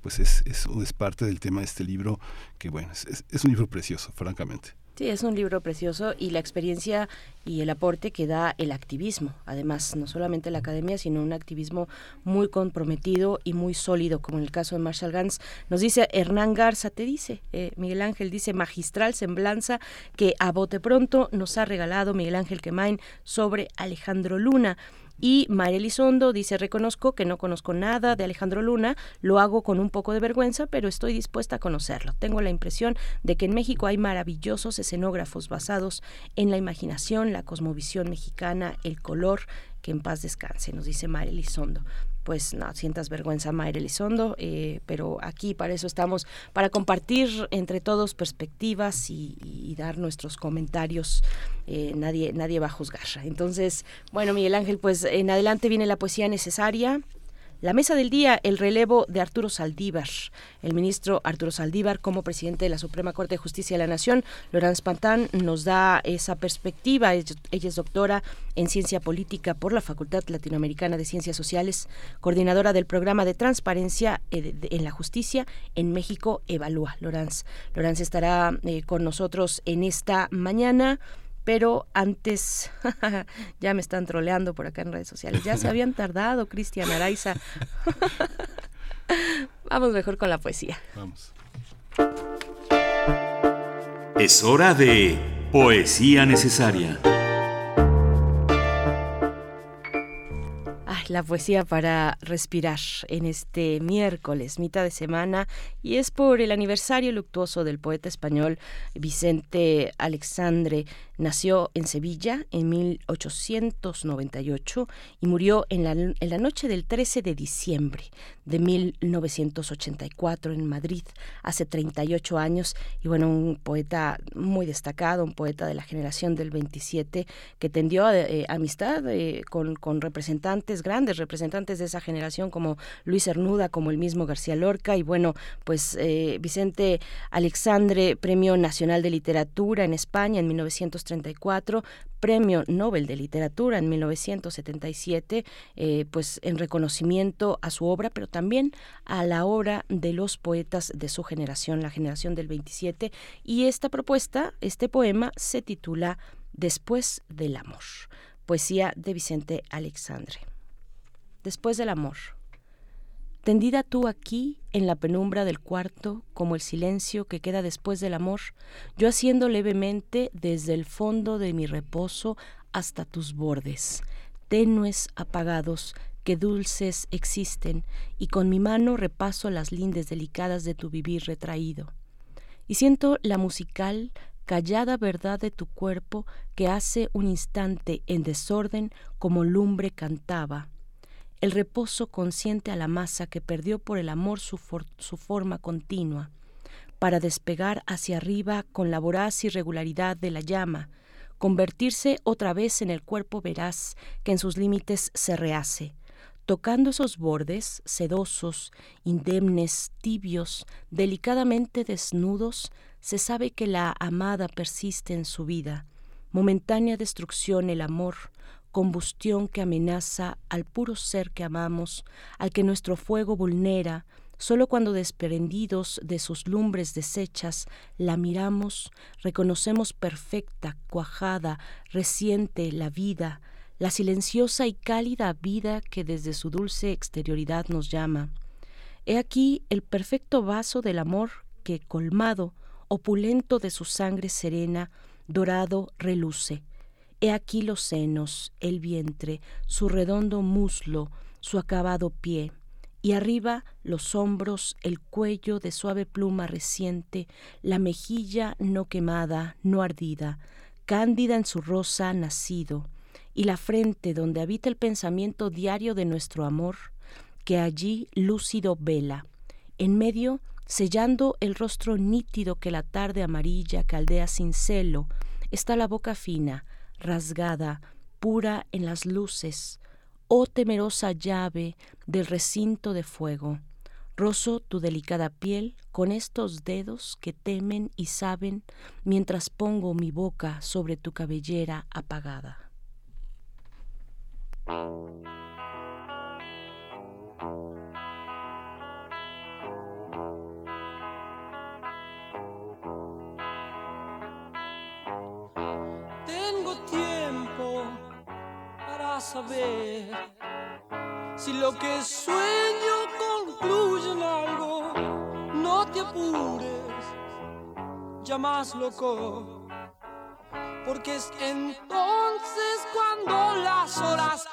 pues es, es, es, parte del tema de este libro, que bueno, es, es un libro precioso, francamente. Sí, es un libro precioso y la experiencia y el aporte que da el activismo. Además, no solamente la academia, sino un activismo muy comprometido y muy sólido, como en el caso de Marshall Gans. Nos dice Hernán Garza, te dice, eh, Miguel Ángel dice, magistral semblanza que a bote pronto nos ha regalado Miguel Ángel Quemain sobre Alejandro Luna. Y María Elizondo dice, reconozco que no conozco nada de Alejandro Luna, lo hago con un poco de vergüenza, pero estoy dispuesta a conocerlo. Tengo la impresión de que en México hay maravillosos escenógrafos basados en la imaginación, la cosmovisión mexicana, el color, que en paz descanse, nos dice María Elizondo pues no sientas vergüenza, Mayra Elizondo, eh, pero aquí para eso estamos, para compartir entre todos perspectivas y, dar nuestros comentarios. Eh, nadie, nadie va a juzgar. Entonces, bueno, Miguel Ángel, pues en adelante viene la poesía necesaria. La mesa del día, el relevo de Arturo Saldívar. El ministro Arturo Saldívar, como presidente de la Suprema Corte de Justicia de la Nación, Lorenz Pantán, nos da esa perspectiva. Ella es doctora en Ciencia Política por la Facultad Latinoamericana de Ciencias Sociales, coordinadora del programa de transparencia eh, en la justicia en México Evalúa. Lorenz, Lorenz estará eh, con nosotros en esta mañana pero antes (laughs) ya me están troleando por acá en redes sociales. Ya se (laughs) habían tardado, Cristian Araiza. (laughs) Vamos mejor con la poesía. Vamos. Es hora de poesía necesaria. la poesía para respirar en este miércoles, mitad de semana, y es por el aniversario luctuoso del poeta español Vicente Alexandre, Nació en Sevilla en 1898 y murió en la, en la, noche del 13 de diciembre de 1984 en Madrid, hace 38 años. Y bueno, un poeta muy destacado, un poeta de la generación del 27 que tendió eh, amistad eh, con, con representantes, grandes representantes de esa generación como Luis Cernuda, como el mismo García Lorca. Y bueno, pues eh, Vicente Alexandre, Premio Nacional de Literatura en España en 1930 Premio Nobel de Literatura en 1977, eh, pues en reconocimiento a su obra, pero también a la obra de los poetas de su generación, la generación del 27. Y esta propuesta, este poema, se titula Después del amor, poesía de Vicente Alexandre. Después del amor. Tendida tú aquí, en la penumbra del cuarto, como el silencio que queda después del amor, yo haciendo levemente desde el fondo de mi reposo hasta tus bordes, tenues apagados, que dulces existen, y con mi mano repaso las lindes delicadas de tu vivir retraído. Y siento la musical, callada verdad de tu cuerpo que hace un instante en desorden como lumbre cantaba, el reposo consciente a la masa que perdió por el amor su, su forma continua, para despegar hacia arriba con la voraz irregularidad de la llama, convertirse otra vez en el cuerpo veraz que en sus límites se rehace, tocando esos bordes sedosos, indemnes, tibios, delicadamente desnudos, se sabe que la amada persiste en su vida, momentánea destrucción el amor, combustión que amenaza al puro ser que amamos, al que nuestro fuego vulnera, solo cuando desprendidos de sus lumbres deshechas la miramos, reconocemos perfecta, cuajada, reciente la vida, la silenciosa y cálida vida que desde su dulce exterioridad nos llama. He aquí el perfecto vaso del amor que, colmado, opulento de su sangre serena, dorado reluce He aquí los senos, el vientre, su redondo muslo, su acabado pie, y arriba los hombros, el cuello de suave pluma reciente, la mejilla no quemada, no ardida, cándida en su rosa nacido, y la frente donde habita el pensamiento diario de nuestro amor, que allí lúcido vela, en medio sellando el rostro nítido que la tarde amarilla caldea sin celo, está la boca fina, rasgada, pura en las luces, oh temerosa llave del recinto de fuego. Rozo tu delicada piel con estos dedos que temen y saben mientras pongo mi boca sobre tu cabellera apagada. Saber si lo que sueño concluye en algo. No te apures, ya más loco, porque es entonces cuando las horas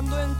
cuando en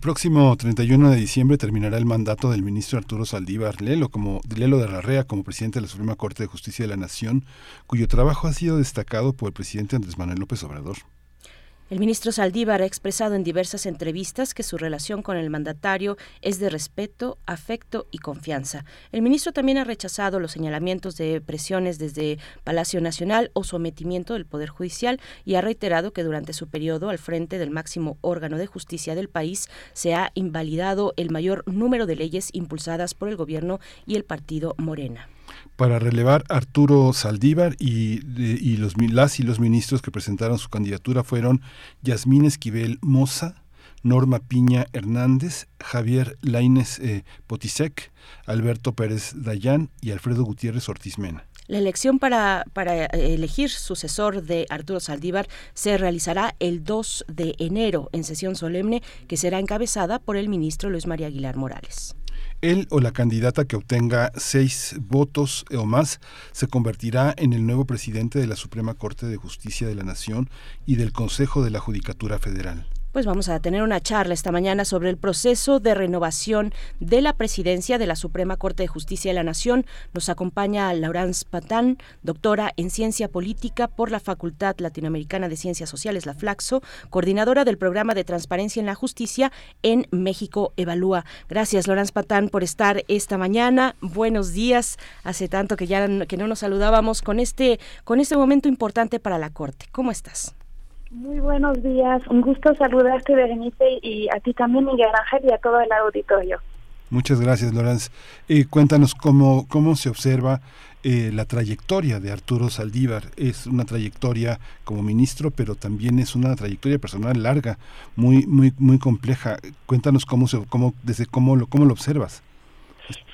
El próximo 31 de diciembre terminará el mandato del ministro Arturo Saldívar Lelo, como, Lelo de Larrea como presidente de la Suprema Corte de Justicia de la Nación, cuyo trabajo ha sido destacado por el presidente Andrés Manuel López Obrador. El ministro Saldívar ha expresado en diversas entrevistas que su relación con el mandatario es de respeto, afecto y confianza. El ministro también ha rechazado los señalamientos de presiones desde Palacio Nacional o sometimiento del Poder Judicial y ha reiterado que durante su periodo al frente del máximo órgano de justicia del país se ha invalidado el mayor número de leyes impulsadas por el gobierno y el partido Morena para relevar Arturo Saldívar y, y los, las y los ministros que presentaron su candidatura fueron Yasmín Esquivel Moza, Norma Piña Hernández, Javier Laines eh, Potisek, Alberto Pérez Dayán y Alfredo Gutiérrez Ortiz Mena. La elección para, para elegir sucesor de Arturo Saldívar se realizará el 2 de enero en sesión solemne que será encabezada por el ministro Luis María Aguilar Morales. Él o la candidata que obtenga seis votos o más se convertirá en el nuevo presidente de la Suprema Corte de Justicia de la Nación y del Consejo de la Judicatura Federal. Pues vamos a tener una charla esta mañana sobre el proceso de renovación de la presidencia de la Suprema Corte de Justicia de la Nación. Nos acompaña Laurence Patán, doctora en Ciencia Política por la Facultad Latinoamericana de Ciencias Sociales, la FLAXO, coordinadora del Programa de Transparencia en la Justicia en México Evalúa. Gracias, Laurence Patán, por estar esta mañana. Buenos días. Hace tanto que ya que no nos saludábamos con este, con este momento importante para la Corte. ¿Cómo estás? Muy buenos días, un gusto saludarte Berenice y a ti también Miguel Ángel y a todo el auditorio. Muchas gracias Lorenz. Eh, cuéntanos cómo, cómo se observa eh, la trayectoria de Arturo Saldívar. Es una trayectoria como ministro, pero también es una trayectoria personal larga, muy muy muy compleja. Cuéntanos cómo se, cómo desde cómo lo cómo lo observas.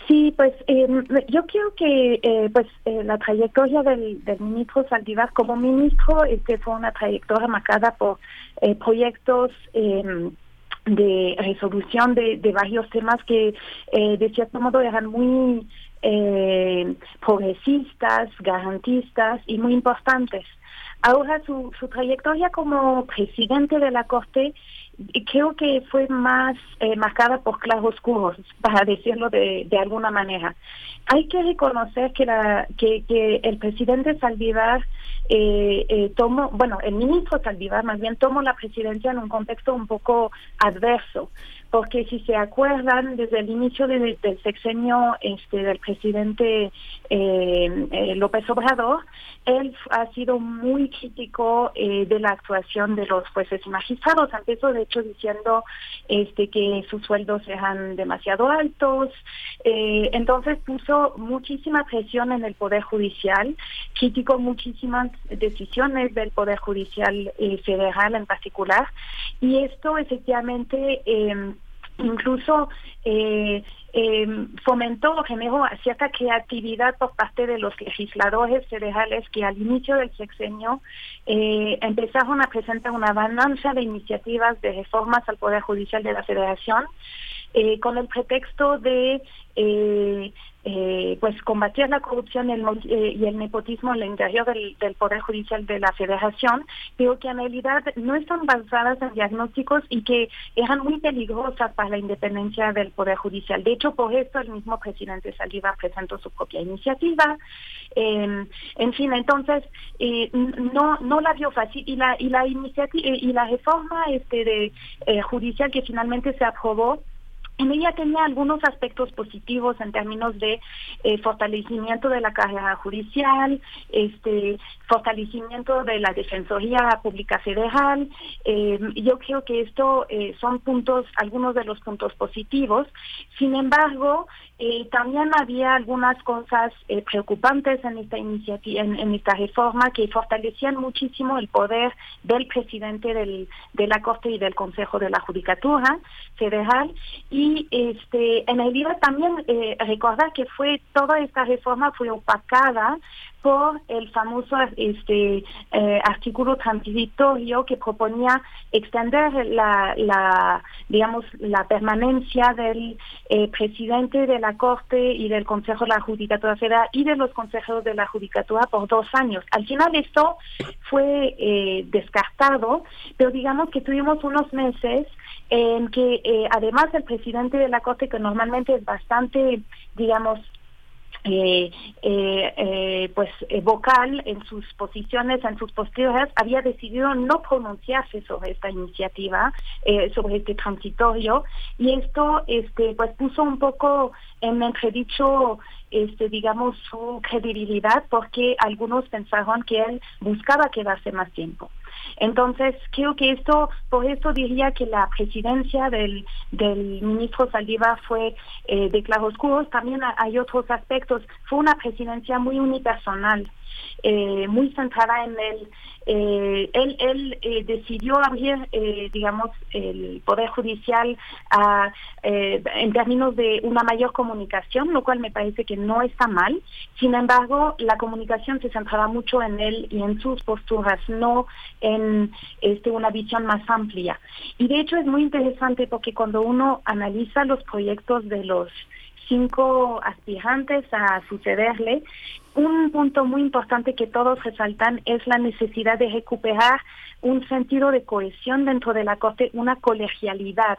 Sí, pues eh, yo creo que eh, pues eh, la trayectoria del, ministro Saldívar como ministro este fue una trayectoria marcada por eh, proyectos em, de resolución de, de, varios temas que eh, de cierto modo eran muy progresistas, garantistas y muy importantes. Ahora su, su trayectoria como presidente de la Corte creo que fue más eh, marcada por claroscuros, (laughs) para decirlo de, de alguna manera. Hay que reconocer que, la, que, que el presidente Saldívar eh, eh, tomó, bueno, el ministro Saldívar más bien tomó la presidencia en un contexto un poco adverso porque si se acuerdan, desde el inicio del sexenio este, del presidente eh, eh, López Obrador, él ha sido muy crítico eh, de la actuación de los jueces y magistrados. Empezó, de hecho, diciendo este, que sus sueldos eran demasiado altos. entonces puso muchísima presión en el Poder Judicial, criticó muchísimas decisiones del Poder Judicial federal en particular. Y esto efectivamente incluso eh, eh, fomentó o generó cierta creatividad por parte de los legisladores federales que al inicio del sexenio eh, empezaron a presentar una balanza de iniciativas de reformas al Poder Judicial de la Federación eh, con el pretexto de eh, eh, pues combatir la corrupción y el nepotismo en el interior del, Poder Judicial de la Federación, pero que en realidad no están basadas en diagnósticos y que eran muy peligrosas para la independencia del Poder Judicial. De hecho, por esto el mismo presidente Saliva presentó su propia iniciativa. en fin, entonces no no la vio fácil y la y la iniciativa y la reforma este de judicial que finalmente se aprobó en ella tenía algunos aspectos positivos en términos de eh, fortalecimiento de la carrera judicial, este fortalecimiento de la Defensoría Pública Federal. Eh, yo creo que esto eh, son puntos, algunos de los puntos positivos. Sin embargo, eh, también había algunas cosas preocupantes en esta iniciativa, en, esta reforma, que fortalecían muchísimo el poder del presidente del, de la Corte y del Consejo de la Judicatura Federal y este en realidad también eh, recordar que fue toda esta reforma fue opacada por el famoso este eh, artículo transitorio que proponía extender la, la digamos la permanencia del eh, presidente de la Corte y del Consejo de la Judicatura Federal y de los consejeros de la Judicatura por dos años. Al final esto fue eh, descartado, pero digamos que tuvimos unos meses en que además el presidente de la Corte, que normalmente es bastante, digamos, eh, eh, eh, pues eh, vocal en sus posiciones, en sus posturas, había decidido no pronunciarse sobre esta iniciativa, sobre este transitorio, y esto este pues puso un poco en entredicho este digamos su credibilidad porque algunos pensaron que él buscaba quedarse más tiempo. Entonces, creo que esto, por eso diría que la presidencia del, ministro Saldívar fue eh, de claroscuros. También hay otros aspectos. Fue una presidencia muy unipersonal. Eh, muy centrada en el eh, él, él eh, decidió abrir, digamos, el Poder Judicial en términos de una mayor comunicación, lo cual me parece que no está mal. Sin embargo, la comunicación se centraba mucho en él y en sus posturas, no en este, una visión más amplia. Y de hecho es muy interesante porque cuando uno analiza los proyectos de los cinco aspirantes a sucederle, un punto muy importante que todos resaltan es la necesidad de recuperar un sentido de cohesión dentro de la Corte, una colegialidad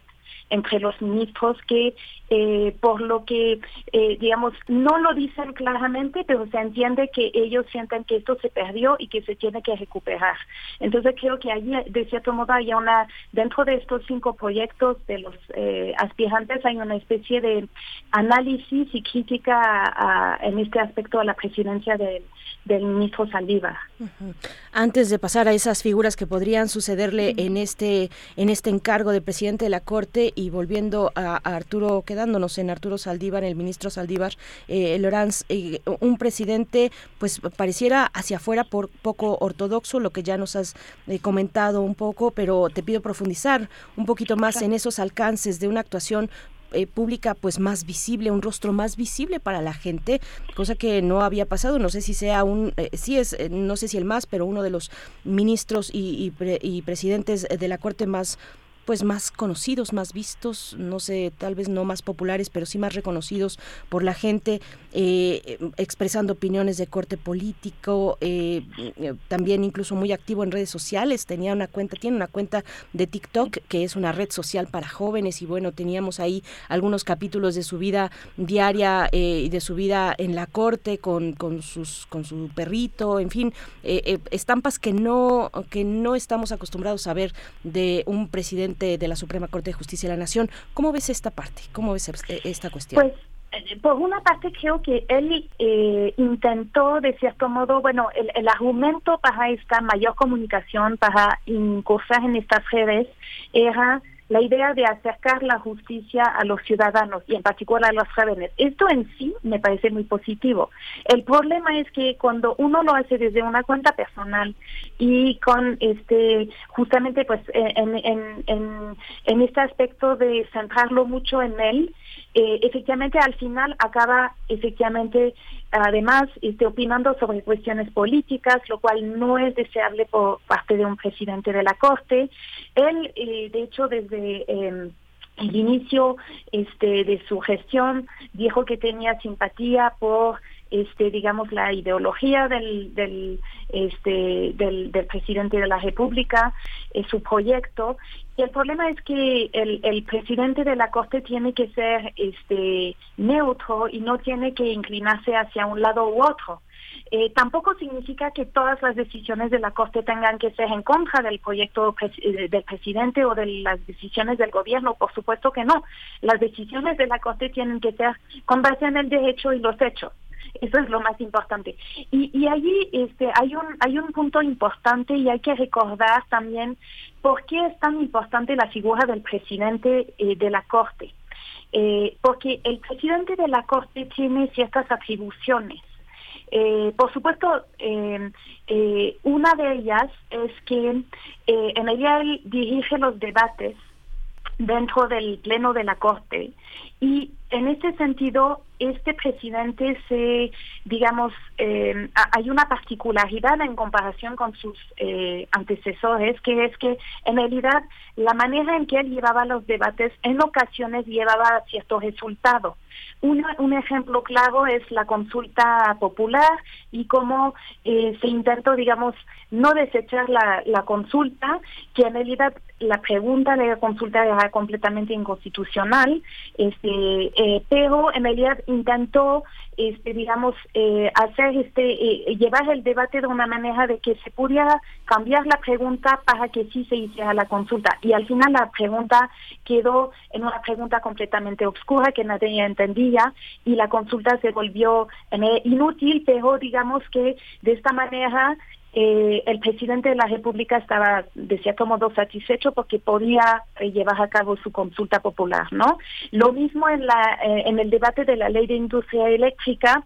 entre los ministros que eh, por lo que eh, digamos no lo dicen claramente pero se entiende que ellos sienten que esto se perdió y que se tiene que recuperar. Entonces creo que allí de cierto modo hay una dentro de estos cinco proyectos de los eh, aspirantes hay una especie de análisis y crítica a, en este aspecto a la presidencia del del ministro Saldívar. Antes de pasar a esas figuras que podrían sucederle en este en este encargo de presidente de la Corte y volviendo a, Arturo, quedándonos en Arturo Saldívar, el ministro Saldívar, eh, Lorenz, eh, un presidente pues pareciera hacia afuera por poco ortodoxo, lo que ya nos has eh, comentado un poco, pero te pido profundizar un poquito más en esos alcances de una actuación eh, pública pues más visible, un rostro más visible para la gente, cosa que no había pasado. No sé si sea un, eh, sí es, eh, no sé si el más, pero uno de los ministros y, y presidentes de la Corte más pues más conocidos, más vistos, no sé, tal vez no más populares, pero sí más reconocidos por la gente, eh, expresando opiniones de corte político, eh, también incluso muy activo en redes sociales, tenía una cuenta, tiene una cuenta de TikTok que es una red social para jóvenes y bueno, teníamos ahí algunos capítulos de su vida diaria eh, y de su vida en la corte con, con sus con su perrito, en fin, estampas que no que no estamos acostumbrados a ver de un presidente de la Suprema Corte de Justicia de la Nación. ¿Cómo ves esta parte? ¿Cómo ves esta cuestión? Pues eh, por una parte creo que él eh, intentó de cierto modo, bueno, el, el, argumento para esta mayor comunicación, para incursar en estas redes, era la idea de acercar la justicia a los ciudadanos y en particular a los jóvenes. Esto en sí me parece muy positivo. El problema es que cuando uno lo hace desde una cuenta personal y con este justamente pues en, en, en, en este aspecto de centrarlo mucho en él, eh, efectivamente al final acaba efectivamente además este, opinando sobre cuestiones políticas, lo cual no es deseable por parte de un presidente de la Corte. Él, eh, de hecho, desde eh, el inicio este, de su gestión dijo que tenía simpatía por este digamos la ideología del del este del, del presidente de la república eh, su proyecto y el problema es que el, el presidente de la corte tiene que ser este neutro y no tiene que inclinarse hacia un lado u otro eh, tampoco significa que todas las decisiones de la Corte tengan que ser en contra del proyecto eh, del presidente o de las decisiones del gobierno, por supuesto que no. Las decisiones de la Corte tienen que ser con base en el derecho y los hechos. Eso es lo más importante. Y, y allí este, hay, un, hay un punto importante y hay que recordar también por qué es tan importante la figura del presidente eh, de la Corte. Eh, porque el presidente de la Corte tiene ciertas atribuciones. Eh, por supuesto, una de ellas es que en ella él dirige los debates dentro del pleno de la Corte. Y en ese sentido, este presidente se, digamos, eh, hay una particularidad en comparación con sus eh, antecesores, que es que en realidad la manera en que él llevaba los debates en ocasiones llevaba cierto resultado. un ejemplo claro es la consulta popular y cómo eh, se intentó, digamos, no desechar la, la consulta, que en realidad la pregunta de la consulta era completamente inconstitucional, este, eh, pero en realidad intentó, este, digamos, eh, hacer este, eh, llevar el debate de una manera de que se pudiera cambiar la pregunta para que sí se hiciera la consulta. Y al final la pregunta quedó en una pregunta completamente oscura que nadie entendía y la consulta se volvió inútil, pero digamos que de esta manera eh, el presidente de la República estaba de cierto modo satisfecho porque podía eh, llevar a cabo su consulta popular, ¿no? Lo mismo en la eh, en el debate de la ley de industria eléctrica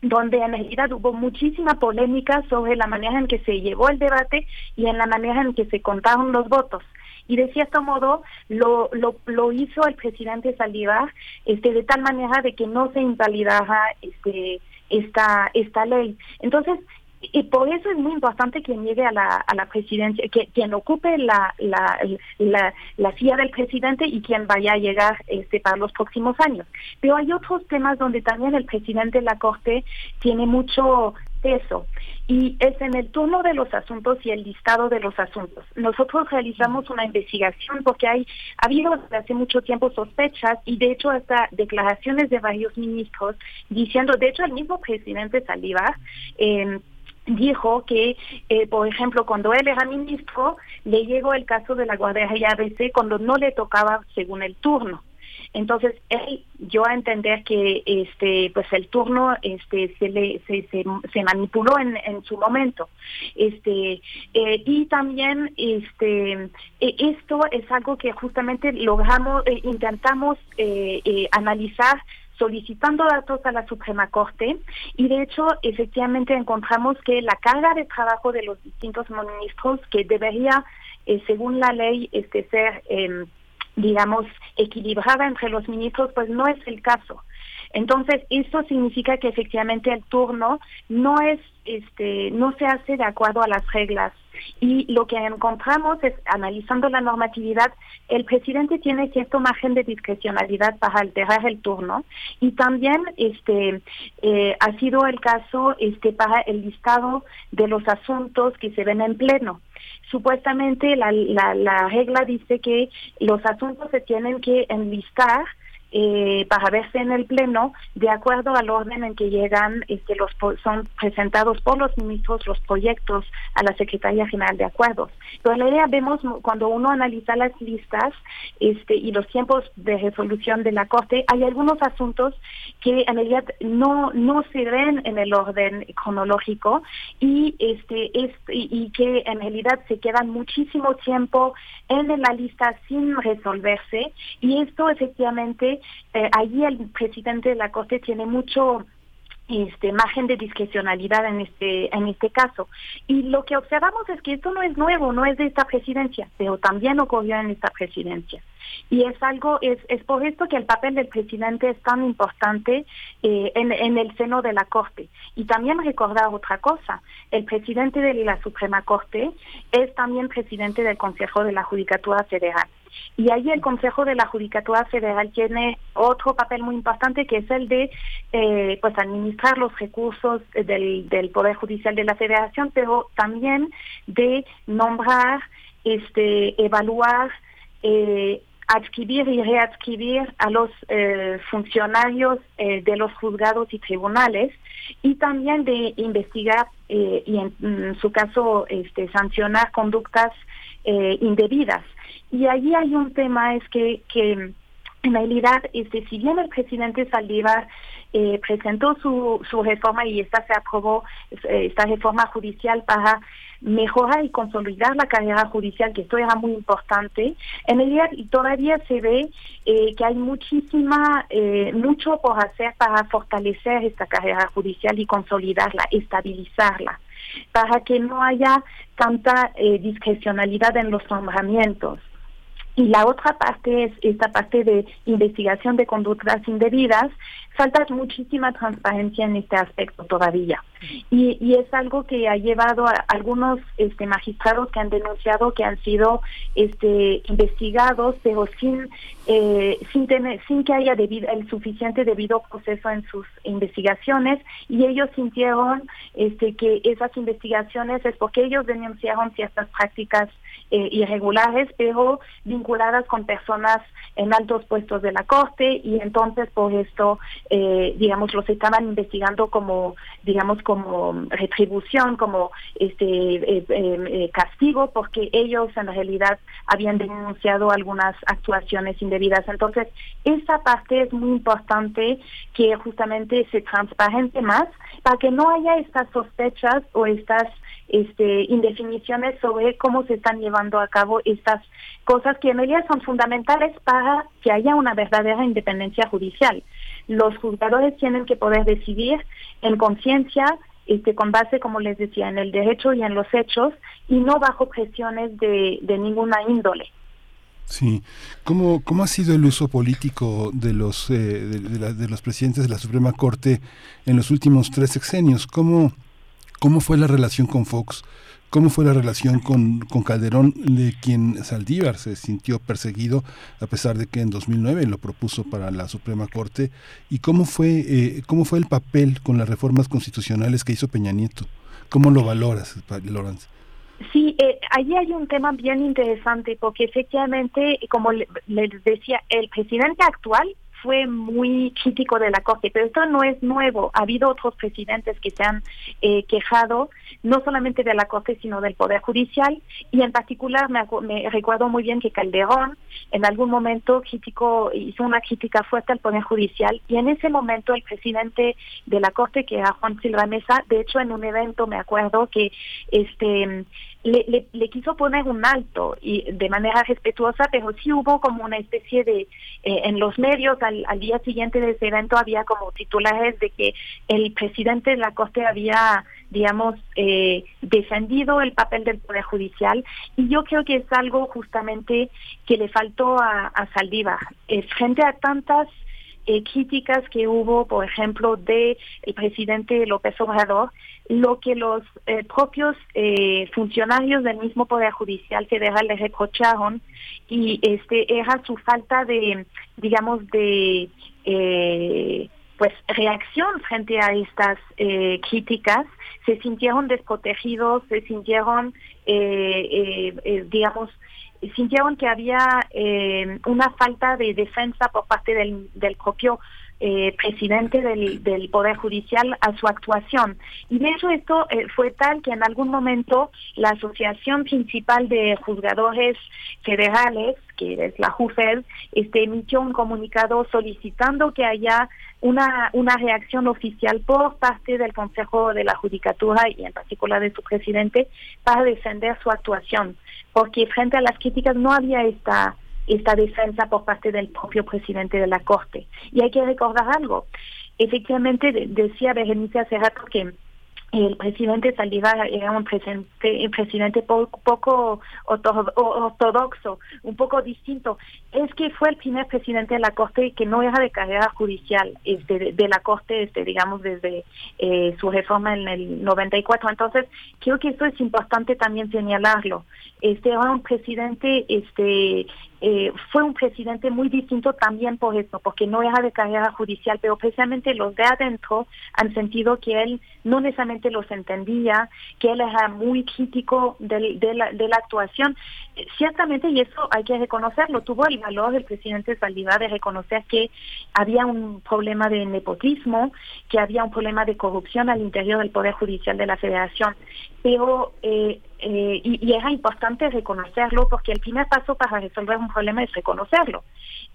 donde en realidad hubo muchísima polémica sobre la manera en que se llevó el debate y en la manera en que se contaron los votos y de cierto modo lo, lo, lo hizo el presidente Saldívar este de tal manera de que no se invalidara este esta esta ley entonces y por eso es muy importante quien llegue a la, a la presidencia, que quien ocupe la, la, la, la silla del presidente y quien vaya a llegar este, para los próximos años. Pero hay otros temas donde también el presidente de la Corte tiene mucho peso y es en el turno de los asuntos y el listado de los asuntos. Nosotros realizamos una investigación porque hay ha habido desde hace mucho tiempo sospechas y de hecho hasta declaraciones de varios ministros diciendo, de hecho el mismo presidente Saliva eh, dijo que, eh, por ejemplo, cuando él era ministro, le llegó el caso de la guardería ABC cuando no le tocaba según el turno. Entonces él dio a entender que este pues el turno este se le se, se, manipuló en, en su momento este eh, y también este eh, esto es algo que justamente logramos intentamos analizar solicitando datos a la Suprema Corte y de hecho efectivamente encontramos que la carga de trabajo de los distintos ministros que debería eh, según la ley este ser em, digamos equilibrada entre los ministros pues no es el caso entonces, esto significa que efectivamente el turno no es, este, no se hace de acuerdo a las reglas. Y lo que encontramos es, analizando la normatividad, el presidente tiene cierto margen de discrecionalidad para alterar el turno. Y también este eh, ha sido el caso este para el listado de los asuntos que se ven en pleno. Supuestamente la, la, la regla dice que los asuntos se tienen que enlistar eh, para verse en el pleno de acuerdo al orden en que llegan este los son presentados por los ministros los proyectos a la Secretaría General de Acuerdos. Pero la idea vemos cuando uno analiza las listas este y los tiempos de resolución de la Corte hay algunos asuntos que en realidad no no se ven en el orden cronológico y este es y, que en realidad se quedan muchísimo tiempo en la lista sin resolverse y esto efectivamente eh, allí el presidente de la Corte tiene mucho este margen de discrecionalidad en este en este caso. Y lo que observamos es que esto no es nuevo no es de esta presidencia pero también ocurrió en esta presidencia. Y es algo es es por esto que el papel del presidente es tan importante eh, en, en el seno de la corte. Y también recordar otra cosa el presidente de la Suprema Corte es también presidente del Consejo de la Judicatura Federal y ahí el Consejo de la Judicatura Federal tiene otro papel muy importante que es el de eh, pues administrar los recursos del, del Poder Judicial de la Federación, pero también de nombrar, este, evaluar, eh, adquirir y readquirir a los eh, funcionarios eh, de los juzgados y tribunales y también de investigar eh, y en, su caso este, sancionar conductas indebidas. Y allí hay un tema, es que, que en realidad, este, si bien el presidente Saldívar presentó su, su reforma y esta se aprobó, esta reforma judicial para mejorar y consolidar la carrera judicial, que esto era muy importante. En realidad todavía se ve eh, que hay muchísima, eh, mucho por hacer para fortalecer esta carrera judicial y consolidarla, estabilizarla, para que no haya tanta eh, discrecionalidad en los nombramientos Y la otra parte es esta parte de investigación de conductas indebidas. Falta muchísima transparencia en este aspecto todavía. Y, es algo que ha llevado a algunos este, magistrados que han denunciado que han sido este, investigados, pero sin, eh, sin, tener, sin que haya debido, el suficiente debido proceso en sus investigaciones. Y ellos sintieron este, que esas investigaciones es porque ellos denunciaron ciertas prácticas eh, irregulares, pero vinculadas con personas en altos puestos de la Corte y entonces por esto, eh, digamos, los estaban investigando como, digamos, como retribución, como este eh, eh, castigo, porque ellos en realidad habían denunciado algunas actuaciones indebidas. Entonces, esa parte es muy importante que justamente se transparente más para que no haya estas sospechas o estas este, indefiniciones sobre cómo se están llevando a cabo estas cosas que en realidad son fundamentales para que haya una verdadera independencia judicial. Los juzgadores tienen que poder decidir en conciencia, este, con base, como les decía, en el derecho y en los hechos, y no bajo presiones de, de ninguna índole. Sí, ¿Cómo, ¿cómo ha sido el uso político de los eh, de, de, los presidentes de la Suprema Corte en los últimos tres sexenios? ¿Cómo, ¿Cómo fue la relación con Fox? ¿Cómo fue la relación con, Calderón, de quien Saldívar se sintió perseguido a pesar de que en 2009 lo propuso para la Suprema Corte? ¿Y cómo fue, eh, cómo fue el papel con las reformas constitucionales que hizo Peña Nieto? ¿Cómo lo valoras, Lorenz? Sí, eh, allí hay un tema bien interesante porque efectivamente, como les decía, el presidente actual fue muy crítico de la Corte, pero esto no es nuevo. Ha habido otros presidentes que se han eh, quejado, no solamente de la Corte, sino del Poder Judicial, y en particular me, me, recuerdo muy bien que Calderón en algún momento crítico, hizo una crítica fuerte al Poder Judicial, y en ese momento el presidente de la Corte, que era Juan Silva Mesa, de hecho en un evento me acuerdo que este le, le, quiso poner un alto y de manera respetuosa, pero sí hubo como una especie de, eh, en los medios al, al, día siguiente de ese evento había como titulares de que el presidente de la Corte había, digamos, eh, defendido el papel del Poder Judicial y yo creo que es algo justamente que le faltó a, a Saldívar. Eh, frente a tantas eh, críticas que hubo, por ejemplo, de el presidente López Obrador, lo que los eh, propios eh, funcionarios del mismo Poder Judicial Federal le reprocharon y este era su falta de, digamos, de eh, pues reacción frente a estas críticas, se sintieron desprotegidos, se sintieron, digamos, sintieron que había una falta de defensa por parte del, del propio eh, presidente del, del, Poder Judicial a su actuación. Y de hecho esto eh, fue tal que en algún momento la Asociación Principal de Juzgadores Federales, que es la JUFED, este, emitió un comunicado solicitando que haya una, una reacción oficial por parte del Consejo de la Judicatura y en particular de su presidente para defender su actuación, porque frente a las críticas no había esta esta defensa por parte del propio presidente de la Corte. Y hay que recordar algo. Efectivamente, decía Berenice hace que el presidente Saldívar era un presidente, presidente poco, poco ortodoxo, un poco distinto. Es que fue el primer presidente de la Corte que no era de carrera judicial, este, de, de la Corte, este, digamos, desde eh, su reforma en el 94. Entonces, creo que esto es importante también señalarlo. Este era un presidente este, eh, fue un presidente muy distinto también por esto, porque no era de carrera judicial, pero precisamente los de adentro han sentido que él no necesariamente los entendía, que él era muy crítico de, la, actuación. Eh, ciertamente, y eso hay que reconocerlo, tuvo el valor del presidente Saldívar de reconocer que había un problema de nepotismo, que había un problema de corrupción al interior del Poder Judicial de la Federación, pero... Eh, eh, y, y, era importante reconocerlo porque el primer paso para resolver un problema es reconocerlo.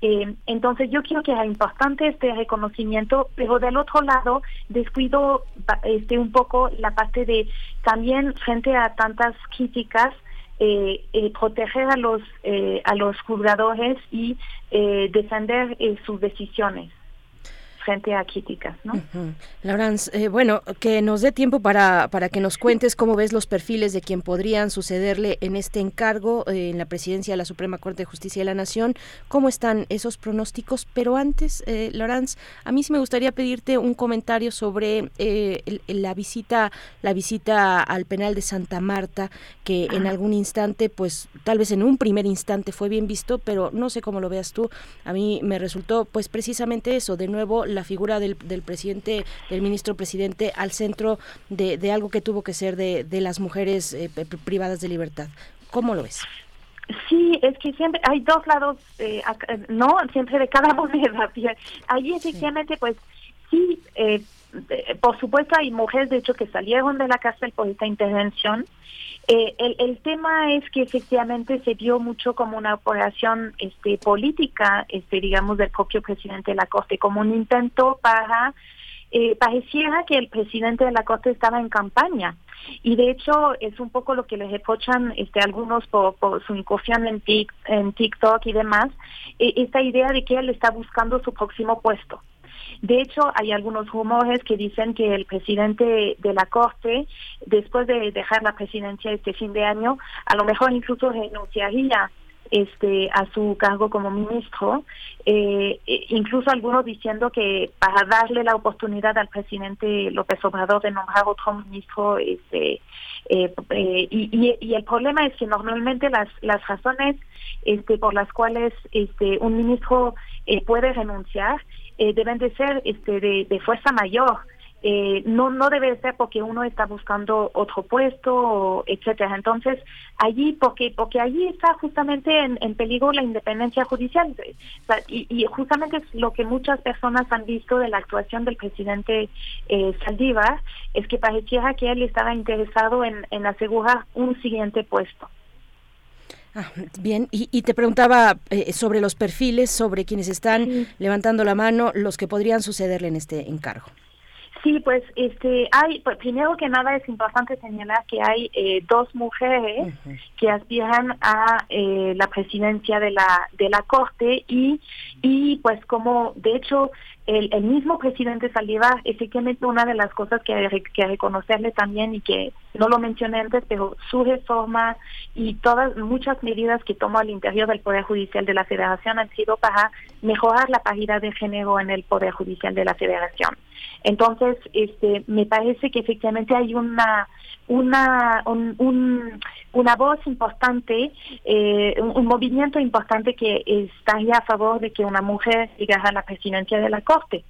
Eh, entonces yo creo que era importante este reconocimiento, pero del otro lado descuido este un poco la parte de también frente a tantas críticas eh, eh, proteger a los a los juzgadores y defender sus decisiones frente a críticas. ¿no? Laurence, eh, bueno, que nos dé tiempo para, para que nos cuentes cómo ves los perfiles de quien podrían sucederle en este encargo eh, en la presidencia de la Suprema Corte de Justicia de la Nación, cómo están esos pronósticos, pero antes, eh, Laurence, a mí sí me gustaría pedirte un comentario sobre eh, la visita, la visita al penal de Santa Marta, que en algún instante, pues tal vez en un primer instante fue bien visto, pero no sé cómo lo veas tú, a mí me resultó pues precisamente eso, de nuevo la figura del, del presidente, del ministro presidente al centro de, de, algo que tuvo que ser de, de las mujeres eh, privadas de libertad. ¿Cómo lo ves? Sí, es que siempre hay dos lados, eh, no, siempre de cada (laughs) moneda. Allí efectivamente, pues sí, eh, por supuesto hay mujeres de hecho que salieron de la cárcel por esta intervención. Eh, el, el tema es que efectivamente se vio mucho como una operación este, política, este, digamos, del propio presidente de la Corte, como un intento para eh, pareciera que el presidente de la Corte estaba en campaña. Y de hecho es un poco lo que le reprochan este, algunos por, su incursión en, en TikTok y demás, eh, esta idea de que él está buscando su próximo puesto. De hecho, hay algunos rumores que dicen que el presidente de la Corte, después de dejar la presidencia este fin de año, a lo mejor incluso renunciaría este a su cargo como ministro, eh, e incluso algunos diciendo que para darle la oportunidad al presidente López Obrador de nombrar otro ministro, este, eh, eh, y, y, el problema es que normalmente las las razones este, por las cuales este un ministro puede renunciar deben de ser este, de, fuerza mayor. Eh, no no debe ser porque uno está buscando otro puesto etcétera. Entonces allí porque porque allí está justamente en, peligro la independencia judicial. Y, justamente es lo que muchas personas han visto de la actuación del presidente eh, Saldívar es que pareciera que él estaba interesado en, en asegurar un siguiente puesto Ah, bien, y, te preguntaba eh, sobre los perfiles, sobre quienes están levantando la mano, los que podrían sucederle en este encargo. Sí, pues este hay pues, primero que nada es importante señalar que hay eh, dos mujeres que aspiran a eh, la presidencia de la de la corte y y pues como de hecho el, el mismo presidente Saliva, efectivamente una de las cosas que hay que reconocerle también y que no lo mencioné antes, pero su reforma y todas muchas medidas que tomó al interior del Poder Judicial de la Federación han sido para mejorar la paridad de género en el Poder Judicial de la Federación. Entonces, este, me parece que efectivamente hay una una un, una voz importante, eh, un, movimiento importante que estaría a favor de que una mujer llegara a la presidencia de la Corte.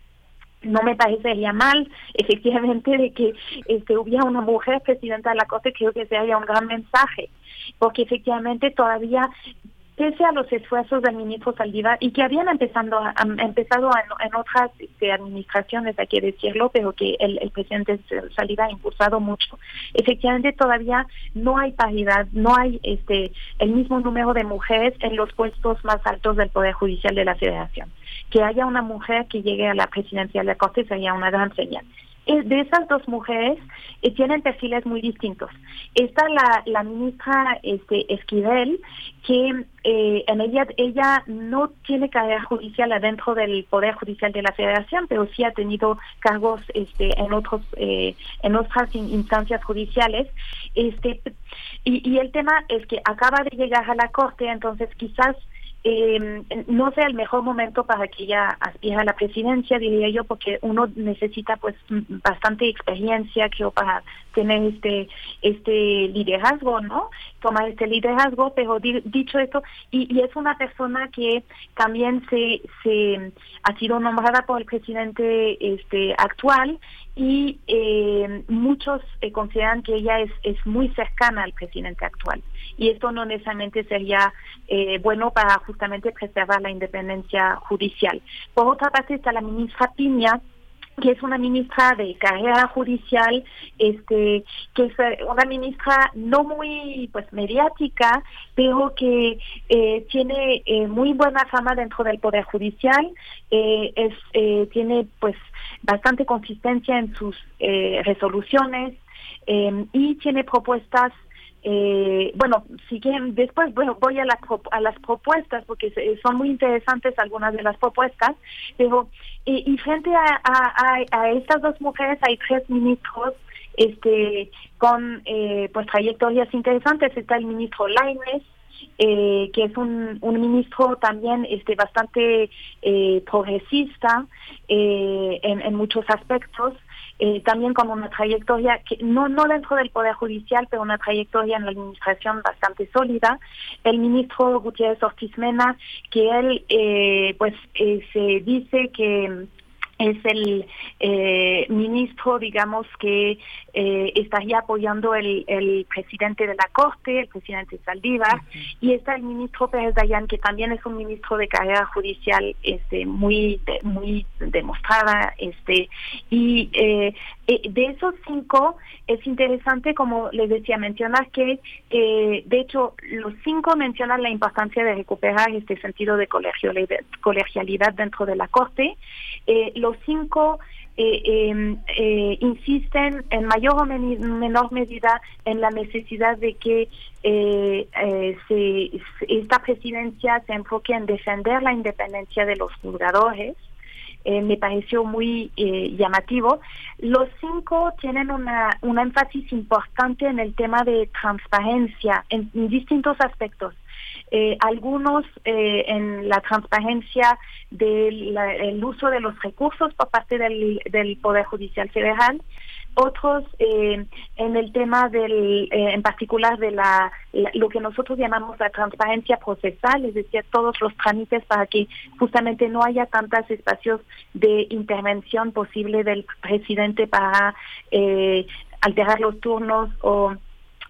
No me parecería mal, efectivamente, de que este, hubiera una mujer presidenta de la Corte, creo que sería un gran mensaje, porque efectivamente todavía pese a los esfuerzos del ministro Saldívar y que habían empezando empezado en, otras este, administraciones, hay que decirlo, pero que el, presidente Saldívar ha impulsado mucho. Efectivamente, todavía no hay paridad, no hay este el mismo número de mujeres en los puestos más altos del Poder Judicial de la Federación. Que haya una mujer que llegue a la presidencia de la Corte sería una gran señal. Eh, de esas dos mujeres eh, tienen perfiles muy distintos. Está la, la ministra este, Esquivel, que eh, en ella ella no tiene carrera judicial adentro del Poder Judicial de la Federación, pero sí ha tenido cargos este, en otros en otras instancias judiciales. Este, y el tema es que acaba de llegar a la Corte, entonces quizás eh, no sea el mejor momento para que ella aspire a la presidencia, diría yo, porque uno necesita pues bastante experiencia, creo, para tener este este liderazgo, ¿no? Tomar este liderazgo, pero dicho esto, y, y, es una persona que también se, se ha sido nombrada por el presidente este actual y eh, muchos eh, consideran que ella es, es muy cercana al presidente actual y esto no necesariamente sería eh, bueno para justamente preservar la independencia judicial. Por otra parte está la ministra Piña, que es una ministra de carrera judicial, este, que es una ministra no muy pues mediática, pero que eh, tiene eh, muy buena fama dentro del poder judicial, eh, es eh, tiene pues bastante consistencia en sus resoluciones y tiene propuestas eh, bueno, si quieren, después bueno, voy a, a las propuestas porque son muy interesantes algunas de las propuestas, pero y, frente a, estas dos mujeres hay tres ministros este con eh, pues trayectorias interesantes. Está el ministro Laines, eh, que es un, ministro también este bastante eh, progresista eh, en, muchos aspectos. Eh, también con una trayectoria que no no dentro del poder judicial pero una trayectoria en la administración bastante sólida. El ministro Gutiérrez Ortiz Mena que él eh, pues eh, se dice que es el eh, ministro, digamos, que eh, estaría apoyando el, el, presidente de la Corte, el presidente Saldívar, y está el ministro Pérez Dayan, que también es un ministro de carrera judicial este, muy, muy demostrada. Este, y eh, eh, de esos cinco, es interesante, como les decía, mencionar que, eh, de hecho, los cinco mencionan la importancia de recuperar este sentido de colegialidad, dentro de la Corte. Eh, los cinco em, insisten en mayor o menor medida en la necesidad de que esta presidencia se enfoque en defender la independencia de los juzgadores eh, me pareció muy eh, llamativo. Los cinco tienen una, un énfasis importante en el tema de transparencia en, distintos aspectos. Eh, algunos en la transparencia del uso de los recursos por parte del, Poder Judicial Federal, otros eh, en el tema del, eh, en particular de la, lo que nosotros llamamos la transparencia procesal, es decir, todos los trámites para que justamente no haya tantos espacios de intervención posible del presidente para eh, alterar los turnos o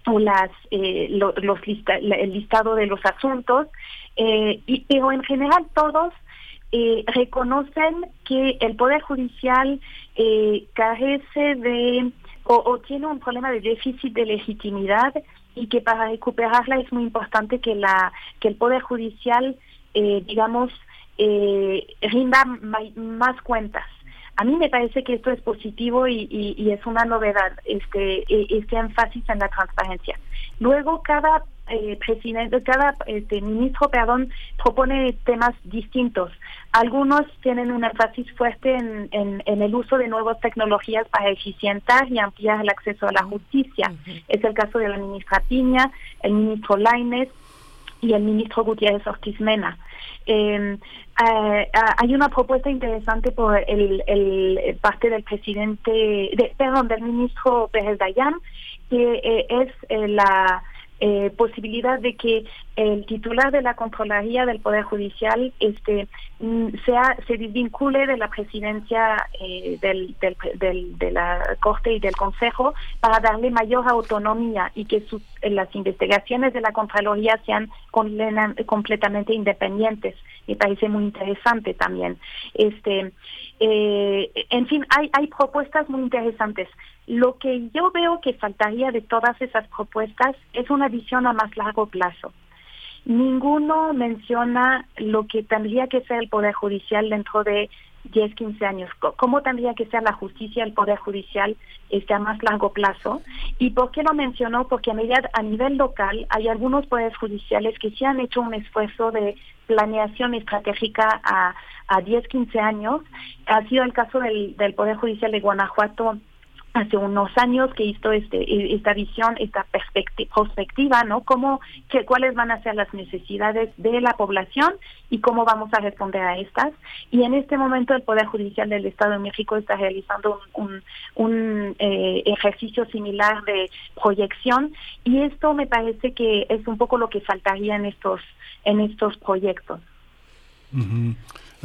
o las los el listado de los asuntos y pero en general todos eh, reconocen que el Poder Judicial eh, carece de o, tiene un problema de déficit de legitimidad y que para recuperarla es muy importante que la que el Poder Judicial, eh, digamos, eh, rinda más cuentas. A mí me parece que esto es positivo y, y, es una novedad, este, e, este énfasis en la transparencia. Luego, cada eh, presidente, cada este, ministro, perdón, propone temas distintos. Algunos tienen un énfasis fuerte en, en, el uso de nuevas tecnologías para eficientar y ampliar el acceso a la justicia. Es el caso de la ministra Piña, el ministro Laines y el ministro Gutiérrez Ortiz Mena. Em, eh, hay una propuesta interesante por el, el parte del presidente, de, perdón, del ministro Pérez Dayan, que eh, es eh, la eh, posibilidad de que el titular de la Contraloría del Poder Judicial este mm, sea se desvincule de la presidencia eh, del, del, de la Corte y del Consejo para darle mayor autonomía y que sus, las investigaciones de la Contraloría sean completamente independientes. Me parece muy interesante también. Este, eh, en fin, hay, hay propuestas muy interesantes. Lo que yo veo que faltaría de todas esas propuestas es una visión a más largo plazo. Ninguno menciona lo que tendría que ser el Poder Judicial dentro de 10, 15 años. ¿Cómo tendría que ser la justicia, el Poder Judicial este, a más largo plazo? ¿Y por qué lo mencionó? Porque a, medida, a nivel local hay algunos poderes judiciales que sí han hecho un esfuerzo de planeación estratégica a, a 10, 15 años. Ha sido el caso del, del Poder Judicial de Guanajuato hace unos años que hizo este e, esta visión, esta perspectiva, ¿no? Cómo, que, cuáles van a ser las necesidades de la población y cómo vamos a responder a estas. Y en este momento el Poder Judicial del Estado de México está realizando un, un, eh, ejercicio similar de proyección y esto me parece que es un poco lo que faltaría en estos en estos proyectos.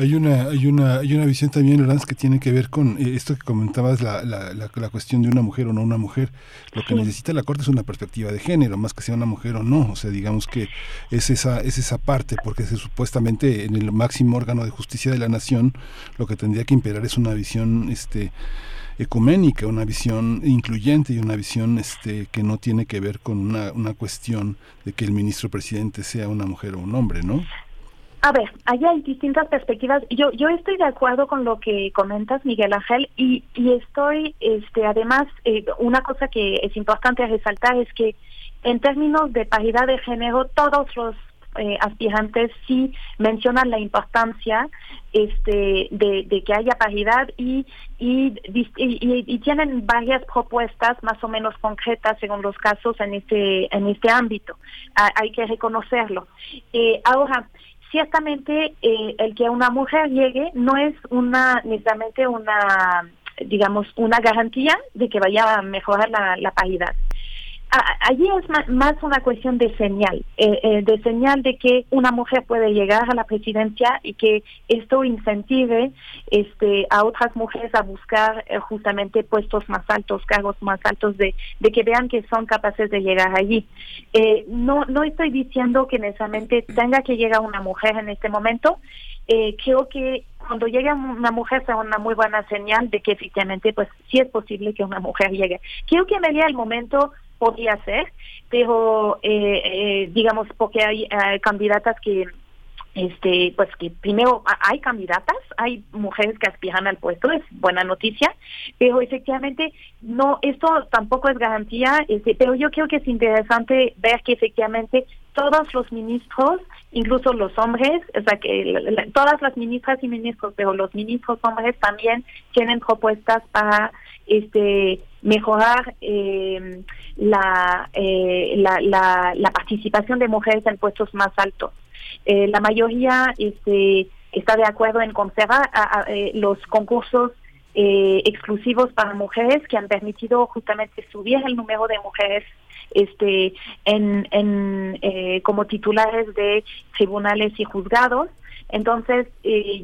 Hay una, hay una, hay una visión también, Lorenz, que tiene que ver con eh, esto que comentabas, la, la, la, cuestión de una mujer o no una mujer. Lo que necesita la Corte es una perspectiva de género, más que sea una mujer o no. O sea, digamos que es esa, es esa parte, porque se, supuestamente en el máximo órgano de justicia de la nación, lo que tendría que imperar es una visión, este ecuménica, una visión incluyente y una visión este que no tiene que ver con una, una cuestión de que el ministro presidente sea una mujer o un hombre, ¿no? A ver, ahí hay distintas perspectivas. Yo yo estoy de acuerdo con lo que comentas, Miguel Ángel, y, y estoy, este, además, eh, una cosa que es importante resaltar es que en términos de paridad de género, todos los eh, aspirantes sí mencionan la importancia este de, que haya paridad y y, y tienen varias propuestas más o menos concretas según los casos en este en este ámbito hay que reconocerlo eh, ahora ciertamente eh, el que una mujer llegue no es una necesariamente una digamos una garantía de que vaya a mejorar la, la paridad allí es más una cuestión de señal, eh, eh, de señal de que una mujer puede llegar a la presidencia y que esto incentive este, a otras mujeres a buscar eh, justamente puestos más altos, cargos más altos, de, de que vean que son capaces de llegar allí. no, no estoy diciendo que necesariamente tenga que llegar una mujer en este momento. creo que cuando llegue una mujer sea una muy buena señal de que efectivamente pues sí es posible que una mujer llegue. Creo que me el momento podría ser, pero eh, eh, digamos porque hay candidatas que este pues que primero hay candidatas hay mujeres que aspiran al puesto es buena noticia pero efectivamente no esto tampoco es garantía este, pero yo creo que es interesante ver que efectivamente todos los ministros incluso los hombres o sea que todas las ministras y ministros pero los ministros hombres también tienen propuestas para este mejorar eh, la, eh, la, la, la, participación de mujeres en puestos más altos. Eh, la mayoría este, está de acuerdo en conservar eh, los concursos eh, exclusivos para mujeres que han permitido justamente subir el número de mujeres este en, en como titulares de tribunales y juzgados entonces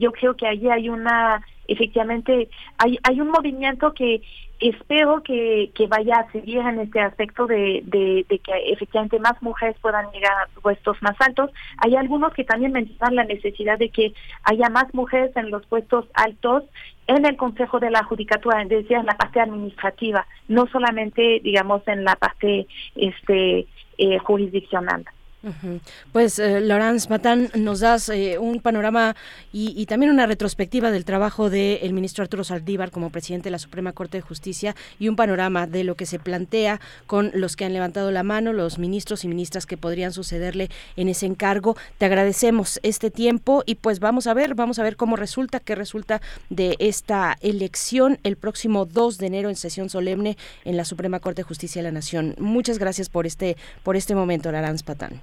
yo creo que allí hay una efectivamente hay hay un movimiento que espero que, que vaya a seguir en este aspecto de, de, que efectivamente más mujeres puedan llegar a puestos más altos. Hay algunos que también mencionan la necesidad de que haya más mujeres en los puestos altos en el Consejo de la Judicatura, es decir, en la parte administrativa, no solamente, digamos, en la parte este eh, jurisdiccional. Pues eh, Laurence Matán, nos das eh, un panorama y, también una retrospectiva del trabajo del ministro Arturo Saldívar como presidente de la Suprema Corte de Justicia y un panorama de lo que se plantea con los que han levantado la mano, los ministros y ministras que podrían sucederle en ese encargo. Te agradecemos este tiempo y pues vamos a ver, vamos a ver cómo resulta, qué resulta de esta elección el próximo 2 de enero en sesión solemne en la Suprema Corte de Justicia de la Nación. Muchas gracias por este, por este momento, Laurence Patán.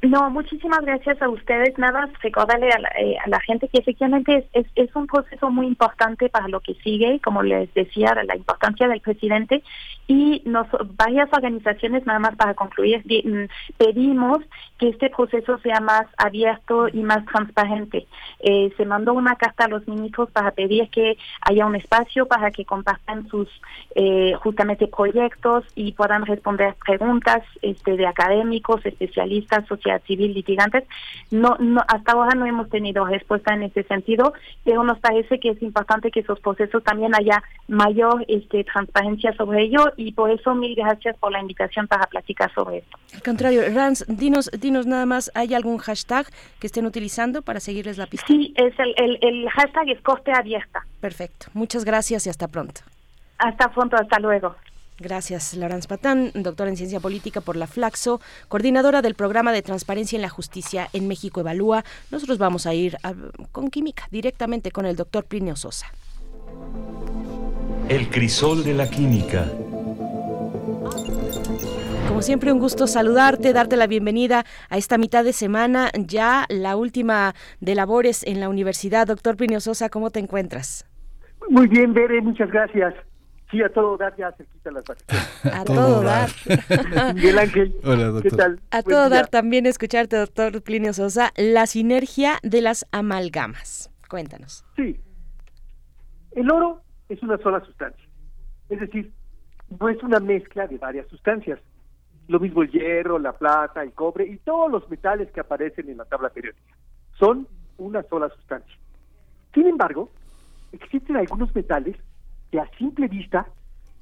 No, muchísimas gracias a ustedes. Nada, recordarle a la, eh, a la gente que efectivamente es, un proceso muy importante para lo que sigue, como les decía, la importancia del presidente y nos, varias organizaciones, nada más para concluir, mm, pedimos que este proceso sea más abierto y más transparente. Eh, se mandó una carta a los ministros para pedir que haya un espacio para que compartan sus eh, justamente proyectos y puedan responder preguntas este, de académicos, especialistas, sociedad civil, litigantes. No, no, hasta ahora no hemos tenido respuesta en ese sentido, pero nos parece que es importante que esos procesos también haya mayor este, transparencia sobre ello y por eso mil gracias por la invitación para platicar sobre esto. Al contrario, Rans, dinos, dinos nada más, ¿hay algún hashtag que estén utilizando para seguirles la pista? Sí, es el, el, hashtag es corte abierta. Perfecto, muchas gracias y hasta pronto. Hasta pronto, hasta luego. Gracias, Laurence Patán, doctora en Ciencia Política por la Flaxo, coordinadora del Programa de Transparencia en la Justicia en México Evalúa. Nosotros vamos a ir con química, directamente con el doctor Plinio Sosa. El crisol de la química. Como siempre, un gusto saludarte, darte la bienvenida a esta mitad de semana, ya la última de labores en la universidad. Doctor Plinio Sosa, ¿cómo te encuentras? Muy bien, Bere, muchas gracias. Sí, a todo dar ya se quitan las vacaciones. (laughs) A todo dar. (laughs) Miguel Ángel, ¿qué tal? A todo dar también escucharte, doctor Plinio Sosa, la sinergia de las amalgamas. Cuéntanos. Sí. El oro es una sola sustancia. Es decir, no es una mezcla de varias sustancias. Lo mismo el hierro, la plata, el cobre y todos los metales que aparecen en la tabla periódica. Son una sola sustancia. Sin embargo, existen algunos metales que a simple vista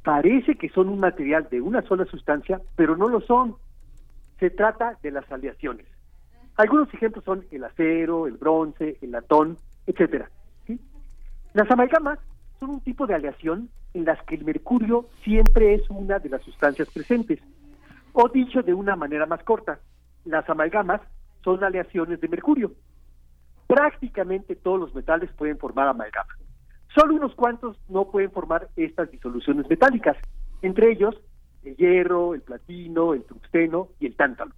parece que son un material de una sola sustancia, pero no lo son. Se trata de las aleaciones. Algunos ejemplos son el acero, el bronce, el latón, etcétera. Las amalgamas son un tipo de aleación en las que el mercurio siempre es una de las sustancias presentes. O dicho de una manera más corta, las amalgamas son aleaciones de mercurio. Prácticamente todos los metales pueden formar amalgama. Solo unos cuantos no pueden formar estas disoluciones metálicas, entre ellos el hierro, el platino, el tungsteno y el tántalo.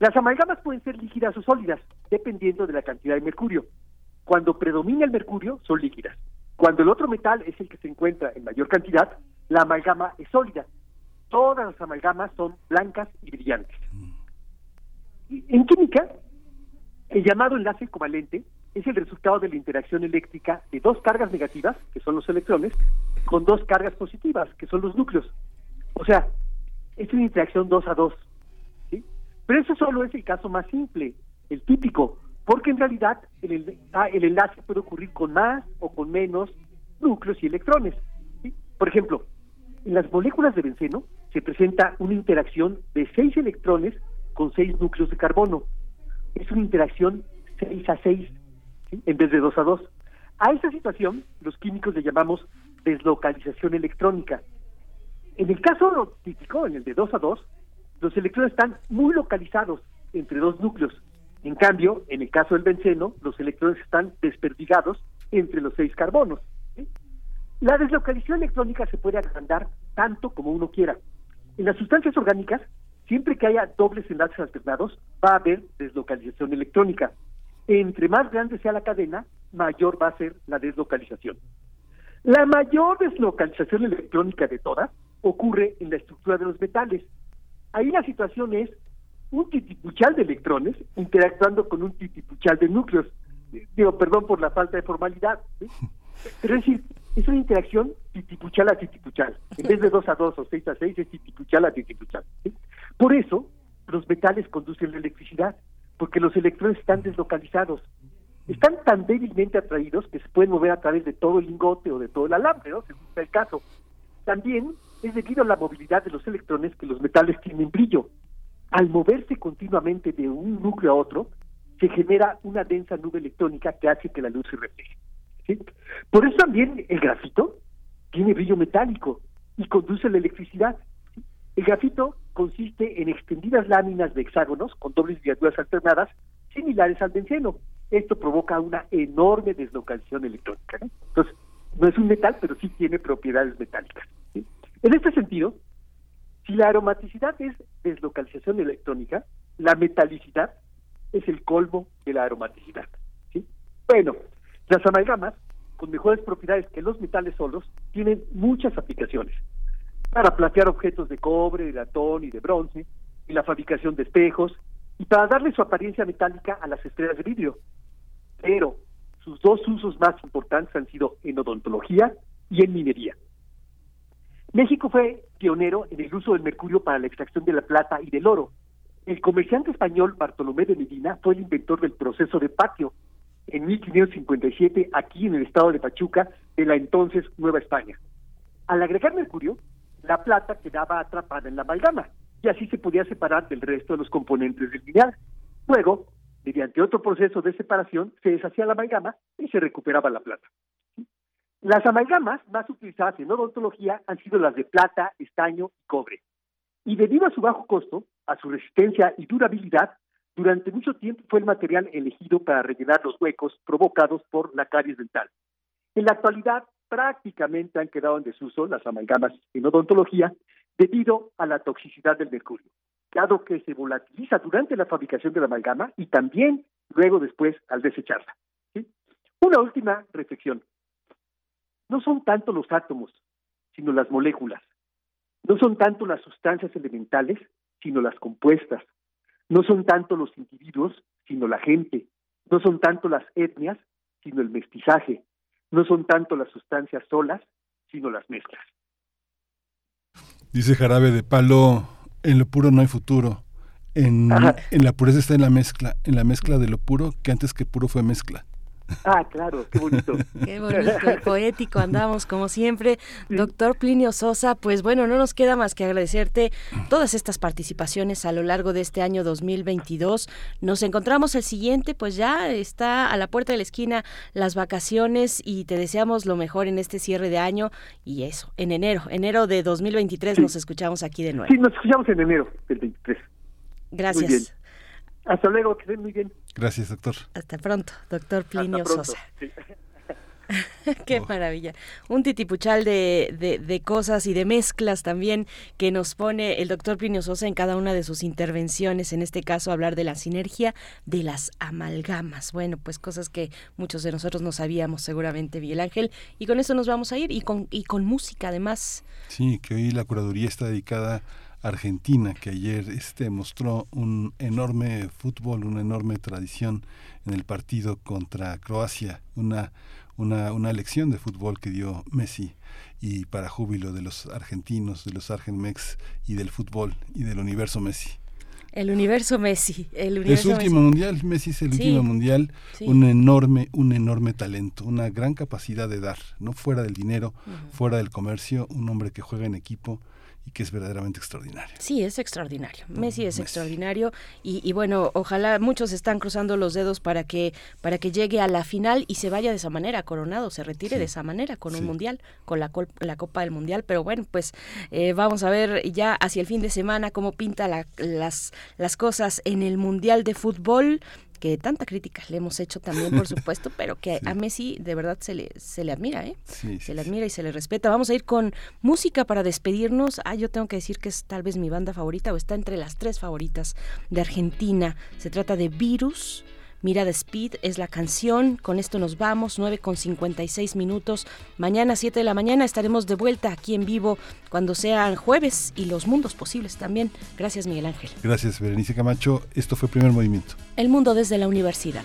Las amalgamas pueden ser líquidas o sólidas, dependiendo de la cantidad de mercurio. Cuando predomina el mercurio, son líquidas. Cuando el otro metal es el que se encuentra en mayor cantidad, la amalgama es sólida. Todas las amalgamas son blancas y brillantes. En química, el llamado enlace covalente es el resultado de la interacción eléctrica de dos cargas negativas, que son los electrones, con dos cargas positivas, que son los núcleos. O sea, es una interacción dos a dos. Pero eso solo es el caso más simple, el típico, porque en realidad el, ah, el enlace puede ocurrir con más o con menos núcleos y electrones. Por ejemplo, en las moléculas de benceno se presenta una interacción de seis electrones con seis núcleos de carbono. Es una interacción 6 a 6, en vez de 2 a 2. A esta situación los químicos le llamamos deslocalización electrónica. En el caso típico, en el de 2 a 2, los electrones están muy localizados entre dos núcleos. En cambio, en el caso del benceno, los electrones están desperdigados entre los seis carbonos. La deslocalización electrónica se puede agrandar tanto como uno quiera. En las sustancias orgánicas, siempre que haya dobles enlaces alternados, va a haber deslocalización electrónica. Entre más grande sea la cadena, mayor va a ser la deslocalización. La mayor deslocalización electrónica de todas ocurre en la estructura de los metales. Ahí la situación es un titipuchal de electrones interactuando con un titipuchal de núcleos. Digo, perdón por la falta de formalidad. (laughs) Pero es decir, es una interacción titipuchal a titipuchal. En vez de 2 a 2 o 6 a 6, es titipuchal a titipuchal. Por eso, los metales conducen la electricidad, porque los electrones están deslocalizados. Están tan débilmente atraídos que se pueden mover a través de todo el lingote o de todo el alambre, ¿no? según sea el caso. También es debido a la movilidad de los electrones que los metales tienen brillo. Al moverse continuamente de un núcleo a otro, se genera una densa nube electrónica que hace que la luz se refleje. Por eso también el grafito tiene brillo metálico y conduce la electricidad. El grafito consiste en extendidas láminas de hexágonos con dobles ligaduras alternadas similares al benceno. Esto provoca una enorme deslocalización electrónica. Entonces, no es un metal, pero sí tiene propiedades metálicas. En este sentido, si la aromaticidad es deslocalización electrónica, la metalicidad es el colmo de la aromaticidad. ¿sí? Bueno, las amalgamas, con mejores propiedades que los metales solos, tienen muchas aplicaciones. Para platear objetos de cobre, de latón y de bronce, y la fabricación de espejos, y para darle su apariencia metálica a las estrellas de vidrio. Pero sus dos usos más importantes han sido en odontología y en minería. México fue pionero en el uso del mercurio para la extracción de la plata y del oro. El comerciante español Bartolomé de Medina fue el inventor del proceso de patio, en 1557 aquí en el estado de Pachuca de la entonces Nueva España. Al agregar mercurio, la plata quedaba atrapada en la amalgama y así se podía separar del resto de los componentes del mineral. Luego, mediante otro proceso de separación, se deshacía la amalgama y se recuperaba la plata. Las amalgamas más utilizadas en odontología han sido las de plata, estaño y cobre. Y debido a su bajo costo, a su resistencia y durabilidad, durante mucho tiempo fue el material elegido para rellenar los huecos provocados por la caries dental. En la actualidad prácticamente han quedado en desuso las amalgamas en odontología debido a la toxicidad del mercurio, dado que se volatiliza durante la fabricación de la amalgama y también luego después al desecharla. Una última reflexión. No son tanto los átomos, sino las moléculas. No son tanto las sustancias elementales, sino las compuestas, no son tanto los individuos, sino la gente. No son tanto las etnias, sino el mestizaje. No son tanto las sustancias solas, sino las mezclas. Dice Jarabe de Palo, en lo puro no hay futuro. En, en, la pureza está en la mezcla, en la mezcla de lo puro, que antes que puro fue mezcla. Ah, claro, qué bonito. Qué bonito poético andamos como siempre. Doctor Plinio Sosa, pues bueno, no nos queda más que agradecerte todas estas participaciones a lo largo de este año 2022. Nos encontramos el siguiente, pues ya está a la puerta de la esquina las vacaciones y te deseamos lo mejor en este cierre de año y eso, en enero, enero de 2023 nos escuchamos aquí de nuevo. Sí, nos escuchamos en enero del 23. Gracias. Hasta luego, que estén muy bien. Gracias, doctor. Hasta pronto, doctor Plinio Hasta pronto. Sosa. Sí. (laughs) Qué maravilla. Un titipuchal de, de, de cosas y de mezclas también que nos pone el doctor Plinio Sosa en cada una de sus intervenciones. En este caso, hablar de la sinergia de las amalgamas. Bueno, pues cosas que muchos de nosotros no sabíamos seguramente, Miguel Ángel. Y con eso nos vamos a ir y con, y con música además. Sí, que hoy la curaduría está dedicada a Argentina, que ayer este, mostró un enorme fútbol, una enorme tradición en el partido contra Croacia, una una, una lección de fútbol que dio Messi y para júbilo de los argentinos, de los Argenmex y del fútbol y del universo Messi. El universo Messi. El Es universo su último Messi. mundial, Messi es el Sí, último mundial, sí. un enorme, un enorme talento, una gran capacidad de dar, no fuera del dinero, fuera del comercio, un hombre que juega en equipo y que es verdaderamente extraordinario. Sí, es extraordinario. Messi es extraordinario y, y bueno, ojalá muchos están cruzando los dedos para que para que llegue a la final y se vaya de esa manera coronado, se retire de esa manera con un mundial, con la, col- la Copa del Mundial. Pero bueno, pues eh, vamos a ver ya hacia el fin de semana cómo pinta la- las las cosas en el mundial de fútbol que tanta crítica le hemos hecho también, por supuesto, pero que (laughs) a Messi de verdad se le, se le admira, ¿eh? Sí, se le admira y se le respeta. Vamos a ir con música para despedirnos. Ah, yo tengo que decir que es tal vez mi banda favorita o está entre las tres favoritas de Argentina. Se trata de Virus. Mira de Speed es la canción. Con esto nos vamos. 9 con 56 minutos. Mañana, 7 de la mañana, estaremos de vuelta aquí en vivo cuando sean jueves y los mundos posibles también. Gracias, Miguel Ángel. Gracias, Berenice Camacho. Esto fue Primer Movimiento. El mundo desde la universidad.